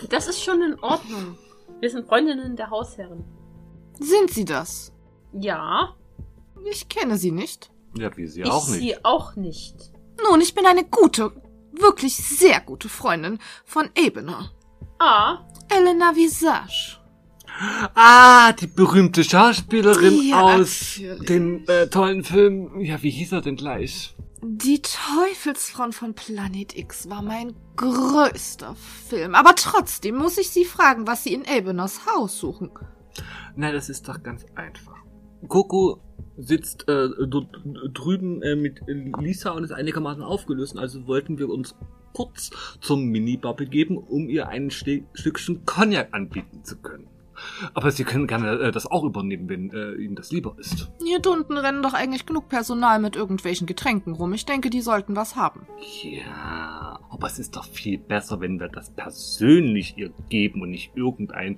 [SPEAKER 4] Das ist schon in Ordnung. Wir sind Freundinnen der Hausherren.
[SPEAKER 1] Sind Sie das?
[SPEAKER 4] Ja,
[SPEAKER 1] Ich kenne Sie nicht.
[SPEAKER 3] Ja, wie sie
[SPEAKER 4] ich
[SPEAKER 3] auch nicht.
[SPEAKER 4] sie auch nicht.
[SPEAKER 1] Nun, ich bin eine gute, wirklich sehr gute Freundin von Ebener.
[SPEAKER 4] Ah,
[SPEAKER 1] Elena Visage.
[SPEAKER 3] Ah, die berühmte Schauspielerin
[SPEAKER 1] Ja,
[SPEAKER 3] aus
[SPEAKER 1] natürlich.
[SPEAKER 3] dem äh, tollen Film. Ja, wie hieß er denn gleich?
[SPEAKER 1] Die Teufelsfront von Planet X war mein größter Film. Aber trotzdem muss ich Sie fragen, was Sie in Ebeners Haus suchen.
[SPEAKER 3] Nein, das ist doch ganz einfach. Coco sitzt äh, drüben äh, mit Lisa und ist einigermaßen aufgelöst. Also wollten wir uns kurz zum Minibar begeben, um ihr ein Ste Stückchen Cognac anbieten zu können. Aber Sie können gerne äh, das auch übernehmen, wenn äh, Ihnen das lieber ist.
[SPEAKER 1] Hier unten rennen doch eigentlich genug Personal mit irgendwelchen Getränken rum. Ich denke, die sollten was haben.
[SPEAKER 3] Ja, aber es ist doch viel besser, wenn wir das persönlich ihr geben und nicht irgendein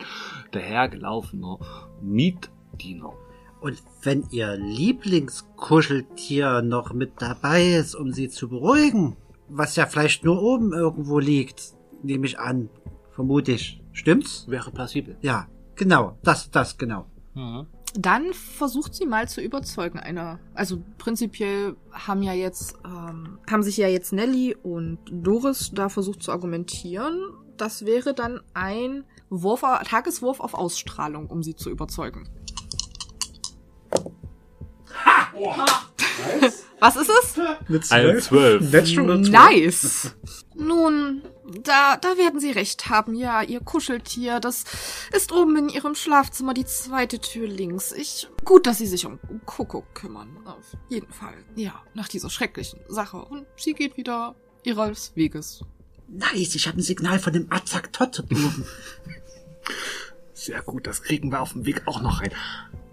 [SPEAKER 3] dahergelaufener Mietdiener.
[SPEAKER 2] Und wenn ihr Lieblingskuscheltier noch mit dabei ist, um sie zu beruhigen, was ja vielleicht nur oben irgendwo liegt, nehme ich an, vermute ich. Stimmt's?
[SPEAKER 3] Wäre plausibel.
[SPEAKER 2] Ja, genau, das, das, genau.
[SPEAKER 1] Dann versucht sie mal zu überzeugen einer. Also prinzipiell haben ja jetzt, ähm, haben sich ja jetzt Nelly und Doris da versucht zu argumentieren. Das wäre dann ein Wurf, Tageswurf auf Ausstrahlung, um sie zu überzeugen. Was ist es?
[SPEAKER 5] Eine
[SPEAKER 3] Eine Zwölf.
[SPEAKER 5] Natural Twelve.
[SPEAKER 1] Nice. Nun, da, da werden Sie recht haben. Ja, Ihr Kuscheltier, das ist oben in Ihrem Schlafzimmer die zweite Tür links. Ich, gut, dass Sie sich um Coco kümmern. Auf jeden Fall. Ja, nach dieser schrecklichen Sache. Und sie geht wieder ihres Weges.
[SPEAKER 2] Nice, ich habe ein Signal von dem Azak Tot oben.
[SPEAKER 3] Sehr gut, das kriegen wir auf dem Weg auch noch rein.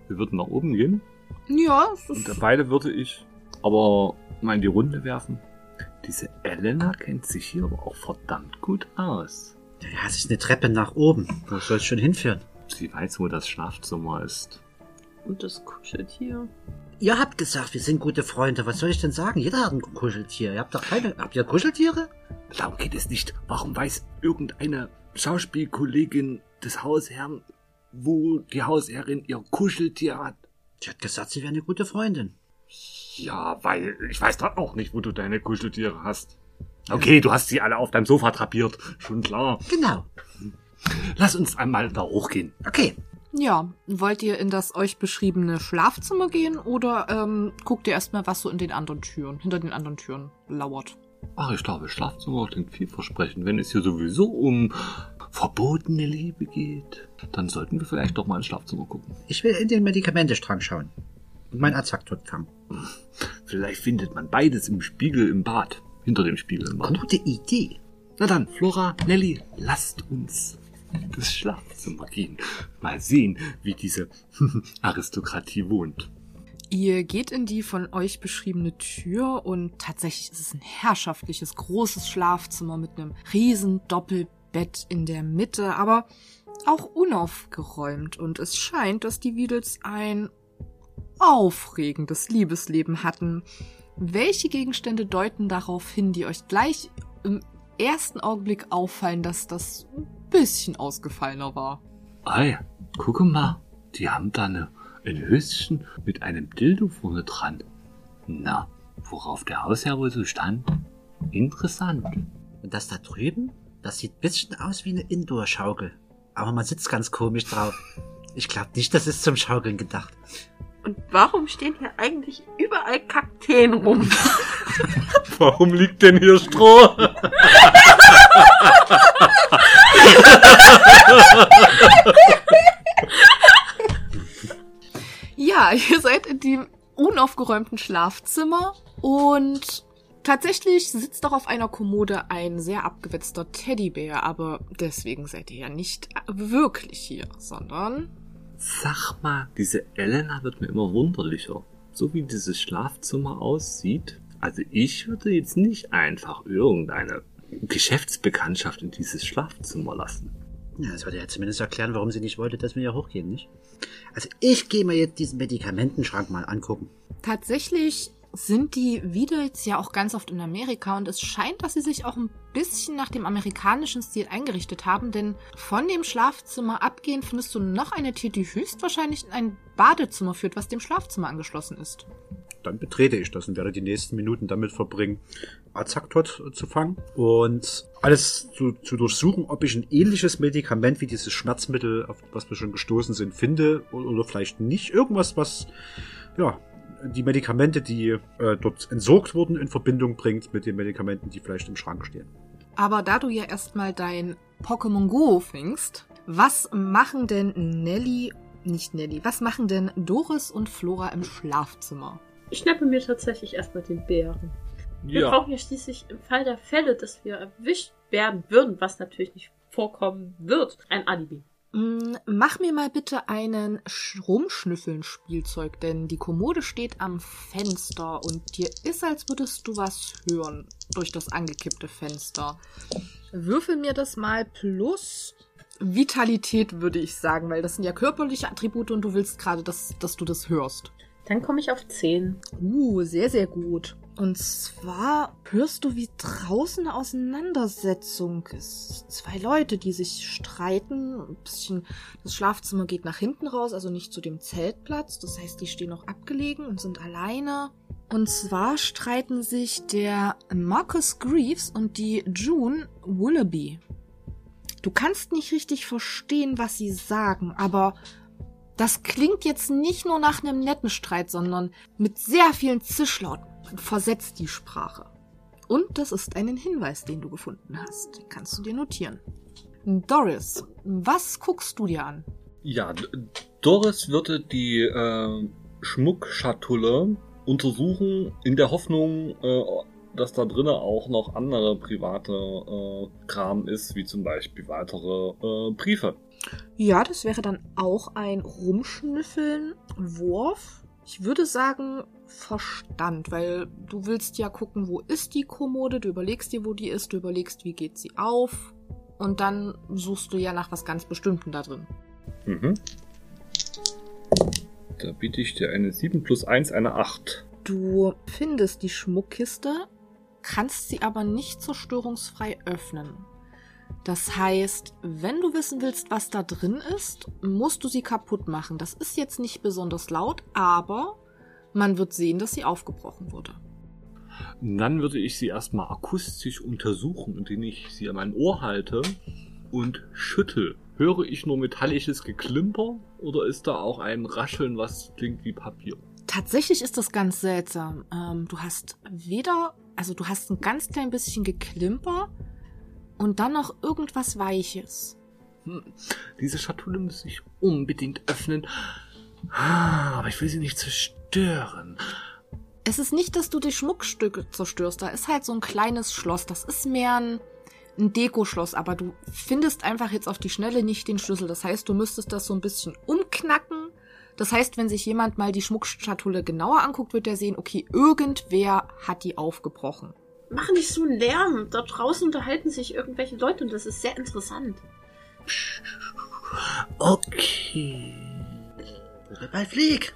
[SPEAKER 3] Wir würden nach oben gehen
[SPEAKER 1] Ja, es
[SPEAKER 3] und
[SPEAKER 1] ist,
[SPEAKER 3] dabei würde ich aber mal in die Runde werfen. Diese Elena kennt sich hier aber auch verdammt gut aus.
[SPEAKER 2] Ja, es ist eine Treppe nach oben. Wo soll's schon hinführen?
[SPEAKER 3] Sie weiß, wo das Schlafzimmer ist.
[SPEAKER 4] und das Kuscheltier.
[SPEAKER 2] Ihr habt gesagt, wir sind gute Freunde. Was soll ich denn sagen? Jeder hat ein Kuscheltier. Ihr habt doch keine. Habt ihr Kuscheltiere?
[SPEAKER 3] Darum geht es nicht. Warum weiß irgendeine Schauspielkollegin des Hausherrn, wo die Hausherrin ihr Kuscheltier hat?
[SPEAKER 2] Sie hat gesagt, sie wäre eine gute Freundin.
[SPEAKER 3] Ja, weil ich weiß doch auch nicht, wo du deine Kuscheltiere hast. Okay, du hast sie alle auf deinem Sofa drapiert. Schon klar.
[SPEAKER 2] Genau.
[SPEAKER 3] Lass uns einmal da hochgehen.
[SPEAKER 2] Okay.
[SPEAKER 1] Ja, wollt ihr in das euch beschriebene Schlafzimmer gehen oder ähm, guckt ihr erstmal, was so in den anderen Türen, hinter den anderen Türen lauert?
[SPEAKER 3] Ach, ich glaube, Schlafzimmer klingt vielversprechend. Wenn es hier sowieso um verbotene Liebe geht, dann sollten wir vielleicht doch mal ins Schlafzimmer gucken.
[SPEAKER 2] Ich will in den Medikamentestrang schauen. Und mein Azaktot fangen.
[SPEAKER 3] Vielleicht findet man beides im Spiegel im Bad. Hinter dem Spiegel im Bad.
[SPEAKER 2] Gute Idee.
[SPEAKER 3] Na dann, Flora, Nelly, lasst uns ins Schlafzimmer gehen. Mal sehen, wie diese <laughs> Aristokratie wohnt.
[SPEAKER 1] Ihr geht in die von euch beschriebene Tür und tatsächlich ist es ein herrschaftliches, großes Schlafzimmer mit einem riesen Doppelbett in der Mitte, aber auch unaufgeräumt und es scheint, dass die Wiedels ein aufregendes Liebesleben hatten. Welche Gegenstände deuten darauf hin, die euch gleich im ersten Augenblick auffallen, dass das ein bisschen ausgefallener war?
[SPEAKER 3] Ei, guck mal, die haben da eine, ein Höschen mit einem Dildo vorne dran. Na, worauf der Hausherr wohl so stand? Interessant.
[SPEAKER 2] Und das da drüben, das sieht ein bisschen aus wie eine Indoor-Schaukel. Aber man sitzt ganz komisch drauf. Ich glaube nicht, das ist zum Schaukeln gedacht.
[SPEAKER 4] Und warum stehen hier eigentlich überall Kakteen rum? <laughs>
[SPEAKER 3] Warum liegt denn hier Stroh? <laughs>
[SPEAKER 1] Ja, <laughs> ihr seid in dem unaufgeräumten Schlafzimmer und tatsächlich sitzt doch auf einer Kommode ein sehr abgewetzter Teddybär, aber deswegen seid ihr ja nicht wirklich hier, sondern
[SPEAKER 3] Sag mal, diese Elena wird mir immer wunderlicher. So wie dieses Schlafzimmer aussieht. Also ich würde jetzt nicht einfach irgendeine Geschäftsbekanntschaft in dieses Schlafzimmer lassen.
[SPEAKER 2] Ja, das würde ja zumindest erklären, warum sie nicht wollte, dass wir hier hochgehen, nicht? Also ich gehe mir jetzt diesen Medikamentenschrank mal angucken.
[SPEAKER 1] tatsächlich sind die Wiedels ja auch ganz oft in Amerika und es scheint, dass sie sich auch ein bisschen nach dem amerikanischen Stil eingerichtet haben, denn von dem Schlafzimmer abgehend findest du noch eine Tür, die höchstwahrscheinlich in ein Badezimmer führt, was dem Schlafzimmer angeschlossen ist.
[SPEAKER 5] Dann betrete ich das und werde die nächsten Minuten damit verbringen, Azaktot zu fangen und alles zu, zu durchsuchen, ob ich ein ähnliches Medikament wie dieses Schmerzmittel, auf was wir schon gestoßen sind, finde oder, vielleicht nicht. Irgendwas, was ja die Medikamente, die äh, dort entsorgt wurden, in Verbindung bringt mit den Medikamenten, die vielleicht im Schrank stehen.
[SPEAKER 1] Aber da du ja erstmal dein Pokémon Go fängst, was machen denn Nelly, nicht Nelly, was machen denn Doris und Flora im Schlafzimmer?
[SPEAKER 4] Ich schnappe mir tatsächlich erstmal den Bären. Wir brauchen ja schließlich im Fall der Fälle, dass wir erwischt werden würden, was natürlich nicht vorkommen wird, ein Alibi.
[SPEAKER 1] Mm, Mach mir mal bitte einen Sch- Rumschnüffeln-Spielzeug, denn die Kommode steht am Fenster und dir ist, als würdest du was hören durch das angekippte Fenster. Würfel mir das mal plus Vitalität, würde ich sagen, weil das sind ja körperliche Attribute und du willst gerade, dass, dass du das hörst.
[SPEAKER 4] Dann komme ich auf 10.
[SPEAKER 1] Uh, sehr, sehr gut. Und zwar hörst du, wie draußen eine Auseinandersetzung ist. Zwei Leute, die sich streiten. Ein bisschen, das Schlafzimmer geht nach hinten raus, also nicht zu dem Zeltplatz. Das heißt, die stehen noch abgelegen und sind alleine. Und zwar streiten sich der Marcus Greaves und die June Willoughby. Du kannst nicht richtig verstehen, was sie sagen, aber das klingt jetzt nicht nur nach einem netten Streit, sondern mit sehr vielen Zischlauten versetzt die Sprache. Und das ist ein Hinweis, den du gefunden hast. Den kannst du dir notieren. Doris, was guckst du dir an?
[SPEAKER 3] Ja, Doris würde die äh, Schmuckschatulle untersuchen, in der Hoffnung, äh, dass da drinnen auch noch andere private äh, Kram ist, wie zum Beispiel weitere äh, Briefe.
[SPEAKER 1] Ja, das wäre dann auch ein Rumschnüffeln, Wurf. Ich würde sagen Verstand, weil du willst ja gucken, wo ist die Kommode, du überlegst dir, wo die ist, du überlegst, wie geht sie auf und dann suchst du ja nach was ganz Bestimmtem da drin.
[SPEAKER 3] Mhm. Da biete ich dir eine 7 plus 1, eine 8.
[SPEAKER 1] Du findest die Schmuckkiste, kannst sie aber nicht zerstörungsfrei öffnen. Das heißt, wenn du wissen willst, was da drin ist, musst du sie kaputt machen. Das ist jetzt nicht besonders laut, aber man wird sehen, dass sie aufgebrochen wurde.
[SPEAKER 3] Dann würde ich sie erstmal akustisch untersuchen, indem ich sie an mein Ohr halte und schüttel. Höre ich nur metallisches Geklimper oder ist da auch ein Rascheln, was klingt wie Papier?
[SPEAKER 1] Tatsächlich ist das ganz seltsam. Ähm, du hast weder, also du hast ein ganz klein bisschen Geklimper und dann noch irgendwas Weiches.
[SPEAKER 3] Hm, diese Schatulle muss ich unbedingt öffnen. Ah, Aber ich will sie nicht zerstören.
[SPEAKER 1] Es ist nicht, dass du die Schmuckstücke zerstörst. Da ist halt so ein kleines Schloss. Das ist mehr ein, ein Dekoschloss, aber du findest einfach jetzt auf die Schnelle nicht den Schlüssel. Das heißt, du müsstest das so ein bisschen umknacken. Das heißt, wenn sich jemand mal die Schmuckschatulle genauer anguckt, wird er sehen, okay, irgendwer hat die aufgebrochen.
[SPEAKER 4] Mach nicht so einen Lärm. Da draußen unterhalten sich irgendwelche Leute und das ist sehr interessant.
[SPEAKER 3] Okay.
[SPEAKER 2] Bei <laughs> Flieg.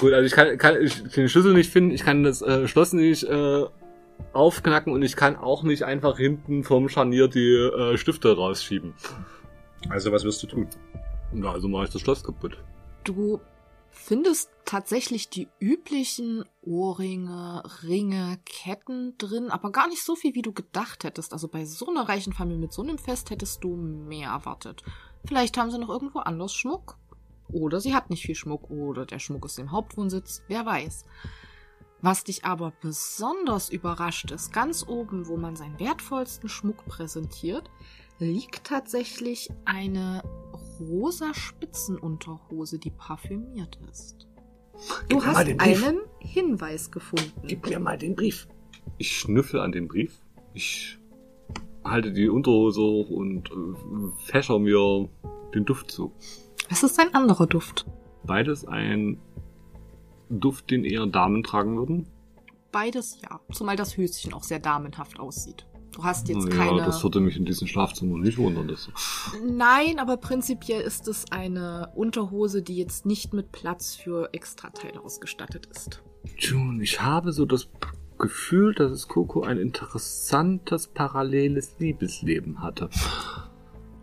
[SPEAKER 3] Gut, also ich kann, kann ich den Schlüssel nicht finden, ich kann das äh, Schloss nicht äh, aufknacken und ich kann auch nicht einfach hinten vom Scharnier die äh, Stifte rausschieben.
[SPEAKER 5] Also was wirst du tun?
[SPEAKER 3] Ja, also mache ich das Schloss kaputt.
[SPEAKER 1] Du findest tatsächlich die üblichen Ohrringe, Ringe, Ketten drin, aber gar nicht so viel, wie du gedacht hättest. Also bei so einer reichen Familie mit so einem Fest hättest du mehr erwartet. Vielleicht haben sie noch irgendwo anders Schmuck. Oder sie hat nicht viel Schmuck. Oder der Schmuck ist im Hauptwohnsitz. Wer weiß. Was dich aber besonders überrascht ist, ganz oben, wo man seinen wertvollsten Schmuck präsentiert, liegt tatsächlich eine rosa Spitzenunterhose, die parfümiert ist. Du
[SPEAKER 3] Gib mal
[SPEAKER 1] hast einen Hinweis gefunden.
[SPEAKER 3] Gib mir mal den Brief. Ich schnüffel an den Brief. Ich halte die Unterhose hoch und äh, fächer mir den Duft zu.
[SPEAKER 1] Es ist ein anderer Duft.
[SPEAKER 3] Beides ein Duft, den eher Damen tragen würden.
[SPEAKER 1] Beides ja. Zumal das Höschen auch sehr damenhaft aussieht. Du hast jetzt
[SPEAKER 3] ja,
[SPEAKER 1] keine.
[SPEAKER 3] das würde mich in diesem Schlafzimmer nicht wundern. Das
[SPEAKER 1] Nein, aber prinzipiell ist es eine Unterhose, die jetzt nicht mit Platz für Extrateile ausgestattet ist.
[SPEAKER 3] June, ich habe so das Gefühl, dass es Coco ein interessantes paralleles Liebesleben hatte.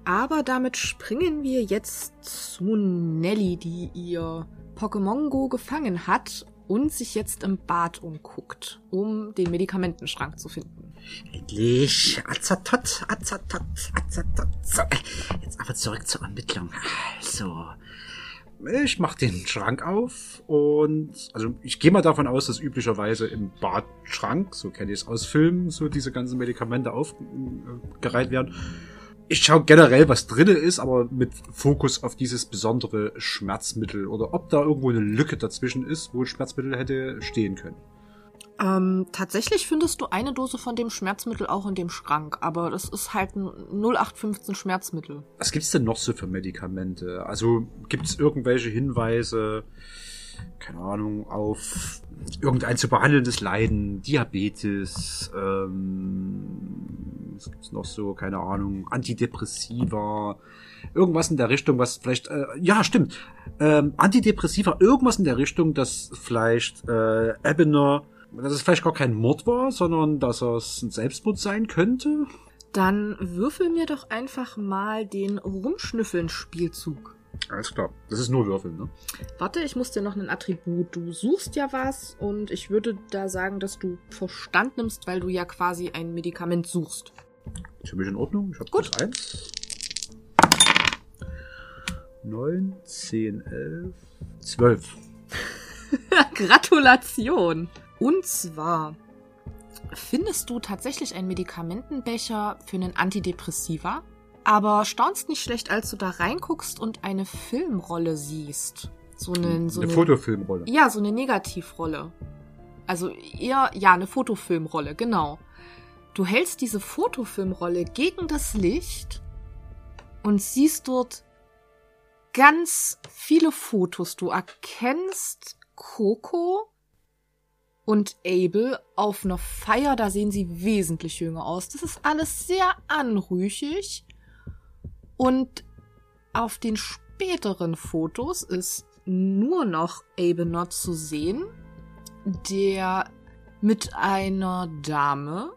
[SPEAKER 1] Aber damit springen wir jetzt zu Nelly, die ihr Pokémon Go gefangen hat und sich jetzt im Bad umguckt, um den Medikamentenschrank zu finden.
[SPEAKER 2] Endlich. Azatot, Azatot, Azatot. So, Jetzt aber zurück zur Ermittlung. Also.
[SPEAKER 5] Ich mach den Schrank auf und also ich gehe mal davon aus, dass üblicherweise im Badschrank, so kenne ich es aus Filmen, so diese ganzen Medikamente aufgereiht werden. Ich schaue generell, was drinne ist, aber mit Fokus auf dieses besondere Schmerzmittel oder ob da irgendwo eine Lücke dazwischen ist, wo ein Schmerzmittel hätte stehen können.
[SPEAKER 1] Ähm, tatsächlich findest du eine Dose von dem Schmerzmittel auch in dem Schrank, aber das ist halt ein 0815 Schmerzmittel.
[SPEAKER 5] Was gibt's denn noch so für Medikamente? Also gibt's irgendwelche Hinweise, keine Ahnung, auf irgendein zu behandelndes Leiden, Diabetes, ähm, was gibt's noch so, keine Ahnung, Antidepressiva, irgendwas in der Richtung, was vielleicht, äh, ja, stimmt, ähm, Antidepressiva, irgendwas in der Richtung, dass vielleicht äh, Ebener, dass es vielleicht gar kein Mord war, sondern dass es ein Selbstmord sein könnte.
[SPEAKER 1] Dann würfel mir doch einfach mal den Rumschnüffeln-Spielzug.
[SPEAKER 5] Alles klar. Das ist nur Würfeln, ne?
[SPEAKER 1] Warte, ich muss dir noch ein Attribut. Du suchst ja was und ich würde da sagen, dass du Verstand nimmst, weil du ja quasi ein Medikament suchst.
[SPEAKER 5] Für mich in Ordnung. Ich habe
[SPEAKER 1] Gut.
[SPEAKER 5] plus eins. 9, 10, 11, 12.
[SPEAKER 1] Gratulation! Und zwar findest du tatsächlich einen Medikamentenbecher für einen Antidepressiva, aber staunst nicht schlecht, als du da reinguckst und eine Filmrolle siehst. So eine, so
[SPEAKER 5] eine Fotofilmrolle.
[SPEAKER 1] Ja, so eine Negativrolle. Also eher, ja, eine Fotofilmrolle, genau. Du hältst diese Fotofilmrolle gegen das Licht und siehst dort ganz viele Fotos. Du erkennst Coco und Abel auf einer Feier, da sehen sie wesentlich jünger aus. Das ist alles sehr anrüchig. Und auf den späteren Fotos ist nur noch Abel zu sehen, der mit einer Dame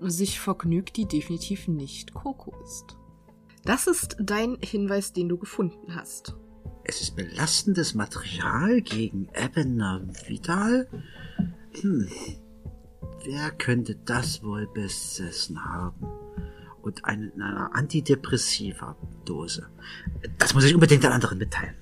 [SPEAKER 1] sich vergnügt, die definitiv nicht Coco ist. Das ist dein Hinweis, den du gefunden hast.
[SPEAKER 2] Es ist belastendes Material gegen Ebener Vidal. Hm. wer könnte das wohl besessen haben? Und eine, in einer Antidepressiva-Dose. Das muss ich unbedingt den anderen mitteilen.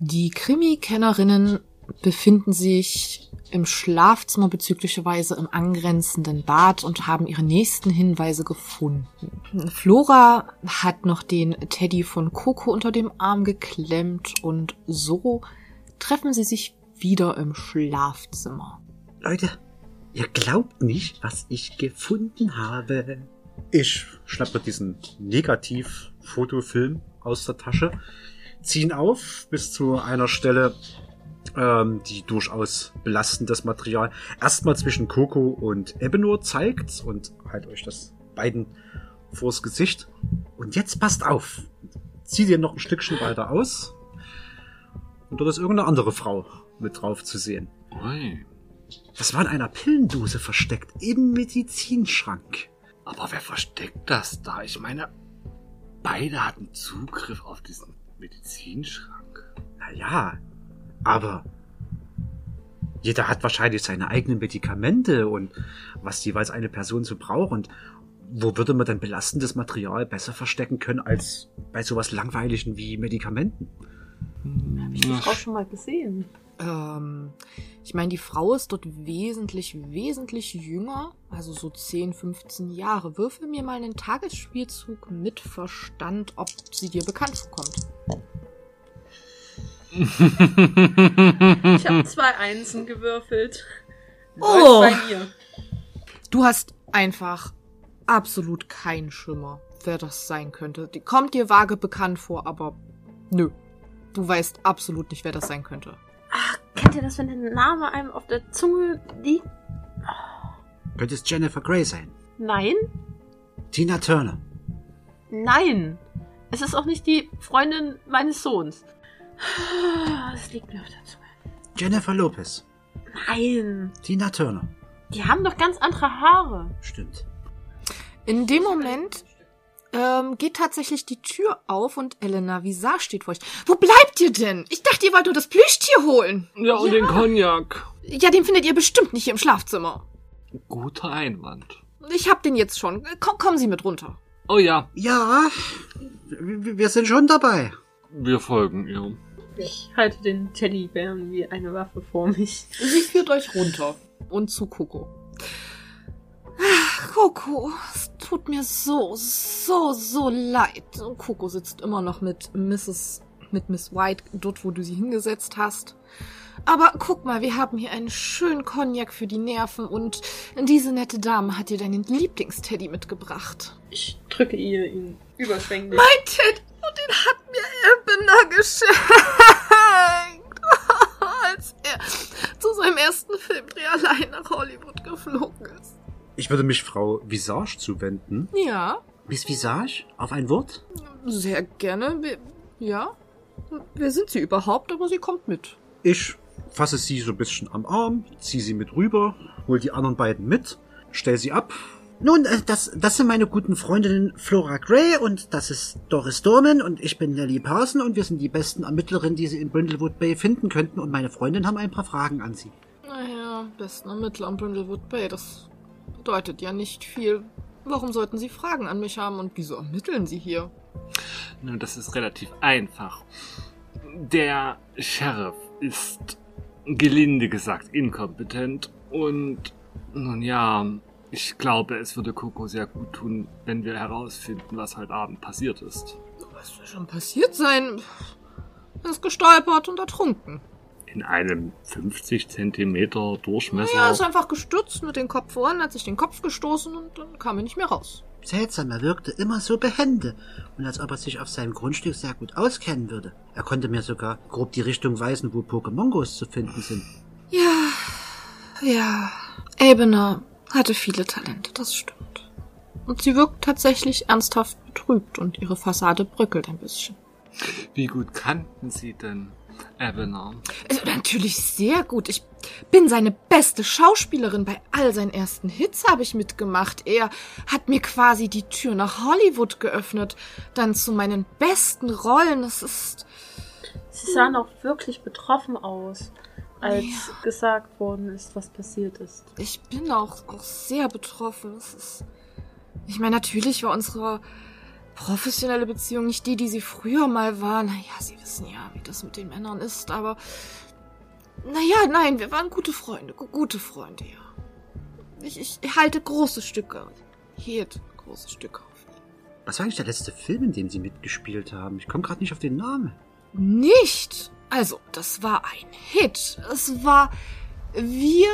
[SPEAKER 1] Die Krimi-Kennerinnen befinden sich im Schlafzimmer bezüglicherweise im angrenzenden Bad und haben ihre nächsten Hinweise gefunden. Flora hat noch den Teddy von Coco unter dem Arm geklemmt und so treffen sie sich wieder im Schlafzimmer.
[SPEAKER 2] Leute, ihr glaubt nicht, was ich gefunden habe.
[SPEAKER 5] Ich schnappe diesen Negativ-Fotofilm aus der Tasche, ziehe ihn auf bis zu einer Stelle, ähm, die durchaus belastendes Material erstmal zwischen Coco und Ebenor zeigt und halt euch das beiden vors Gesicht.
[SPEAKER 2] Und jetzt passt auf.
[SPEAKER 5] Zieh dir noch ein Stückchen weiter aus. Und dort ist irgendeine andere Frau mit drauf zu sehen.
[SPEAKER 3] Ui.
[SPEAKER 2] Das war in einer Pillendose versteckt, im Medizinschrank.
[SPEAKER 3] Aber wer versteckt das da? Ich meine, beide hatten Zugriff auf diesen Medizinschrank.
[SPEAKER 2] Naja, aber jeder hat wahrscheinlich seine eigenen Medikamente und was jeweils eine Person so braucht. Und wo würde man denn belastendes Material besser verstecken können als bei sowas Langweiligen wie Medikamenten?
[SPEAKER 4] Hab ich die Frau schon mal gesehen?
[SPEAKER 1] Ähm, ich meine, die Frau ist dort wesentlich, wesentlich jünger, also so 10, 15 Jahre. Würfel mir mal einen Tagesspielzug mit Verstand, ob sie dir bekannt vorkommt.
[SPEAKER 4] Ich habe <laughs> zwei Einsen gewürfelt.
[SPEAKER 1] Oh.
[SPEAKER 4] Läuft bei mir.
[SPEAKER 1] Du hast einfach absolut keinen Schimmer, wer das sein könnte. Die kommt dir vage bekannt vor, aber nö. Du weißt absolut nicht, wer das sein könnte.
[SPEAKER 4] Kennt ihr das, wenn der Name einem auf der Zunge liegt?
[SPEAKER 2] Könnte es Jennifer Grey sein?
[SPEAKER 4] Nein?
[SPEAKER 2] Tina Turner?
[SPEAKER 4] Nein. Es ist auch nicht die Freundin meines Sohns. Es liegt mir auf der Zunge.
[SPEAKER 2] Jennifer Lopez?
[SPEAKER 4] Nein.
[SPEAKER 2] Tina Turner?
[SPEAKER 4] Die haben doch ganz andere Haare.
[SPEAKER 2] Stimmt.
[SPEAKER 1] In dem Moment ähm, geht tatsächlich die Tür auf und Elena Visage steht vor euch. Wo bleibt ihr denn? Ich dachte, ihr wollt nur das Plüschtier holen.
[SPEAKER 3] Ja, und den Cognac.
[SPEAKER 1] Ja, den findet ihr bestimmt nicht hier im Schlafzimmer.
[SPEAKER 3] Guter Einwand.
[SPEAKER 1] Ich hab den jetzt schon. Komm, kommen Sie mit runter.
[SPEAKER 3] Oh ja,
[SPEAKER 2] Ja, wir sind schon dabei.
[SPEAKER 3] wir folgen ihr.
[SPEAKER 4] Ich halte den Teddybären wie eine Waffe vor mich.
[SPEAKER 1] Sie führt euch runter. Und zu Coco. Ach, Coco, es tut mir so, so, so leid. Und Coco sitzt immer noch mit Mrs. mit Miss White dort, wo du sie hingesetzt hast. Aber guck mal, wir haben hier einen schönen Cognac für die Nerven und diese nette Dame hat dir deinen Lieblingsteddy mitgebracht.
[SPEAKER 4] Ich drücke ihr ihn überschwänglich.
[SPEAKER 1] Mein Teddy, und den hat mir Ebner geschenkt. Seinem ersten Filmdreh allein nach Hollywood geflogen ist.
[SPEAKER 5] Ich würde mich Frau Visage zuwenden.
[SPEAKER 1] Ja,
[SPEAKER 2] Miss Visage? Auf ein Wort?
[SPEAKER 1] sehr gerne. Wir, ja. Wer sind Sie überhaupt? Aber sie kommt mit.
[SPEAKER 5] Ich fasse sie so ein bisschen am Arm, ziehe sie mit rüber, hol die anderen beiden mit, stell sie ab.
[SPEAKER 2] Nun, äh, das, das sind meine guten Freundinnen Flora Gray und das ist Doris Dorman und ich bin Nellie Parson und wir sind die besten Ermittlerinnen, die Sie in Brindlewood Bay finden könnten und meine Freundinnen haben ein paar Fragen an Sie.
[SPEAKER 1] Naja, besten Ermittler am Brindlewood Bay, das bedeutet ja nicht viel. Warum sollten Sie Fragen an mich haben und wieso ermitteln Sie hier?
[SPEAKER 3] Nun, das ist relativ einfach. Der Sheriff ist gelinde gesagt inkompetent und nun ja, ich glaube, es würde Coco sehr gut tun, wenn wir herausfinden, was heute Abend passiert ist.
[SPEAKER 1] Was soll schon passiert sein? Er ist gestolpert und ertrunken.
[SPEAKER 3] In einem 50 Zentimeter Durchmesser.
[SPEAKER 1] Ja, er ist einfach gestürzt mit dem Kopf voran, hat sich den Kopf gestoßen und dann kam er nicht mehr raus.
[SPEAKER 2] Seltsam, er wirkte immer so behende und als ob er sich auf seinem Grundstück sehr gut auskennen würde. Er konnte mir sogar grob die Richtung weisen, wo Pokémongos zu finden sind.
[SPEAKER 1] Ja, ja. Ebener hatte viele Talente, das stimmt. Und sie wirkt tatsächlich ernsthaft betrübt und ihre Fassade bröckelt ein bisschen.
[SPEAKER 3] Wie gut kannten Sie denn Ebener?
[SPEAKER 1] Also, natürlich sehr gut. Ich, bin seine beste Schauspielerin. Bei all seinen ersten Hits habe ich mitgemacht. Er hat mir quasi die Tür nach Hollywood geöffnet. Dann zu meinen besten Rollen. Es ist.
[SPEAKER 4] Sie sahen auch wirklich betroffen aus, als
[SPEAKER 1] Ja.
[SPEAKER 4] gesagt worden ist, was passiert ist.
[SPEAKER 1] Ich bin auch, auch sehr betroffen. Es ist. Ich meine, natürlich war unsere professionelle Beziehung nicht die, die sie früher mal war. Naja, Sie wissen ja, wie das mit den Männern ist, aber. Naja, nein, wir waren gute Freunde. gu- Gute Freunde, ja. Ich, ich halte große Stücke. Jede große Stücke auf ihn.
[SPEAKER 2] Was war eigentlich der letzte Film, in dem Sie mitgespielt haben? Ich komme gerade nicht auf den Namen.
[SPEAKER 1] Nicht! Also, das war ein Hit. Es war Wir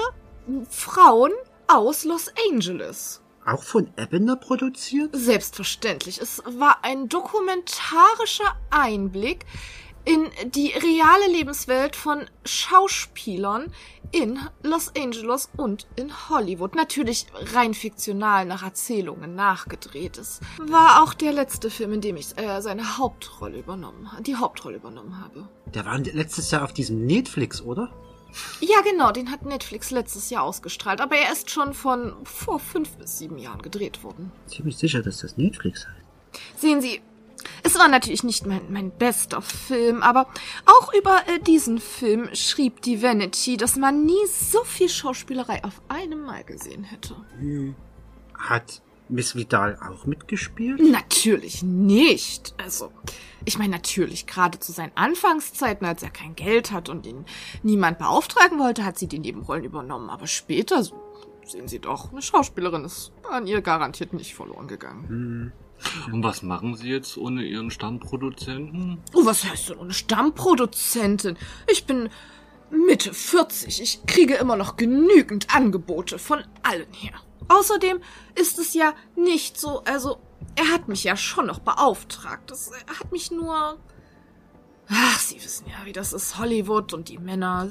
[SPEAKER 1] Frauen aus Los Angeles.
[SPEAKER 2] Auch von Ebner produziert?
[SPEAKER 1] Selbstverständlich. Es war ein dokumentarischer Einblick in die reale Lebenswelt von Schauspielern in Los Angeles und in Hollywood. Natürlich rein fiktional nach Erzählungen nachgedreht. Es war auch der letzte Film, in dem ich äh, seine Hauptrolle übernommen, die Hauptrolle übernommen habe.
[SPEAKER 2] Der war letztes Jahr auf diesem Netflix, oder?
[SPEAKER 1] Ja, genau, den hat Netflix letztes Jahr ausgestrahlt, aber er ist schon von vor fünf bis sieben Jahren gedreht worden.
[SPEAKER 2] Ziemlich sicher, dass das Netflix heißt.
[SPEAKER 1] Sehen Sie, es war natürlich nicht mein, mein bester Film, aber auch über äh, diesen Film schrieb die Vanity, dass man nie so viel Schauspielerei auf einem Mal gesehen hätte.
[SPEAKER 2] Hat Miss Vidal auch mitgespielt?
[SPEAKER 1] Natürlich nicht. Also, ich meine natürlich, gerade zu seinen Anfangszeiten, als er kein Geld hat und ihn niemand beauftragen wollte, hat sie die Nebenrollen übernommen. Aber später, sehen Sie doch, eine Schauspielerin ist an ihr garantiert nicht verloren gegangen.
[SPEAKER 3] Und was machen Sie jetzt ohne Ihren Stammproduzenten?
[SPEAKER 1] Oh, was heißt denn eine Stammproduzentin? Ich bin Mitte 40. Ich kriege immer noch genügend Angebote von allen her. Außerdem ist es ja nicht so, also er hat mich ja schon noch beauftragt. Er hat mich nur. Ach, Sie wissen ja, wie das ist. Hollywood und die Männer.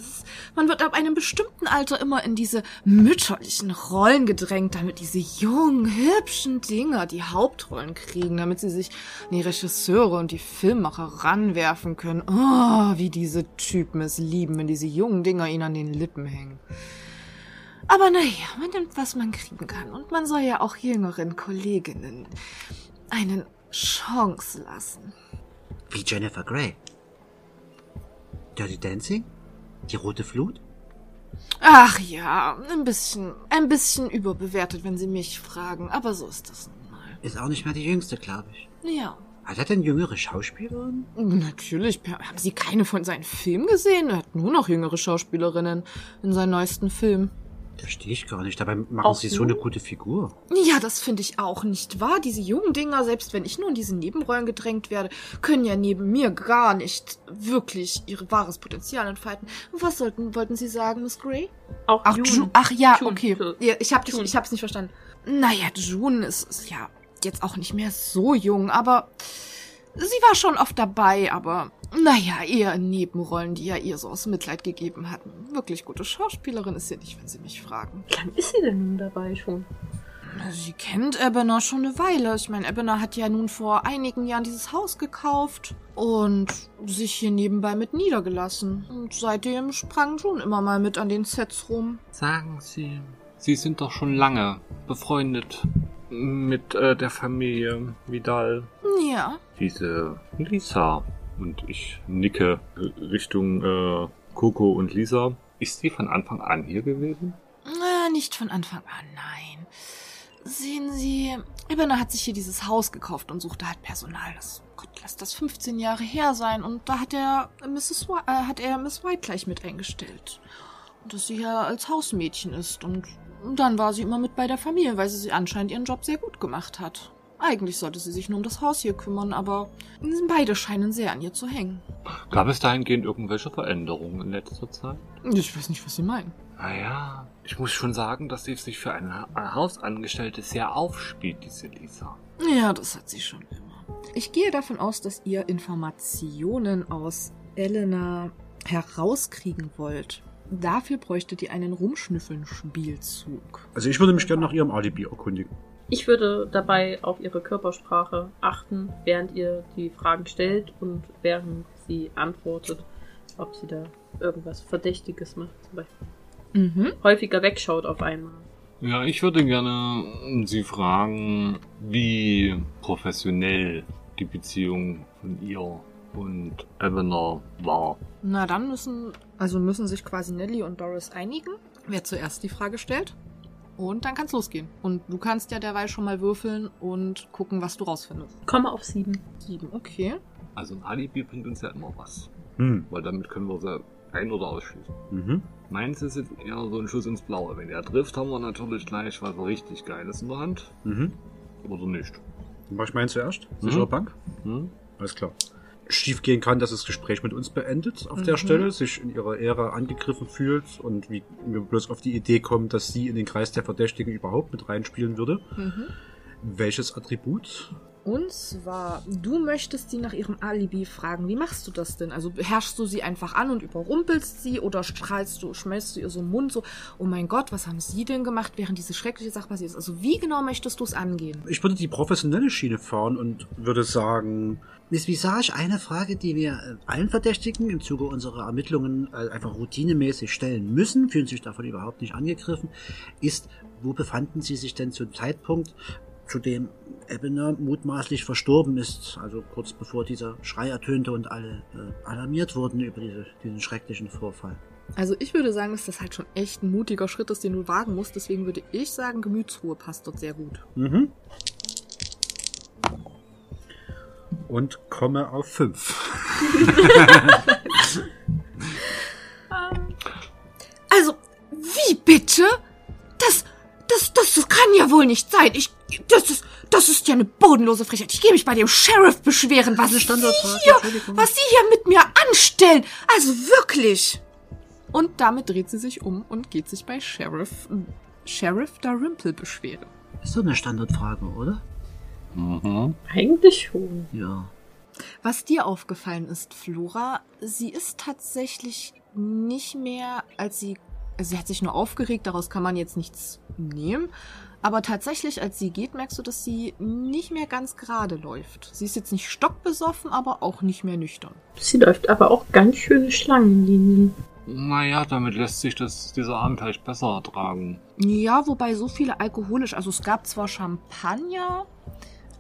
[SPEAKER 1] Man wird ab einem bestimmten Alter immer in diese mütterlichen Rollen gedrängt, damit diese jungen, hübschen Dinger die Hauptrollen kriegen, damit sie sich an die Regisseure und die Filmmacher ranwerfen können. Oh, wie diese Typen es lieben, wenn diese jungen Dinger ihnen an den Lippen hängen. Aber naja, man nimmt, was man kriegen kann. Und man soll ja auch jüngeren Kolleginnen eine Chance lassen.
[SPEAKER 2] Wie Jennifer Grey. Dirty Dancing? Die rote Flut?
[SPEAKER 1] Ach ja, ein bisschen, ein bisschen überbewertet, wenn Sie mich fragen. Aber so ist das nun mal.
[SPEAKER 2] Ist auch nicht mehr die jüngste, glaube ich.
[SPEAKER 1] Ja.
[SPEAKER 2] Hat er denn jüngere Schauspielerinnen?
[SPEAKER 1] Natürlich. Haben Sie keine von seinen Filmen gesehen? Er hat nur noch jüngere Schauspielerinnen in seinen neuesten Filmen.
[SPEAKER 2] Verstehe ich gar nicht. Dabei machen
[SPEAKER 4] Auch
[SPEAKER 2] sie so eine gute Figur.
[SPEAKER 1] Ja, das finde ich auch nicht wahr. Diese jungen Dinger, selbst wenn ich nur in diese Nebenrollen gedrängt werde, können ja neben mir gar nicht wirklich ihr wahres Potenzial entfalten. Was sollten, wollten Sie sagen, Miss Grey?
[SPEAKER 4] Auch
[SPEAKER 1] Ach,
[SPEAKER 4] June.
[SPEAKER 1] Ju Ach ja,
[SPEAKER 4] June.
[SPEAKER 1] okay. Ja, ich hab dich,
[SPEAKER 4] June.
[SPEAKER 1] ich hab's nicht verstanden. Naja, June ist, ist ja jetzt auch nicht mehr so jung, aber sie war schon oft dabei, aber naja, eher in Nebenrollen, die ja ihr so aus Mitleid gegeben hatten. Wirklich gute Schauspielerin ist sie nicht, wenn Sie mich fragen.
[SPEAKER 4] Wie lange ist sie denn nun dabei schon?
[SPEAKER 1] Sie kennt Ebener schon eine Weile. Ich meine, Ebener hat ja nun vor einigen Jahren dieses Haus gekauft und sich hier nebenbei mit niedergelassen. Und seitdem sprang June immer mal mit an den Sets rum.
[SPEAKER 3] Sagen Sie, Sie sind doch schon lange befreundet mit äh, der Familie Vidal.
[SPEAKER 1] Ja.
[SPEAKER 3] Diese Lisa. Und ich nicke Richtung äh, Coco und Lisa. Ist sie von Anfang an hier gewesen?
[SPEAKER 1] Äh, nicht von Anfang an, nein. Sehen Sie, Ebener hat sich hier dieses Haus gekauft und suchte halt Personal. Das, Gott, lass das 15 Jahre her sein. Und da hat er Mrs. Äh, hat er Miss White gleich mit eingestellt. Und dass sie hier als Hausmädchen ist. Und dann war sie immer mit bei der Familie, weil sie anscheinend ihren Job sehr gut gemacht hat. Eigentlich sollte sie sich nur um das Haus hier kümmern, aber beide scheinen sehr an ihr zu hängen.
[SPEAKER 3] Gab es dahingehend irgendwelche Veränderungen in letzter Zeit?
[SPEAKER 1] Ich weiß nicht, was Sie meinen.
[SPEAKER 3] Naja, ich muss schon sagen, dass sie sich für eine Ha- Hausangestellte sehr aufspielt, diese Lisa.
[SPEAKER 1] Ja, das hat sie schon immer. Ich gehe davon aus, dass ihr Informationen aus Elena herauskriegen wollt. Dafür bräuchtet ihr einen Rumschnüffeln-Spielzug.
[SPEAKER 5] Also ich würde mich gerne nach ihrem Alibi erkundigen.
[SPEAKER 4] Ich würde dabei auf ihre Körpersprache achten, während ihr die Fragen stellt und während sie antwortet, ob sie da irgendwas Verdächtiges macht. Zum Beispiel.
[SPEAKER 1] Mhm.
[SPEAKER 4] häufiger wegschaut auf einmal.
[SPEAKER 3] Ja, ich würde gerne Sie fragen, wie professionell die Beziehung von ihr und Ebener war.
[SPEAKER 1] Na, dann müssen, also müssen sich quasi Nelly und Doris einigen, wer zuerst die Frage stellt. Und dann kann's losgehen. Und du kannst ja derweil schon mal würfeln und gucken, was du rausfindest.
[SPEAKER 4] Komme auf sieben.
[SPEAKER 1] Sieben, okay.
[SPEAKER 3] Also ein Alibi bringt uns ja immer was.
[SPEAKER 5] Hm.
[SPEAKER 3] Weil damit können wir sie ein- oder ausschließen.
[SPEAKER 5] Mhm.
[SPEAKER 3] Meins ist jetzt eher so ein Schuss ins Blaue. Wenn er trifft, haben wir natürlich gleich was richtig Geiles in der Hand.
[SPEAKER 5] Mhm.
[SPEAKER 3] Oder nicht.
[SPEAKER 5] Mach ich meinen zuerst. Sichere
[SPEAKER 3] Mhm.
[SPEAKER 5] Bank.
[SPEAKER 3] Hm?
[SPEAKER 5] Alles klar. Schief gehen kann, dass das Gespräch mit uns beendet auf der
[SPEAKER 1] Mhm.
[SPEAKER 5] Stelle, sich in ihrer Ehre angegriffen fühlt und wie mir bloß auf die Idee kommt, dass sie in den Kreis der Verdächtigen überhaupt mit reinspielen würde.
[SPEAKER 1] Mhm.
[SPEAKER 5] Welches Attribut?
[SPEAKER 1] Und zwar, du möchtest sie nach ihrem Alibi fragen. Wie machst du das denn? Also herrschst du sie einfach an und überrumpelst sie oder strahlst du, schmelzt du ihr so im Mund so, oh mein Gott, was haben sie denn gemacht, während diese schreckliche Sache passiert ist? Also wie genau möchtest du es angehen?
[SPEAKER 5] Ich würde die professionelle Schiene fahren und würde sagen,
[SPEAKER 2] Miss Visage, eine Frage, die wir äh, allen Verdächtigen im Zuge unserer Ermittlungen äh, einfach routinemäßig stellen müssen, fühlen sich davon überhaupt nicht angegriffen, ist, wo befanden Sie sich denn zum Zeitpunkt, zu dem Ebener mutmaßlich verstorben ist, also kurz bevor dieser Schrei ertönte und alle äh, alarmiert wurden über diese, diesen schrecklichen Vorfall?
[SPEAKER 1] Also ich würde sagen, dass das halt schon echt ein mutiger Schritt ist, den du wagen musst. Deswegen würde ich sagen, Gemütsruhe passt dort sehr gut.
[SPEAKER 5] mhm. Und komme auf fünf. <laughs>
[SPEAKER 1] Also, wie bitte? Das, das, das, das kann ja wohl nicht sein. Ich, das ist, das ist ja eine bodenlose Frechheit. Ich gehe mich bei dem Sheriff beschweren, was Sie hier, was Sie hier mit mir anstellen. Also wirklich. Und damit dreht sie sich um und geht sich bei Sheriff, Sheriff Dalrymple beschweren.
[SPEAKER 2] Ist doch eine Standardfrage, oder?
[SPEAKER 3] Mhm.
[SPEAKER 4] Eigentlich schon.
[SPEAKER 2] Ja.
[SPEAKER 1] Was dir aufgefallen ist, Flora, sie ist tatsächlich nicht mehr, als sie, also sie hat sich nur aufgeregt, daraus kann man jetzt nichts nehmen. Aber tatsächlich, als sie geht, merkst du, dass sie nicht mehr ganz gerade läuft. Sie ist jetzt nicht stockbesoffen, aber auch nicht mehr nüchtern.
[SPEAKER 4] Sie läuft aber auch ganz schöne Schlangenlinien.
[SPEAKER 3] Naja, damit lässt sich das, dieser Abend vielleicht besser ertragen.
[SPEAKER 1] Ja, wobei so viele alkoholisch, also es gab zwar Champagner,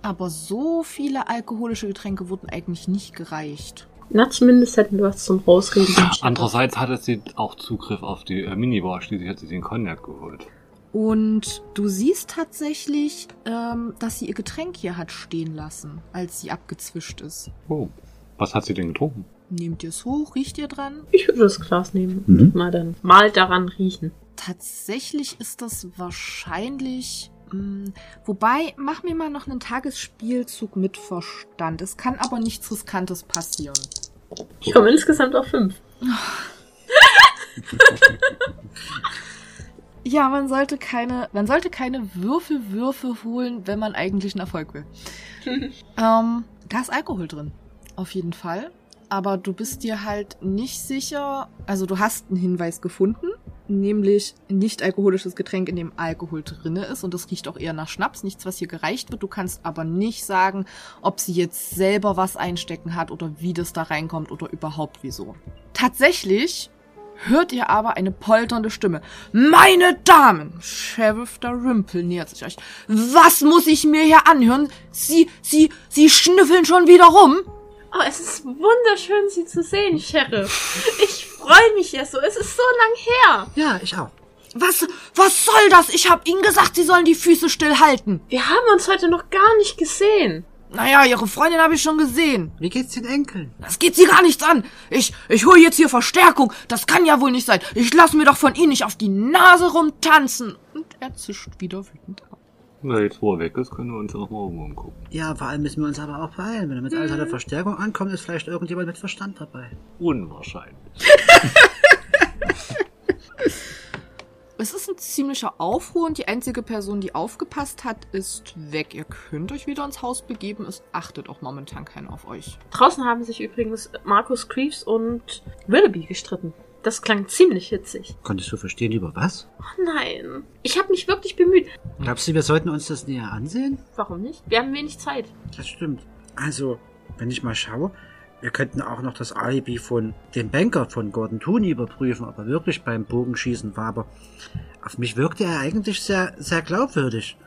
[SPEAKER 1] aber so viele alkoholische Getränke wurden eigentlich nicht gereicht.
[SPEAKER 4] Na, zumindest hätten wir was zum Rausreden.
[SPEAKER 3] Andererseits hatte sie auch Zugriff auf die äh, Minibar, schließlich hat sie den Cognac geholt.
[SPEAKER 1] Und du siehst tatsächlich, ähm, dass sie ihr Getränk hier hat stehen lassen, als sie abgezwischt ist.
[SPEAKER 3] Oh. Was hat sie denn getrunken?
[SPEAKER 1] Nehmt ihr es hoch, riecht ihr dran?
[SPEAKER 4] Ich würde das Glas nehmen
[SPEAKER 5] Mhm.
[SPEAKER 4] und mal dann mal daran riechen.
[SPEAKER 1] Tatsächlich ist das wahrscheinlich. Mh, wobei, mach mir mal noch einen Tagesspielzug mit Verstand. Es kann aber nichts Riskantes passieren.
[SPEAKER 4] Ich komme insgesamt auf fünf. <laughs> <laughs>
[SPEAKER 1] Ja, man sollte keine, man sollte keine Würfelwürfe holen, wenn man eigentlich einen Erfolg will. <laughs> ähm, da ist Alkohol drin. Auf jeden Fall. Aber du bist dir halt nicht sicher, also du hast einen Hinweis gefunden, nämlich ein nicht alkoholisches Getränk, in dem Alkohol drinne ist und das riecht auch eher nach Schnaps, nichts, was hier gereicht wird. Du kannst aber nicht sagen, ob sie jetzt selber was einstecken hat oder wie das da reinkommt oder überhaupt wieso. Tatsächlich hört ihr aber eine polternde Stimme. Meine Damen, Sheriff Dalrymple nähert sich euch. Was muss ich mir hier anhören? Sie, sie, sie schnüffeln schon wieder rum?
[SPEAKER 4] Oh, es ist wunderschön, Sie zu sehen, Sheriff. Ich freue mich ja so. Es ist so lang her.
[SPEAKER 2] Ja, ich auch.
[SPEAKER 1] Was, was soll das? Ich hab ihnen gesagt, sie sollen die Füße stillhalten.
[SPEAKER 4] Wir haben uns heute noch gar nicht gesehen.
[SPEAKER 1] Naja, ihre Freundin habe ich schon gesehen.
[SPEAKER 2] Wie geht's den Enkeln?
[SPEAKER 1] Das geht sie gar nichts an. Ich, ich hole jetzt hier Verstärkung. Das kann ja wohl nicht sein. Ich lass mir doch von ihnen nicht auf die Nase rumtanzen. Und er zischt wieder wütend ab.
[SPEAKER 3] Na, jetzt wo er weg ist, können wir uns ja noch mal umgucken.
[SPEAKER 2] Ja, vor allem müssen wir uns aber auch beeilen. Wenn er mit all seiner Verstärkung ankommt, ist vielleicht irgendjemand mit Verstand dabei.
[SPEAKER 3] Unwahrscheinlich. <laughs>
[SPEAKER 1] Es ist ein ziemlicher Aufruhr und die einzige Person, die aufgepasst hat, ist weg. Ihr könnt euch wieder ins Haus begeben. Es achtet auch momentan keiner auf euch.
[SPEAKER 4] Draußen haben sich übrigens Markus Creeves und Willoughby gestritten. Das klang ziemlich hitzig.
[SPEAKER 2] Konntest du verstehen, über was?
[SPEAKER 4] Oh nein. Ich habe mich wirklich bemüht.
[SPEAKER 2] Glaubst du, wir sollten uns das näher ansehen?
[SPEAKER 4] Warum nicht? Wir haben wenig Zeit.
[SPEAKER 2] Das stimmt. Also, wenn ich mal schaue, Wir könnten auch noch das Alibi von dem Banker von Gordon Tooney überprüfen, ob er wirklich beim Bogenschießen war. Aber auf mich wirkte er eigentlich sehr, sehr glaubwürdig.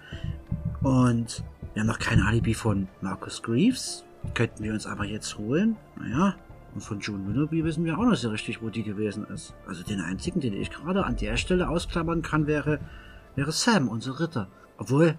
[SPEAKER 2] Und wir haben noch kein Alibi von Marcus Greaves. Könnten wir uns aber jetzt holen. Naja, und von June Willoughby wissen wir auch noch so richtig, wo die gewesen ist. Also den einzigen, den ich gerade an der Stelle ausklammern kann, wäre, wäre Sam, unser Ritter. Obwohl,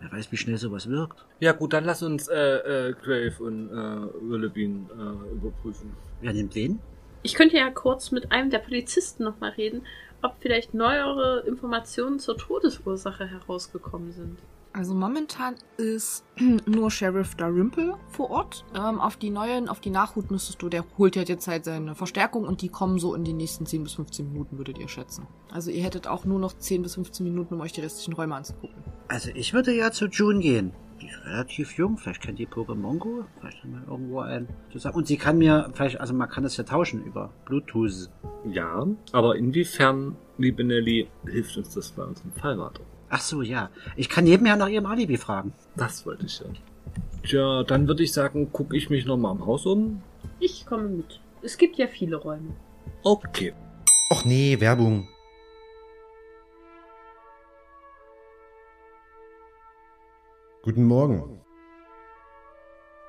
[SPEAKER 2] wer weiß, wie schnell sowas wirkt.
[SPEAKER 3] Ja gut, dann lass uns äh, äh, Grave und äh, Willoughby äh, überprüfen.
[SPEAKER 2] Wer nimmt wen?
[SPEAKER 4] Ich könnte ja kurz mit einem der Polizisten nochmal reden, ob vielleicht neuere Informationen zur Todesursache herausgekommen sind.
[SPEAKER 1] Also momentan ist <clears throat> nur Sheriff Dalrymple vor Ort. Ähm, auf die neuen, auf die Nachhut müsstest du, der holt ja jetzt halt seine Verstärkung und die kommen so in den nächsten 10 bis 15 Minuten, würdet ihr schätzen. Also ihr hättet auch nur noch 10 bis 15 Minuten, um euch die restlichen Räume anzugucken.
[SPEAKER 2] Also ich würde ja zu June gehen. Die ist relativ jung, vielleicht kennt die Pokémon Go, vielleicht haben wir irgendwo einen zusammen. Und sie kann mir, vielleicht, also man kann das ja tauschen über Bluetooth.
[SPEAKER 3] Ja, aber inwiefern, liebe Nelly, hilft uns das bei unserem Fall weiter?
[SPEAKER 2] Ach so, ja. Ich kann nebenher nach ihrem Alibi fragen.
[SPEAKER 3] Das wollte ich ja. Tja, dann würde ich sagen, gucke ich mich nochmal am Haus um.
[SPEAKER 4] Ich komme mit. Es gibt ja viele Räume.
[SPEAKER 3] Okay.
[SPEAKER 6] Och nee, Werbung. Guten Morgen.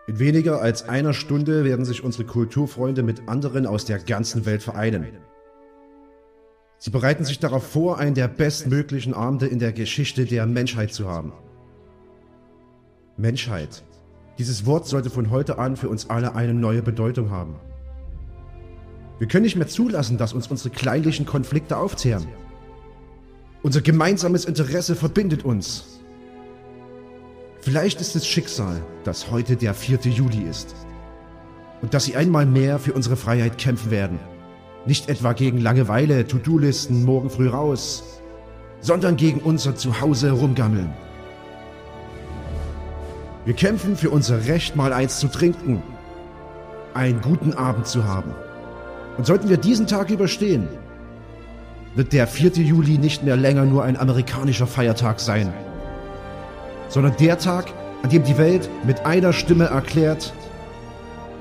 [SPEAKER 6] In weniger als einer Stunde werden sich unsere Kulturfreunde mit anderen aus der ganzen Welt vereinen. Sie bereiten sich darauf vor, einen der bestmöglichen Abende in der Geschichte der Menschheit zu haben. Menschheit. Dieses Wort sollte von heute an für uns alle eine neue Bedeutung haben. Wir können nicht mehr zulassen, dass uns unsere kleinlichen Konflikte aufzehren. Unser gemeinsames Interesse verbindet uns. Vielleicht ist es Schicksal, dass heute der 4. Juli ist. Und dass sie einmal mehr für unsere Freiheit kämpfen werden. Nicht etwa gegen Langeweile, To-Do-Listen, morgen früh raus, sondern gegen unser Zuhause herumgammeln. Wir kämpfen für unser Recht, mal eins zu trinken, einen guten Abend zu haben. Und sollten wir diesen Tag überstehen, wird der 4. Juli nicht mehr länger nur ein amerikanischer Feiertag sein, sondern der Tag, an dem die Welt mit einer Stimme erklärt,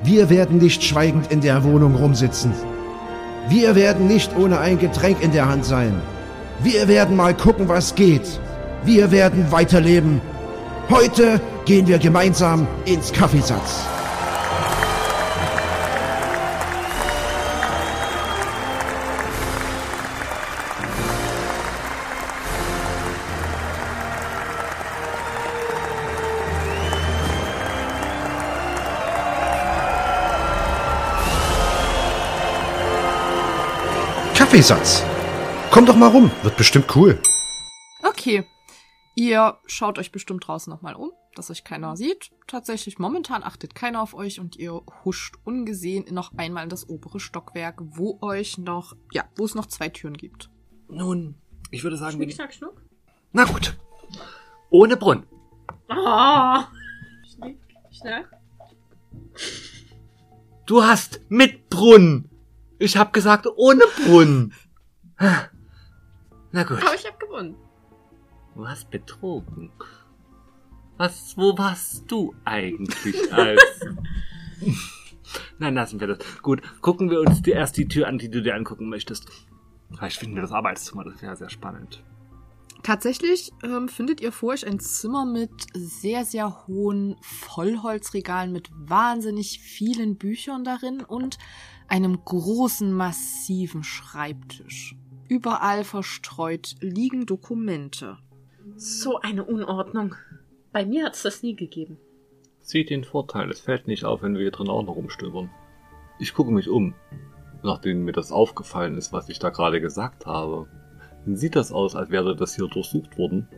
[SPEAKER 6] wir werden nicht schweigend in der Wohnung rumsitzen. Wir werden nicht ohne ein Getränk in der Hand sein. Wir werden mal gucken, was geht. Wir werden weiterleben. Heute gehen wir gemeinsam ins Kaffeesatz. Kaffeesatz. Komm doch mal rum, wird bestimmt cool.
[SPEAKER 1] Okay. Ihr schaut euch bestimmt draußen nochmal um, dass euch keiner sieht. Tatsächlich, momentan achtet keiner auf euch und ihr huscht ungesehen noch einmal in das obere Stockwerk, wo euch noch, ja, wo es noch zwei Türen gibt.
[SPEAKER 3] Nun, ich würde sagen,
[SPEAKER 4] Schnick, schnack, schnuck.
[SPEAKER 3] Na gut. Ohne Brunnen.
[SPEAKER 4] Ah. Schnick, schnack.
[SPEAKER 3] Du hast mit Brunnen. Ich hab gesagt ohne Brunnen. <sighs> Na gut.
[SPEAKER 4] Aber ich hab gewonnen.
[SPEAKER 3] Du hast betrogen. Was, wo warst du eigentlich als... <laughs> Nein, lassen wir das. Gut, gucken wir uns die, erst die Tür an, die du dir angucken möchtest. Vielleicht finden wir das Arbeitszimmer, das wäre sehr spannend.
[SPEAKER 1] Tatsächlich ähm, findet ihr vor euch ein Zimmer mit sehr, sehr hohen Vollholzregalen mit wahnsinnig vielen Büchern darin und einem großen, massiven Schreibtisch. Überall verstreut liegen Dokumente.
[SPEAKER 4] So eine Unordnung. Bei mir hat's das nie gegeben.
[SPEAKER 3] Sieht den Vorteil, es fällt nicht auf, wenn wir hier drin auch noch rumstöbern. Ich gucke mich um, nachdem mir das aufgefallen ist, was ich da gerade gesagt habe. Sieht das aus, als wäre das hier durchsucht worden?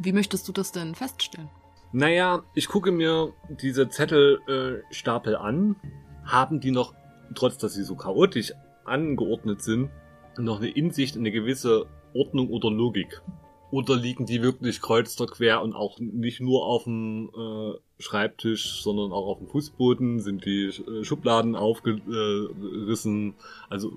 [SPEAKER 1] Wie möchtest du das denn feststellen?
[SPEAKER 3] Naja, ich gucke mir diese Zettelstapel äh, an. Haben die noch, trotz dass sie so chaotisch angeordnet sind, noch eine Insicht in eine gewisse Ordnung oder Logik? Oder liegen die wirklich kreuz oder quer und auch nicht nur auf dem äh, Schreibtisch, sondern auch auf dem Fußboden? Sind die äh, Schubladen aufgerissen? Also,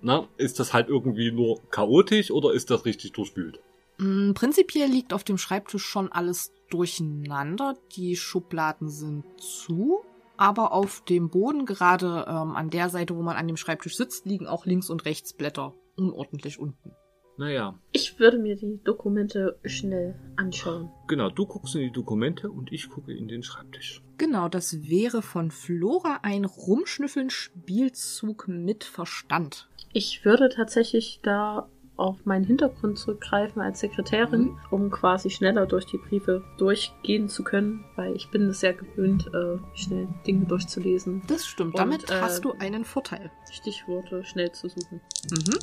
[SPEAKER 3] na, ist das halt irgendwie nur chaotisch oder ist das richtig durchwühlt?
[SPEAKER 1] Mm, Prinzipiell liegt auf dem Schreibtisch schon alles durcheinander. Die Schubladen sind zu, aber auf dem Boden, gerade ähm, an der Seite, wo man an dem Schreibtisch sitzt, liegen auch links und rechts Blätter unordentlich unten.
[SPEAKER 3] Naja,
[SPEAKER 4] Ich würde mir die Dokumente schnell anschauen.
[SPEAKER 3] genau, du guckst in die Dokumente und ich gucke in den Schreibtisch.
[SPEAKER 1] Genau, das wäre von Flora ein Rumschnüffeln-Spielzug mit Verstand.
[SPEAKER 4] Ich würde tatsächlich da auf meinen Hintergrund zurückgreifen als Sekretärin,
[SPEAKER 1] Mhm.
[SPEAKER 4] um quasi schneller durch die Briefe durchgehen zu können, weil ich bin es sehr gewöhnt, äh, schnell Dinge durchzulesen.
[SPEAKER 1] Das stimmt,
[SPEAKER 4] Und,
[SPEAKER 1] damit
[SPEAKER 4] äh,
[SPEAKER 1] hast du einen Vorteil.
[SPEAKER 4] Stichworte schnell zu suchen.
[SPEAKER 1] Mhm.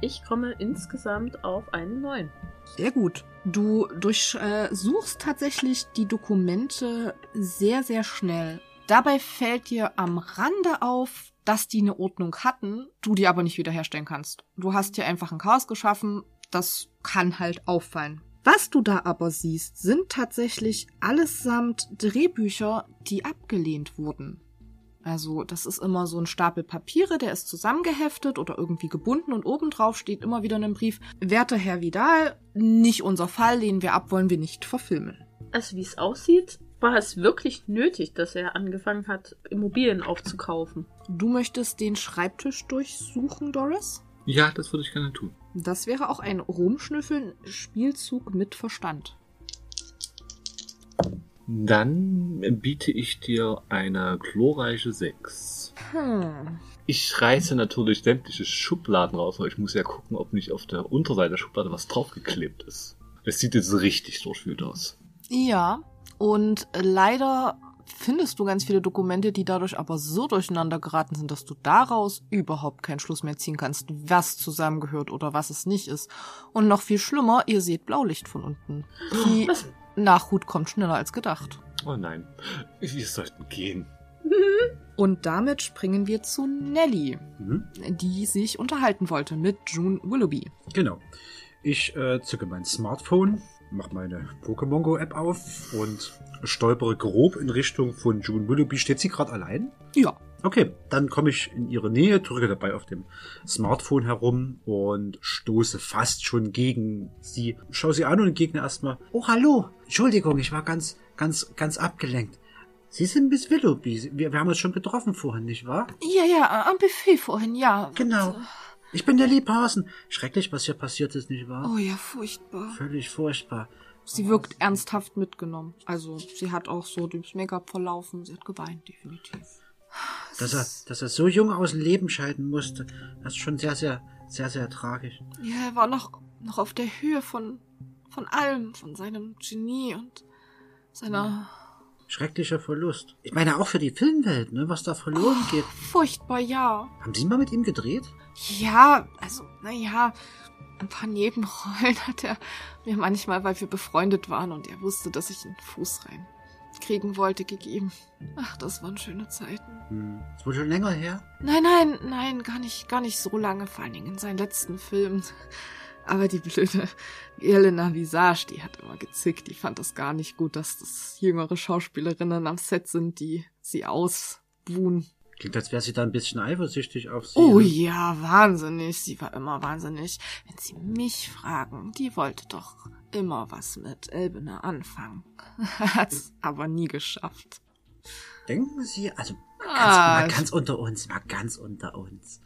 [SPEAKER 4] Ich komme insgesamt auf einen neuen.
[SPEAKER 1] Sehr gut. Du durchsuchst tatsächlich die Dokumente sehr, sehr schnell. Dabei fällt dir am Rande auf, dass die eine Ordnung hatten, du die aber nicht wiederherstellen kannst. Du hast hier einfach ein Chaos geschaffen, das kann halt auffallen. Was du da aber siehst, sind tatsächlich allesamt Drehbücher, die abgelehnt wurden. Also, das ist immer so ein Stapel Papiere, der ist zusammengeheftet oder irgendwie gebunden und obendrauf steht immer wieder in einem Brief, werter Herr Vidal, nicht unser Fall, lehnen wir ab, wollen wir nicht verfilmen.
[SPEAKER 4] Also wie es aussieht, war es wirklich nötig, dass er angefangen hat, Immobilien aufzukaufen.
[SPEAKER 1] Du möchtest den Schreibtisch durchsuchen, Doris?
[SPEAKER 3] Ja, das würde ich gerne tun.
[SPEAKER 1] Das wäre auch ein Rumschnüffeln-Spielzug mit Verstand.
[SPEAKER 3] Dann biete ich dir eine glorreiche 6.
[SPEAKER 1] Hm.
[SPEAKER 3] Ich reiße natürlich sämtliche Schubladen raus, weil ich muss ja gucken, ob nicht auf der Unterseite der Schublade was draufgeklebt ist. Es sieht jetzt richtig durchwühlt aus.
[SPEAKER 1] Ja, und leider findest du ganz viele Dokumente, die dadurch aber so durcheinander geraten sind, dass du daraus überhaupt keinen Schluss mehr ziehen kannst, was zusammengehört oder was es nicht ist. Und noch viel schlimmer, ihr seht Blaulicht von unten. Die
[SPEAKER 4] Was?
[SPEAKER 1] Nachhut kommt schneller als gedacht.
[SPEAKER 3] Oh nein, wir sollten gehen.
[SPEAKER 1] Und damit springen wir zu Nelly,
[SPEAKER 5] Mhm.
[SPEAKER 1] die sich unterhalten wollte mit June Willoughby.
[SPEAKER 5] Genau. Ich äh, zücke mein Smartphone, mache meine Pokémon Go App auf und stolpere grob in Richtung von June Willoughby. Steht sie gerade allein?
[SPEAKER 1] Ja.
[SPEAKER 5] Okay, dann komme ich in ihre Nähe, drücke dabei auf dem Smartphone herum und stoße fast schon gegen sie. Schau sie an und entgegne erstmal.
[SPEAKER 2] Oh, hallo. Entschuldigung, ich war ganz, ganz, ganz abgelenkt. Sie sind Miss Willoughby. Wir, wir haben uns schon getroffen vorhin, nicht wahr?
[SPEAKER 1] Ja, ja, am Buffet vorhin, ja.
[SPEAKER 2] Genau. Ich bin der Liebhasen. Schrecklich, was hier passiert ist, nicht wahr?
[SPEAKER 1] Oh ja, furchtbar.
[SPEAKER 2] Völlig furchtbar.
[SPEAKER 1] Sie wirkt ernsthaft mitgenommen. Also, sie hat auch so durchs Make-up verlaufen. Sie hat geweint, definitiv.
[SPEAKER 2] Dass er, dass er so jung aus dem Leben scheiden musste, das ist schon sehr, sehr, sehr, sehr tragisch.
[SPEAKER 1] Ja, er war noch, noch auf der Höhe von, von allem, von seinem Genie und seiner...
[SPEAKER 2] Schrecklicher Verlust. Ich meine auch für die Filmwelt, ne, was da verloren geht.
[SPEAKER 1] Furchtbar, ja.
[SPEAKER 2] Haben Sie mal mit ihm gedreht?
[SPEAKER 1] Ja, also, naja, ein paar Nebenrollen <laughs> hat er mir manchmal, weil wir befreundet waren und er wusste, dass ich einen Fuß rein kriegen wollte, gegeben. Ach, das waren schöne Zeiten.
[SPEAKER 2] Hm. Ist wohl schon länger her?
[SPEAKER 1] Nein, nein, nein, gar nicht, gar nicht so lange, vor allen Dingen in seinen letzten Filmen. Aber die blöde Elena Visage, die hat immer gezickt. Die fand das gar nicht gut, dass das jüngere Schauspielerinnen am Set sind, die sie ausbuhen.
[SPEAKER 2] Klingt, als wäre sie da ein bisschen eifersüchtig auf Sie.
[SPEAKER 1] Oh ja, wahnsinnig. Sie war immer wahnsinnig. Wenn Sie mich fragen, die wollte doch immer was mit Elbene anfangen. <laughs> Hat's aber nie geschafft.
[SPEAKER 2] Denken Sie, also ganz,
[SPEAKER 1] Ah,
[SPEAKER 2] mal ganz unter uns, mal ganz unter uns.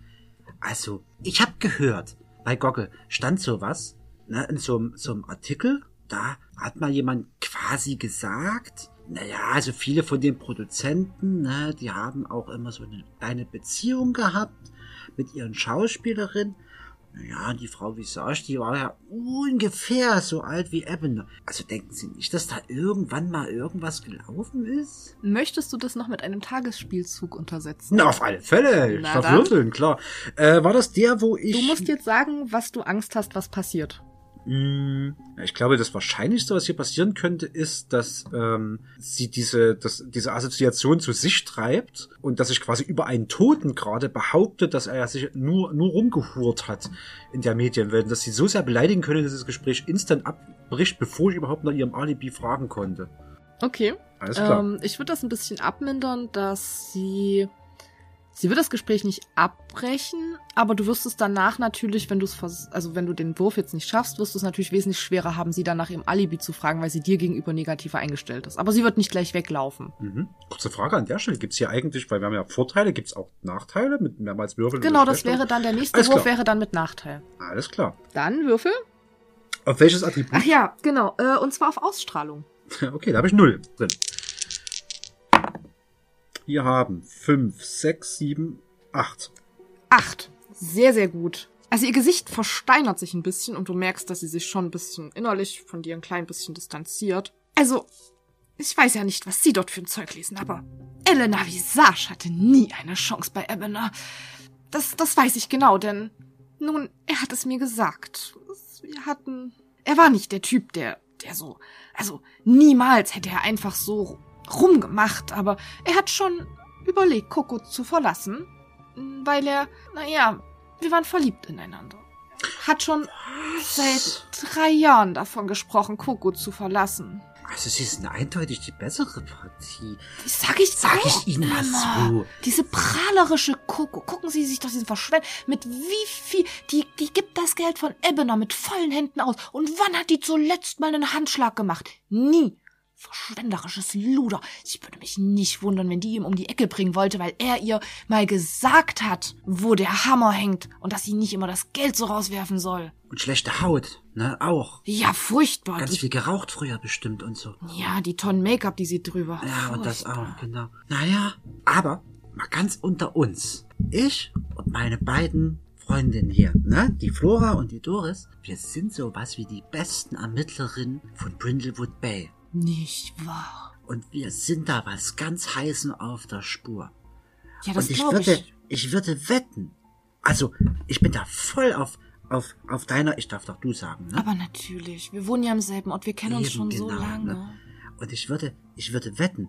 [SPEAKER 2] Also, ich habe gehört, bei Goggle stand sowas, ne, in so, so einem Artikel, da hat mal jemand quasi gesagt, naja, also viele von den Produzenten, ne, die haben auch immer so eine kleine Beziehung gehabt mit ihren Schauspielerinnen. Naja, die Frau Visage, die war ja ungefähr so alt wie Ebene. Also denken Sie nicht, dass da irgendwann mal irgendwas gelaufen ist?
[SPEAKER 1] Möchtest du das noch mit einem Tagesspielzug untersetzen?
[SPEAKER 5] Na, auf alle Fälle. Ich
[SPEAKER 1] Na
[SPEAKER 5] darf
[SPEAKER 1] dann.
[SPEAKER 5] würfeln, klar. Äh, war das der, wo ich...
[SPEAKER 1] Du musst jetzt sagen, was du Angst hast, was passiert.
[SPEAKER 5] Mm, Ich glaube, das Wahrscheinlichste, was hier passieren könnte, ist, dass ähm, sie diese, dass diese Assoziation zu sich treibt und dass sich quasi über einen Toten gerade behauptet, dass er sich nur, nur rumgehurt hat in der Medienwelt. Und dass sie so sehr beleidigen können, dass das Gespräch instant abbricht, bevor ich überhaupt nach ihrem Alibi fragen konnte.
[SPEAKER 1] Okay.
[SPEAKER 5] Alles klar.
[SPEAKER 1] Ähm, ich würde das ein bisschen abmindern, dass sie Sie wird das Gespräch nicht abbrechen, aber du wirst es danach natürlich, wenn du es also wenn du den Wurf jetzt nicht schaffst, wirst du es natürlich wesentlich schwerer haben, sie dann nach ihrem Alibi zu fragen, weil sie dir gegenüber negativer eingestellt ist. Aber sie wird nicht gleich weglaufen.
[SPEAKER 5] Mhm. Kurze Frage an der Stelle. Gibt's hier eigentlich, weil wir haben ja Vorteile, gibt's auch Nachteile mit mehrmals Würfeln?
[SPEAKER 1] Genau, das wäre dann der nächste
[SPEAKER 5] Alles
[SPEAKER 1] Wurf
[SPEAKER 5] klar.
[SPEAKER 1] wäre dann mit Nachteil.
[SPEAKER 5] Alles klar.
[SPEAKER 1] Dann Würfel.
[SPEAKER 5] Auf welches Attribut?
[SPEAKER 1] Ach ja, genau. Äh, und zwar auf Ausstrahlung. <laughs>
[SPEAKER 5] Okay, da habe ich null drin. Wir haben fünf, sechs, sieben, acht.
[SPEAKER 1] Acht. Sehr, sehr gut. Also ihr Gesicht versteinert sich ein bisschen und du merkst, dass sie sich schon ein bisschen innerlich von dir ein klein bisschen distanziert. Also, ich weiß ja nicht, was sie dort für ein Zeug lesen, aber Elena Visage hatte nie eine Chance bei Ebena. Das, das weiß ich genau, denn nun, er hat es mir gesagt. Wir hatten. Er war nicht der Typ, der, der so. Also, niemals hätte er einfach so rumgemacht, aber er hat schon überlegt, Coco zu verlassen, weil er, naja, wir waren verliebt ineinander. Hat schon seit drei Jahren davon gesprochen, Coco zu verlassen.
[SPEAKER 2] Also sie sind eindeutig die bessere Partie.
[SPEAKER 1] Das sag ich
[SPEAKER 2] Sag
[SPEAKER 1] auch
[SPEAKER 2] ich Ihnen
[SPEAKER 1] immer.
[SPEAKER 2] so.
[SPEAKER 1] Diese prahlerische Coco. Gucken Sie sich doch diesen Verschwend. Mit wie viel. Die, die gibt das Geld von Ebener mit vollen Händen aus. Und wann hat die zuletzt mal einen Handschlag gemacht? Nie. Verschwenderisches Luder. Ich würde mich nicht wundern, wenn die ihm um die Ecke bringen wollte, weil er ihr mal gesagt hat, wo der Hammer hängt und dass sie nicht immer das Geld so rauswerfen soll.
[SPEAKER 2] Und schlechte Haut, ne, auch.
[SPEAKER 1] Ja, furchtbar.
[SPEAKER 2] Ganz
[SPEAKER 1] Die,
[SPEAKER 2] viel geraucht früher bestimmt und so.
[SPEAKER 1] ja, die Tonnen Make-up, die sie drüber.
[SPEAKER 2] Ja, und das
[SPEAKER 1] Furchtbar.
[SPEAKER 2] auch, genau. Naja, aber mal ganz unter uns. Ich und meine beiden Freundinnen hier, ne? Die Flora und die Doris, wir sind sowas wie die besten Ermittlerinnen von Brindlewood Bay.
[SPEAKER 1] Nicht wahr.
[SPEAKER 2] Und wir sind da was ganz heißen auf der Spur.
[SPEAKER 1] Ja, das
[SPEAKER 2] und ich würde,
[SPEAKER 1] ich.
[SPEAKER 2] ich würde wetten. Also, ich bin da voll auf, auf, auf deiner, ich darf doch du sagen, ne?
[SPEAKER 1] Aber natürlich, wir wohnen ja im selben Ort, wir kennen uns
[SPEAKER 2] Eben,
[SPEAKER 1] schon so
[SPEAKER 2] genau,
[SPEAKER 1] lange.
[SPEAKER 2] ne? Und ich würde, ich würde wetten,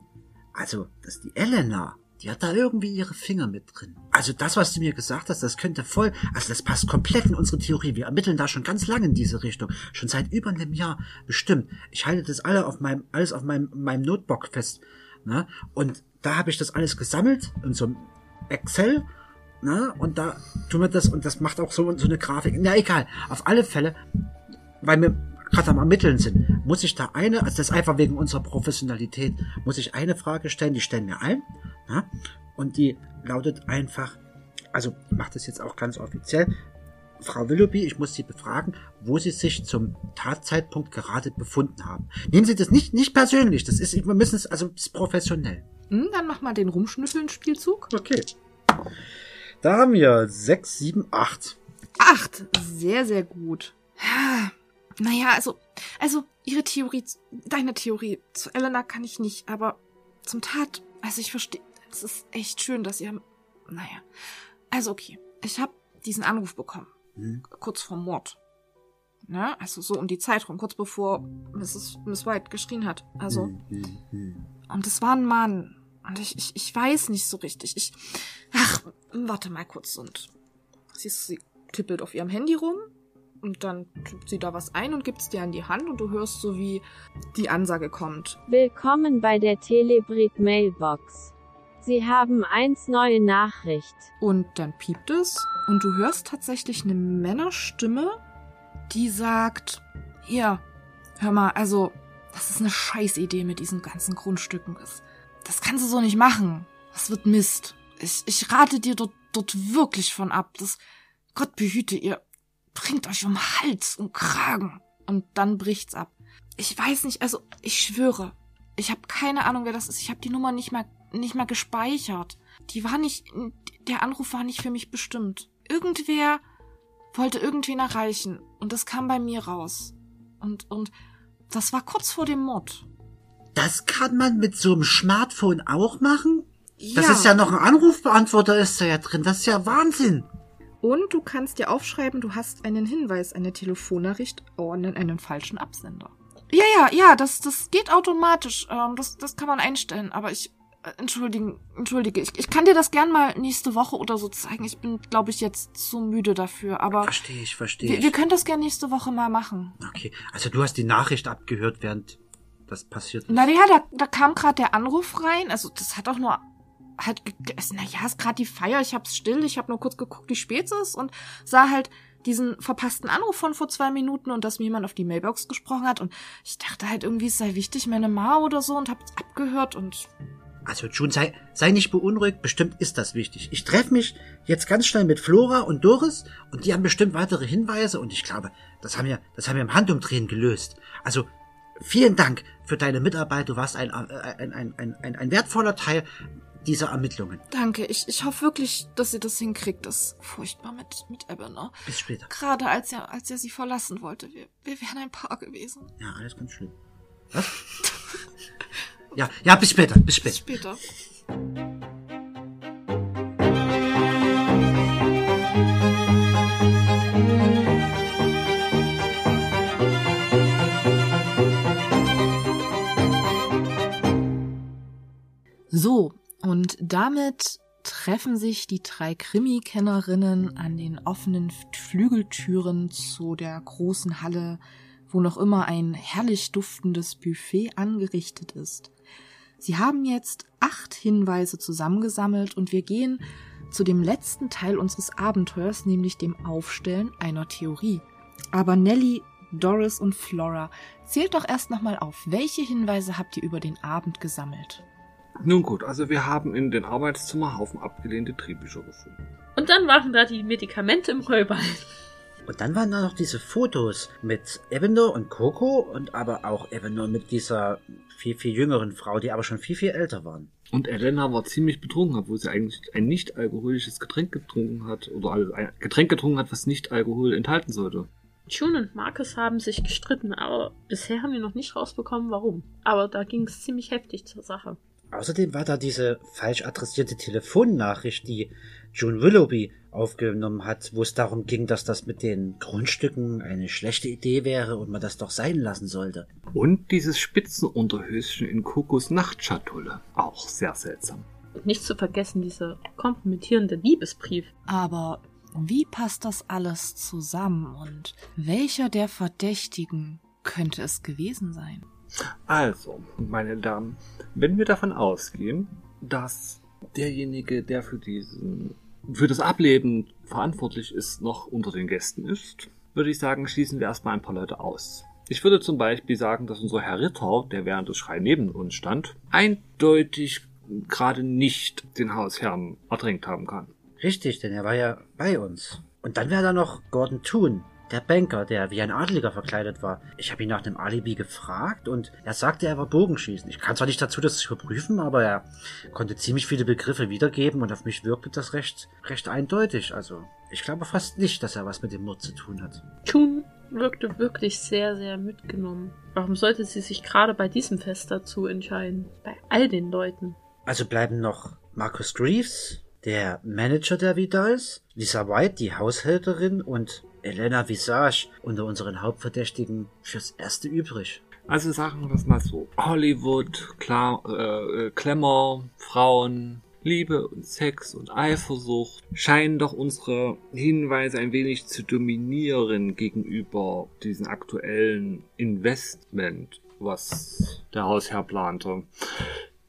[SPEAKER 2] also, dass die Elena, die hat da irgendwie ihre Finger mit drin. Also das, was du mir gesagt hast, das könnte voll, also das passt komplett in unsere Theorie. Wir ermitteln da schon ganz lange in diese Richtung. Schon seit über einem Jahr bestimmt. Ich halte das alle auf meinem, alles auf meinem, meinem Notebook fest. Ne? Und da habe ich das alles gesammelt in so einem Excel. Ne? Und da tun wir das, und das macht auch so, so eine Grafik. Na egal, auf alle Fälle, weil wir gerade am Ermitteln sind, muss ich da eine, also das ist einfach wegen unserer Professionalität, muss ich eine Frage stellen, die stellen wir ein, ja, und die lautet einfach, also ich mache das jetzt auch ganz offiziell, Frau Willoughby, ich muss Sie befragen, wo Sie sich zum Tatzeitpunkt gerade befunden haben. Nehmen Sie das nicht, nicht persönlich, das ist, wir müssen es, also das ist professionell.
[SPEAKER 1] Hm, dann mach mal den Rumschnüffeln-Spielzug.
[SPEAKER 5] Okay. Da haben wir sechs, sieben, acht.
[SPEAKER 1] Acht. Sehr, sehr gut. Naja, also, also, ihre Theorie, deine Theorie zu Elena kann ich nicht, aber zum Tat, also ich verstehe, es ist echt schön, dass ihr, naja. Also okay, ich habe diesen Anruf bekommen,
[SPEAKER 2] Hm?
[SPEAKER 1] kurz vor Mord. Ne? Also so um die Zeit rum, kurz bevor Mrs. Miss White geschrien hat. Also,
[SPEAKER 2] Hm, hm, hm.
[SPEAKER 1] und es war ein Mann. Und ich, ich, ich weiß nicht so richtig. Ich. Ach, warte mal kurz. Und du, sie tippelt auf ihrem Handy rum. Und dann tippt sie da was ein und gibt's dir an die Hand und du hörst so, wie die Ansage kommt.
[SPEAKER 9] Willkommen bei der Telebrit Mailbox. Sie haben eins neue Nachricht.
[SPEAKER 1] Und dann piept es und du hörst tatsächlich eine Männerstimme, die sagt, hier, hör mal, also, das ist eine Scheißidee mit diesen ganzen Grundstücken. Das, das kannst du so nicht machen. Das wird Mist. Ich, ich rate dir dort, dort wirklich von ab. Das, Gott behüte, ihr bringt euch um Hals und Kragen. Und dann bricht's ab. Ich weiß nicht, also, ich schwöre, ich habe keine Ahnung, wer das ist. Ich habe die Nummer nicht mal, nicht mal gespeichert. Die war nicht, der Anruf war nicht für mich bestimmt. Irgendwer wollte irgendwen erreichen und das kam bei mir raus. Und, und das war kurz vor dem Mord.
[SPEAKER 2] Das kann man mit so einem Smartphone auch machen? Das
[SPEAKER 1] Ja.
[SPEAKER 2] ist ja noch ein Anrufbeantworter ist da ja drin. Das ist ja Wahnsinn.
[SPEAKER 1] Und du kannst dir aufschreiben, du hast einen Hinweis, eine Telefonnachricht an einen falschen Absender. Ja, ja, ja, das, das geht automatisch. Ähm, das, das kann man einstellen. Aber ich, äh, entschuldigen, entschuldige, ich, ich kann dir das gern mal nächste Woche oder so zeigen. Ich bin, glaube ich, jetzt zu müde dafür. Aber
[SPEAKER 2] Verstehe ich, verstehe
[SPEAKER 1] wir,
[SPEAKER 2] ich.
[SPEAKER 1] wir können das gern nächste Woche mal machen.
[SPEAKER 2] Okay, also du hast die Nachricht abgehört, während das passiert ist.
[SPEAKER 1] Na ja, da, da kam gerade der Anruf rein. Also das hat auch nur halt. Naja, ist gerade die Feier, ich hab's still, ich hab nur kurz geguckt, wie spät es ist und sah halt diesen verpassten Anruf von vor zwei Minuten und dass mir jemand auf die Mailbox gesprochen hat und ich dachte halt irgendwie, es sei wichtig, meine Ma oder so und hab's abgehört und
[SPEAKER 2] Also June, sei, sei nicht beunruhigt, bestimmt ist das wichtig. Ich treffe mich jetzt ganz schnell mit Flora und Doris und die haben bestimmt weitere Hinweise und ich glaube, das haben wir, das haben wir im Handumdrehen gelöst. Also vielen Dank für deine Mitarbeit. Du warst ein, äh, ein, ein, ein, ein wertvoller Teil dieser Ermittlungen.
[SPEAKER 1] danke. Ich, ich hoffe wirklich, dass ihr das hinkriegt. Das ist furchtbar mit, mit Ebene.
[SPEAKER 2] Bis später.
[SPEAKER 1] Gerade als er, als er sie verlassen wollte. Wir, wir wären ein Paar gewesen.
[SPEAKER 2] Ja, alles ganz schlimm. Was? ja, ja, bis später, bis
[SPEAKER 1] Bis
[SPEAKER 2] später.
[SPEAKER 1] später. So, und damit treffen sich die drei Krimi-Kennerinnen an den offenen Flügeltüren zu der großen Halle, wo noch immer ein herrlich duftendes Buffet angerichtet ist. Sie haben jetzt acht Hinweise zusammengesammelt und wir gehen zu dem letzten Teil unseres Abenteuers, nämlich dem Aufstellen einer Theorie. Aber Nelly, Doris und Flora, zählt doch erst nochmal auf. Welche Hinweise habt ihr über den Abend gesammelt?
[SPEAKER 3] Nun gut, also wir haben in den Arbeitszimmer Haufen abgelehnte Drehbücher gefunden.
[SPEAKER 4] Und dann waren da die Medikamente im Räuber.
[SPEAKER 2] Und dann waren da noch diese Fotos mit Evanor und Coco und aber auch Evanor mit dieser viel, viel jüngeren Frau, die aber schon viel, viel älter waren.
[SPEAKER 3] Und Elena war ziemlich betrunken, obwohl sie eigentlich ein nicht alkoholisches Getränk getrunken hat oder ein Getränk getrunken hat, was nicht Alkohol enthalten sollte.
[SPEAKER 4] June und Marcus haben sich gestritten, aber bisher haben wir noch nicht rausbekommen, warum. Aber da ging es ziemlich heftig zur Sache.
[SPEAKER 2] Außerdem war da diese falsch adressierte Telefonnachricht, die June Willoughby aufgenommen hat, wo es darum ging, dass das mit den Grundstücken eine schlechte Idee wäre und man das doch sein lassen sollte.
[SPEAKER 3] Und dieses Spitzenunterhöschen in Kokos Nachtschatulle. Auch sehr seltsam.
[SPEAKER 4] Und nicht zu vergessen dieser kompromittierende Liebesbrief.
[SPEAKER 1] Aber wie passt das alles zusammen und welcher der Verdächtigen könnte es gewesen sein?
[SPEAKER 3] Also, meine Damen, wenn wir davon ausgehen, dass derjenige, der für diesen, für das Ableben verantwortlich ist, noch unter den Gästen ist, würde ich sagen, schließen wir erstmal ein paar Leute aus. Ich würde zum Beispiel sagen, dass unser Herr Ritter, der während des Schrei neben uns stand, eindeutig gerade nicht den Hausherrn ertränkt haben kann.
[SPEAKER 2] Richtig, denn er war ja bei uns. Und dann wäre da noch Gordon Toon, der Banker, der wie ein Adliger verkleidet war. Ich habe ihn nach dem Alibi gefragt und er sagte, er war Bogenschießen. Ich kann zwar nicht dazu das überprüfen, aber er konnte ziemlich viele Begriffe wiedergeben und auf mich wirkte das recht, recht eindeutig. Also, ich glaube fast nicht, dass er was mit dem Mord zu tun hat.
[SPEAKER 4] June wirkte wirklich sehr, sehr mitgenommen. Warum sollte sie sich gerade bei diesem Fest dazu entscheiden? Bei all den Leuten.
[SPEAKER 2] Also bleiben noch Marcus Greaves, der Manager der Vidals, Lisa White, die Haushälterin und Elena Visage unter unseren Hauptverdächtigen fürs Erste übrig.
[SPEAKER 3] Also sagen wir es mal so. Hollywood, klar, äh, Klemmer, Frauen, Liebe und Sex und Eifersucht scheinen doch unsere Hinweise ein wenig zu dominieren gegenüber diesem aktuellen Investment, was der Hausherr plante.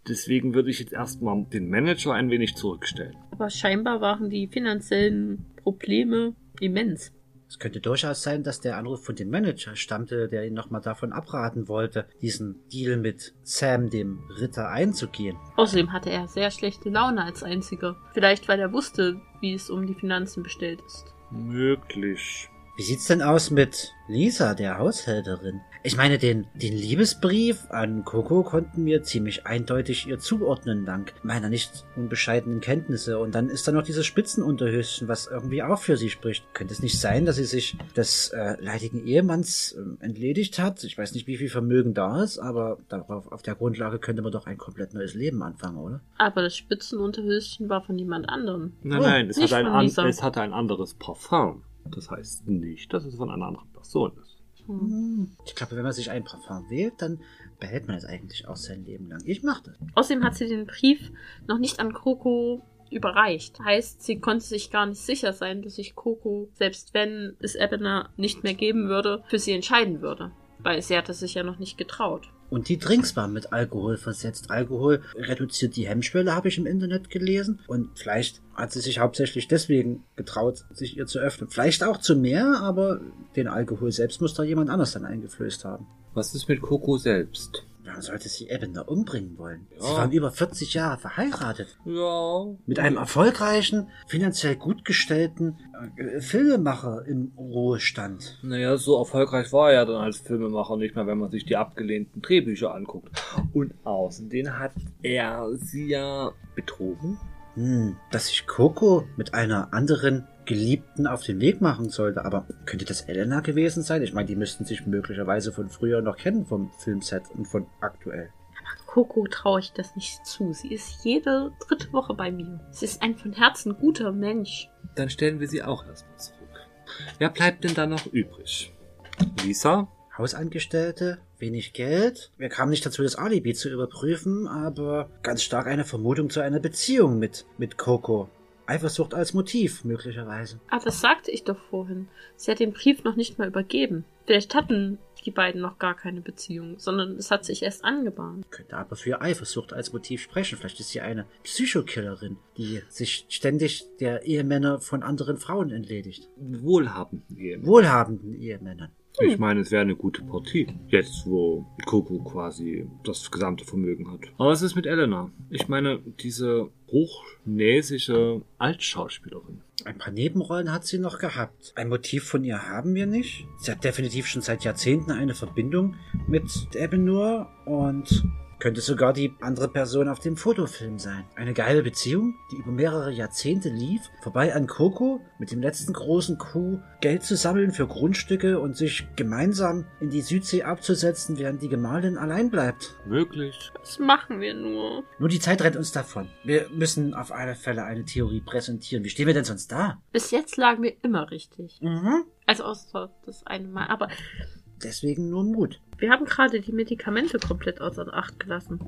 [SPEAKER 3] Deswegen würde ich jetzt erstmal den Manager ein wenig zurückstellen.
[SPEAKER 4] Aber scheinbar waren die finanziellen Probleme immens.
[SPEAKER 2] Es könnte durchaus sein, dass der Anruf von dem Manager stammte, der ihn nochmal davon abraten wollte, diesen Deal mit Sam, dem Ritter, einzugehen.
[SPEAKER 4] Außerdem hatte er sehr schlechte Laune als einziger. Vielleicht weil er wusste, wie es um die Finanzen bestellt ist.
[SPEAKER 3] Möglich.
[SPEAKER 2] Wie sieht's denn aus mit Lisa, der Haushälterin? Ich meine, den, den Liebesbrief an Coco konnten wir ziemlich eindeutig ihr zuordnen, dank meiner nicht unbescheidenen Kenntnisse. Und dann ist da noch dieses Spitzenunterhöschen, was irgendwie auch für sie spricht. Könnte es nicht sein, dass sie sich des äh, leidigen Ehemanns äh, entledigt hat? Ich weiß nicht, wie viel Vermögen da ist, aber darauf, auf der Grundlage könnte man doch ein komplett neues Leben anfangen, oder?
[SPEAKER 4] Aber das Spitzenunterhöschen war von jemand anderem.
[SPEAKER 3] Nein,
[SPEAKER 2] Oh,
[SPEAKER 3] nein, es,
[SPEAKER 4] nicht
[SPEAKER 3] hat ein an, es hatte ein anderes Parfum. Das heißt nicht, dass es von einer anderen Person ist.
[SPEAKER 4] Hm.
[SPEAKER 2] Ich glaube, wenn man sich ein Parfum wählt, dann behält man es eigentlich auch sein Leben lang. Ich mach das.
[SPEAKER 4] Außerdem hat sie den Brief noch nicht an Coco überreicht. Heißt, sie konnte sich gar nicht sicher sein, dass sich Coco, selbst wenn es Ebena nicht mehr geben würde, für sie entscheiden würde. Weil sie hatte sich ja noch nicht getraut.
[SPEAKER 2] Und die Drinks waren mit Alkohol versetzt. Alkohol reduziert die Hemmschwelle, habe ich im Internet gelesen. Und vielleicht hat sie sich hauptsächlich deswegen getraut, sich ihr zu öffnen. Vielleicht auch zu mehr, aber den Alkohol selbst muss da jemand anders dann eingeflößt haben.
[SPEAKER 3] Was ist mit Coco selbst?
[SPEAKER 2] Warum sollte sie Ebener umbringen wollen?
[SPEAKER 3] Ja.
[SPEAKER 2] Sie waren über 40 Jahre verheiratet.
[SPEAKER 3] Ja.
[SPEAKER 2] Mit einem erfolgreichen, finanziell gut gestellten äh, Filmemacher im Ruhestand.
[SPEAKER 3] Naja, so erfolgreich war er ja dann als Filmemacher nicht mehr, wenn man sich die abgelehnten Drehbücher anguckt. Und außerdem hat er sie ja betrogen.
[SPEAKER 2] Hm, dass sich Coco mit einer anderen Geliebten auf den Weg machen sollte. Aber könnte das Elena gewesen sein? Ich meine, die müssten sich möglicherweise von früher noch kennen vom Filmset und von aktuell.
[SPEAKER 4] Coco traue ich das nicht zu. Sie ist jede dritte Woche bei mir. Sie ist ein von Herzen guter Mensch.
[SPEAKER 3] Dann stellen wir sie auch erstmal zurück. Wer bleibt denn da noch übrig? Lisa?
[SPEAKER 2] Hausangestellte, wenig Geld. Wir kamen nicht dazu, das Alibi zu überprüfen, aber ganz stark eine Vermutung zu einer Beziehung mit, mit Coco. Eifersucht als Motiv, möglicherweise.
[SPEAKER 4] Ah, das sagte ich doch vorhin. Sie hat den Brief noch nicht mal übergeben. Vielleicht hatten die beiden noch gar keine Beziehung, sondern es hat sich erst angebahnt.
[SPEAKER 2] Könnte aber für Eifersucht als Motiv sprechen. Vielleicht ist sie eine Psychokillerin, die sich ständig der Ehemänner von anderen Frauen entledigt.
[SPEAKER 3] Wohlhabenden Ehemänner.
[SPEAKER 2] Wohlhabenden Ehemännern.
[SPEAKER 3] Ich meine, es wäre eine gute Partie. Jetzt, wo Coco quasi das gesamte Vermögen hat. Aber was ist mit Elena? Ich meine, diese hochnäsige Altschauspielerin.
[SPEAKER 2] Ein paar Nebenrollen hat sie noch gehabt. Ein Motiv von ihr haben wir nicht. Sie hat definitiv schon seit Jahrzehnten eine Verbindung mit Ebenur und könnte sogar die andere Person auf dem Fotofilm sein. Eine geile Beziehung, die über mehrere Jahrzehnte lief, vorbei an Coco, mit dem letzten großen Coup Geld zu sammeln für Grundstücke und sich gemeinsam in die Südsee abzusetzen, während die Gemahlin allein bleibt.
[SPEAKER 3] Möglich.
[SPEAKER 4] Was machen wir nur?
[SPEAKER 2] Nur die Zeit rennt uns davon. Wir müssen auf alle Fälle eine Theorie präsentieren. Wie stehen wir denn sonst da?
[SPEAKER 4] Bis jetzt lagen wir immer richtig.
[SPEAKER 2] Mhm.
[SPEAKER 4] Also außer das eine Mal. Aber
[SPEAKER 2] Deswegen nur Mut.
[SPEAKER 4] wir haben gerade die Medikamente komplett außer Acht gelassen.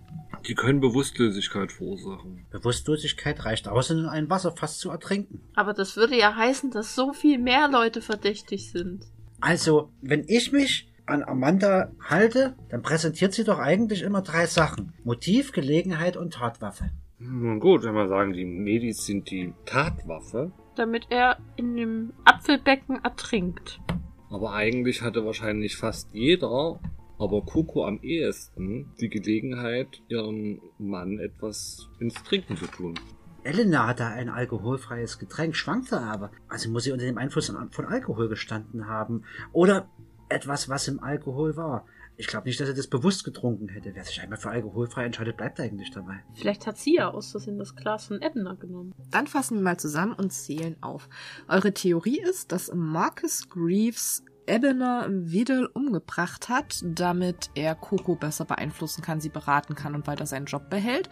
[SPEAKER 3] Die können Bewusstlosigkeit verursachen.
[SPEAKER 2] Bewusstlosigkeit reicht aus, in ein Wasserfass zu ertrinken.
[SPEAKER 4] Aber das würde ja heißen, dass so viel mehr Leute verdächtig sind.
[SPEAKER 2] Also, wenn ich mich an Amanda halte, dann präsentiert sie doch eigentlich immer drei Sachen. Motiv, Gelegenheit und Tatwaffe.
[SPEAKER 3] Nun gut, wenn wir sagen, die Medis sind die Tatwaffe.
[SPEAKER 4] Damit er in dem Apfelbecken ertrinkt.
[SPEAKER 3] Aber eigentlich hatte wahrscheinlich fast jeder, aber Coco am ehesten, die Gelegenheit, ihrem Mann etwas ins Trinken zu tun.
[SPEAKER 2] Elena hatte ein alkoholfreies Getränk, schwankte aber. Also muss sie unter dem Einfluss von Alkohol gestanden haben. Oder etwas, was im Alkohol war. Ich glaube nicht, dass er das bewusst getrunken hätte. Wer sich einmal für alkoholfrei entscheidet, bleibt eigentlich dabei.
[SPEAKER 4] Vielleicht hat sie ja aus Versehen das Glas von Ebner genommen.
[SPEAKER 1] Dann fassen wir mal zusammen und zählen auf. Eure Theorie ist, dass Marcus Greaves Ebener Wedel umgebracht hat, damit er Coco besser beeinflussen kann, sie beraten kann und weiter seinen Job behält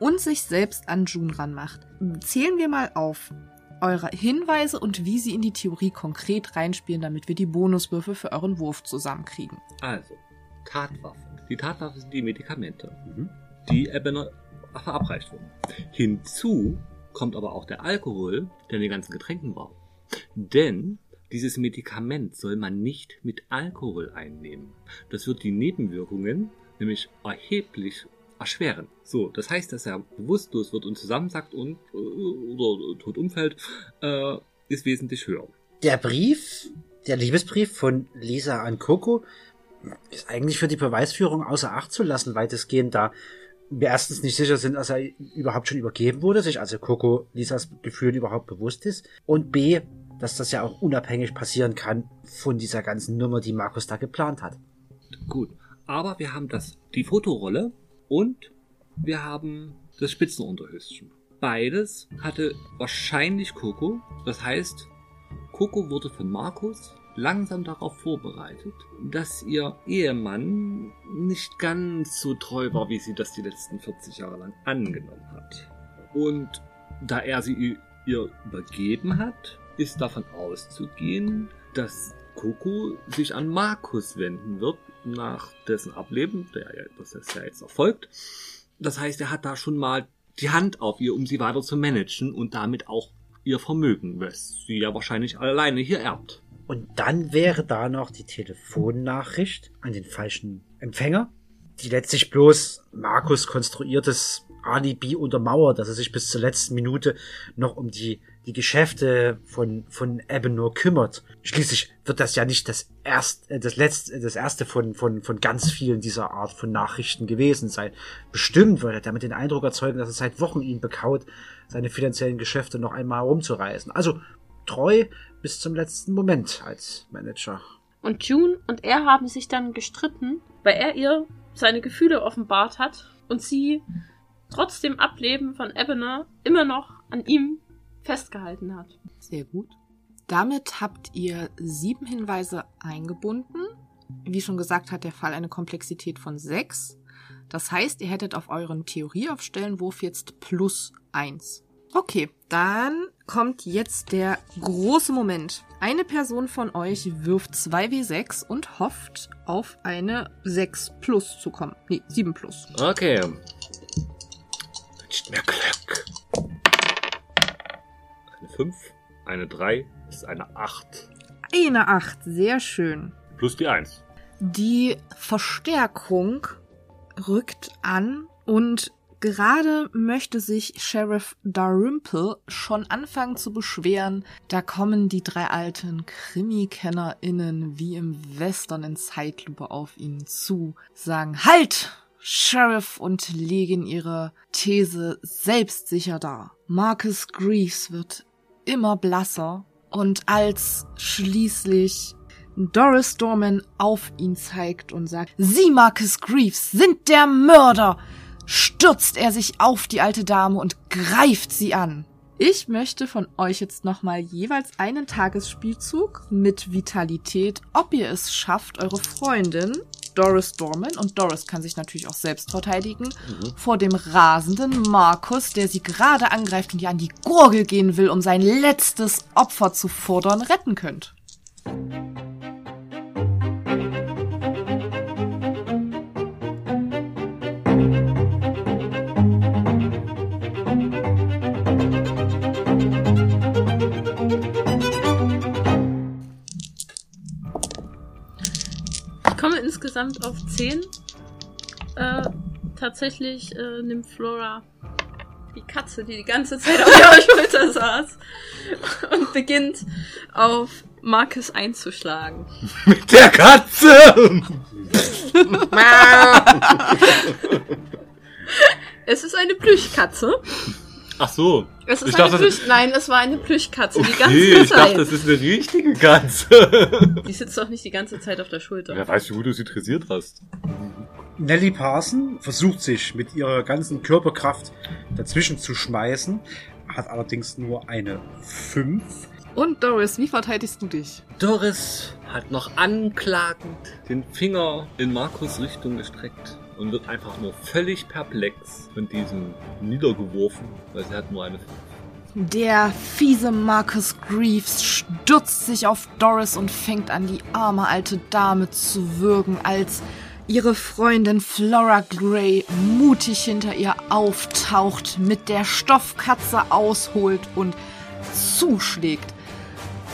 [SPEAKER 1] und sich selbst an June ranmacht. Zählen wir mal auf eure Hinweise und wie sie in die Theorie konkret reinspielen, damit wir die Bonuswürfe für euren Wurf zusammenkriegen.
[SPEAKER 3] Also, Tatwaffe. Die Tatwaffe sind die Medikamente, die Ebener verabreicht wurden. Hinzu kommt aber auch der Alkohol, der in den ganzen Getränken war. Denn dieses Medikament soll man nicht mit Alkohol einnehmen. Das wird die Nebenwirkungen nämlich erheblich erschweren. So, das heißt, dass er bewusstlos wird und zusammensackt und äh, oder tot umfällt, äh, ist wesentlich höher.
[SPEAKER 2] Der Brief, der Liebesbrief von Lisa an Coco, ist eigentlich für die Beweisführung außer Acht zu lassen, weitestgehend, da wir erstens nicht sicher sind, dass er überhaupt schon übergeben wurde, sich also Coco Lisas Gefühlen überhaupt bewusst ist und B, dass das ja auch unabhängig passieren kann von dieser ganzen Nummer, die Markus da geplant hat.
[SPEAKER 3] Gut, aber wir haben das, die Fotorolle und wir haben das Spitzenunterhöschen. Beides hatte wahrscheinlich Coco. Das heißt, Coco wurde von Markus langsam darauf vorbereitet, dass ihr Ehemann nicht ganz so treu war, wie sie das die letzten 40 Jahre lang angenommen hat. Und da er sie ihr übergeben hat, ist davon auszugehen, dass Coco sich an Markus wenden wird nach dessen Ableben, der ja, das ist ja jetzt erfolgt. Das heißt, er hat da schon mal die Hand auf ihr, um sie weiter zu managen und damit auch ihr Vermögen, was sie ja wahrscheinlich alleine hier erbt.
[SPEAKER 2] Und dann wäre da noch die Telefonnachricht an den falschen Empfänger, die letztlich bloß Markus konstruiertes Alibi untermauert, dass er sich bis zur letzten Minute noch um die, die Geschäfte von, von Ebenor kümmert. Schließlich wird das ja nicht das erste, das letzte, das erste von, von, von ganz vielen dieser Art von Nachrichten gewesen sein. Bestimmt würde er damit den Eindruck erzeugen, dass es seit Wochen ihn bekaut, seine finanziellen Geschäfte noch einmal rumzureißen. Also treu bis zum letzten Moment als Manager.
[SPEAKER 4] Und June und er haben sich dann gestritten, weil er ihr seine Gefühle offenbart hat und sie trotz dem Ableben von Ebener immer noch an ihm festgehalten hat.
[SPEAKER 1] Sehr gut. Damit habt ihr sieben Hinweise eingebunden. Wie schon gesagt, hat der Fall eine Komplexität von sechs. Das heißt, ihr hättet auf euren Theorieaufstellenwurf jetzt plus eins. Okay, dann kommt jetzt der große Moment. Eine Person von euch wirft 2w6 und hofft, auf eine 6 plus zu kommen. Nee, 7 plus.
[SPEAKER 13] Okay.
[SPEAKER 7] Wünscht mir Glück.
[SPEAKER 13] Eine 5, eine 3 ist eine 8.
[SPEAKER 1] Eine 8, sehr schön.
[SPEAKER 13] Plus die 1.
[SPEAKER 1] Die Verstärkung rückt an und gerade möchte sich Sheriff Dalrymple schon anfangen zu beschweren. Da kommen die drei alten Krimi-KennerInnen wie im Western in Zeitlupe auf ihn zu, sagen Halt! Sheriff und legen ihre These selbstsicher dar. Marcus Greaves wird immer blasser und als schließlich Doris Dorman auf ihn zeigt und sagt, Sie, Marcus Greaves, sind der Mörder, stürzt er sich auf die alte Dame und greift sie an. Ich möchte von euch jetzt nochmal jeweils einen Tagesspielzug mit Vitalität, ob ihr es schafft, eure Freundin Doris Dorman, und Doris kann sich natürlich auch selbst verteidigen,
[SPEAKER 13] Mhm.
[SPEAKER 1] vor dem rasenden Markus, der sie gerade angreift und ihr an die Gurgel gehen will, um sein letztes Opfer zu fordern, retten könnt.
[SPEAKER 4] Insgesamt auf 10. Äh, tatsächlich äh, nimmt Flora die Katze, die die ganze Zeit auf ihrer <laughs> Schulter saß, und beginnt auf Marcus einzuschlagen. <laughs>
[SPEAKER 13] Mit der Katze! <laughs>
[SPEAKER 4] Es ist eine Plüschkatze.
[SPEAKER 13] Ach so.
[SPEAKER 4] Es ist
[SPEAKER 13] ich
[SPEAKER 4] eine
[SPEAKER 13] dachte,
[SPEAKER 4] Plüsch Nein, es war eine Plüschkatze die ganze
[SPEAKER 13] okay, ich
[SPEAKER 4] Zeit.
[SPEAKER 13] dachte, das ist eine richtige Katze.
[SPEAKER 4] Die sitzt doch nicht die ganze Zeit auf der Schulter.
[SPEAKER 13] Wer weiß, wie gut du sie dressiert hast.
[SPEAKER 5] Nellie Parson versucht sich mit ihrer ganzen Körperkraft dazwischen zu schmeißen, hat allerdings nur eine 5.
[SPEAKER 1] Und Doris, wie verteidigst du dich?
[SPEAKER 13] Doris hat noch anklagend den Finger in Markus Richtung gestreckt und wird einfach nur völlig perplex von diesem niedergeworfen, weil sie hat nur eine
[SPEAKER 1] Der fiese Marcus Greaves stürzt sich auf Doris und fängt an, die arme alte Dame zu würgen, als ihre Freundin Flora Gray mutig hinter ihr auftaucht, mit der Stoffkatze ausholt und zuschlägt.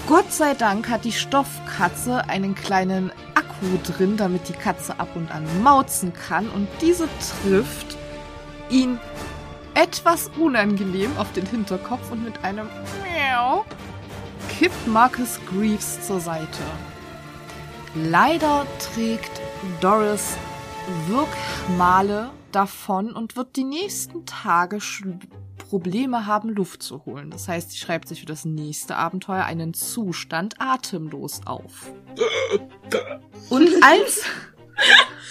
[SPEAKER 1] Gott sei Dank hat die Stoffkatze einen kleinen Akku drin, damit die Katze ab und an mauzen kann und diese trifft ihn etwas unangenehm auf den Hinterkopf und mit einem Miau kippt Marcus Greaves zur Seite. Leider trägt Doris Wirkmale davon und wird die nächsten Tage Probleme haben, Luft zu holen. Das heißt, sie schreibt sich für das nächste Abenteuer einen Zustand atemlos auf. Und als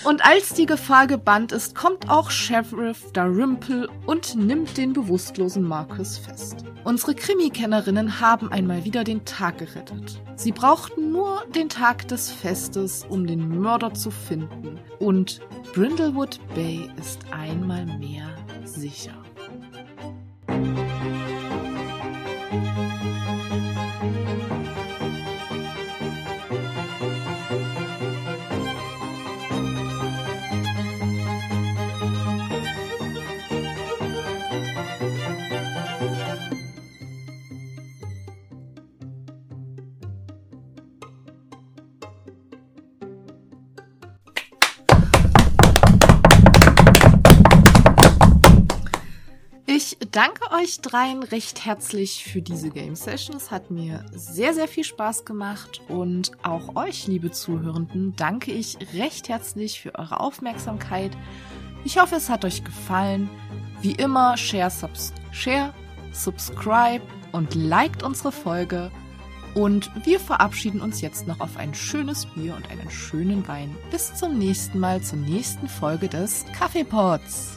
[SPEAKER 1] und als die Gefahr gebannt ist, kommt auch Sheriff Dalrymple und nimmt den bewusstlosen Marcus fest. Unsere Krimi-Kennerinnen haben einmal wieder den Tag gerettet. Sie brauchten nur den Tag des Festes, um den Mörder zu finden. Und Brindlewood Bay ist einmal mehr sicher. thank you danke euch dreien recht herzlich für diese Game Session. Es hat mir sehr, sehr viel Spaß gemacht. Und auch euch, liebe Zuhörenden, danke ich recht herzlich für eure Aufmerksamkeit. Ich hoffe, es hat euch gefallen. Wie immer, share, subs share subscribe und liked unsere Folge. Und wir verabschieden uns jetzt noch auf ein schönes Bier und einen schönen Wein. Bis zum nächsten Mal, zur nächsten Folge des Kaffeepots.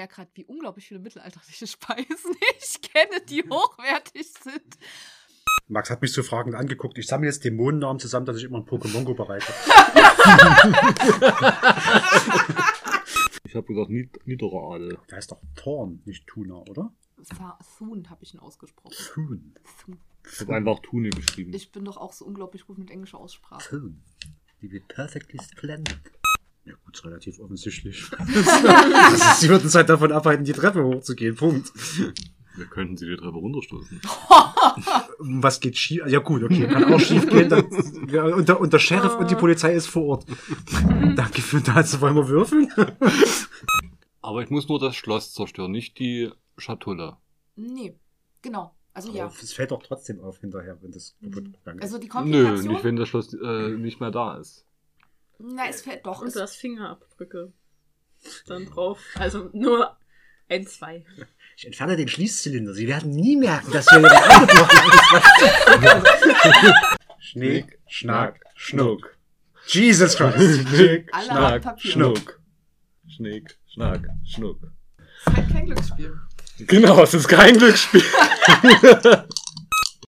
[SPEAKER 1] merke gerade, wie unglaublich viele mittelalterliche <laughs> Speisen ich kenne, die hochwertig sind.
[SPEAKER 2] Max hat mich so fragend angeguckt. Ich sammle jetzt Dämonennamen zusammen, dass ich immer ein Pokémon-Go bereite. <laughs>
[SPEAKER 3] Ich habe gesagt, nied niederer Adel.
[SPEAKER 2] Der heißt doch Thorn, nicht Tuna, oder?
[SPEAKER 1] Thun habe ich ihn ausgesprochen.
[SPEAKER 2] Thun.
[SPEAKER 3] Ich habe einfach Tune geschrieben.
[SPEAKER 1] Ich bin doch auch so unglaublich gut mit englischer Aussprache.
[SPEAKER 2] Thun. Die wird perfectly splendid. Ja gut, ist relativ offensichtlich. <laughs> Sie würden uns halt davon abhalten, die Treppe hochzugehen. Punkt.
[SPEAKER 3] Wir könnten sie die Treppe runterstoßen. <laughs>
[SPEAKER 2] Was geht schief? Ja gut, okay, kann auch schief gehen. Dann, ja, und, der, und der Sheriff und die Polizei ist vor Ort. <laughs> Danke für das. Wollen wir würfeln?
[SPEAKER 3] Aber ich muss nur das Schloss zerstören, nicht die Schatulle.
[SPEAKER 1] Nee, genau. Also ja.
[SPEAKER 2] Es fällt doch trotzdem auf hinterher, wenn das kaputt gegangen ist.
[SPEAKER 1] Also die
[SPEAKER 3] Nö,
[SPEAKER 1] Komplikation.
[SPEAKER 3] nicht wenn das Schloss äh, nicht mehr da ist.
[SPEAKER 1] Na, es fällt doch.
[SPEAKER 4] Und du hast Fingerabdrücke dann drauf. Also nur ein, zwei.
[SPEAKER 14] Ich entferne den Schließzylinder. Sie werden nie merken, dass hier jemand angebrochen ist. <laughs>
[SPEAKER 2] Schnick, Schnack, Schnuck. Jesus Christ. Schnick,
[SPEAKER 1] Alle
[SPEAKER 2] Schnack. Schnuck.
[SPEAKER 3] Schnick, Schnack, Schnuck.
[SPEAKER 1] ist halt kein Glücksspiel.
[SPEAKER 3] Genau, es ist kein Glücksspiel. <laughs>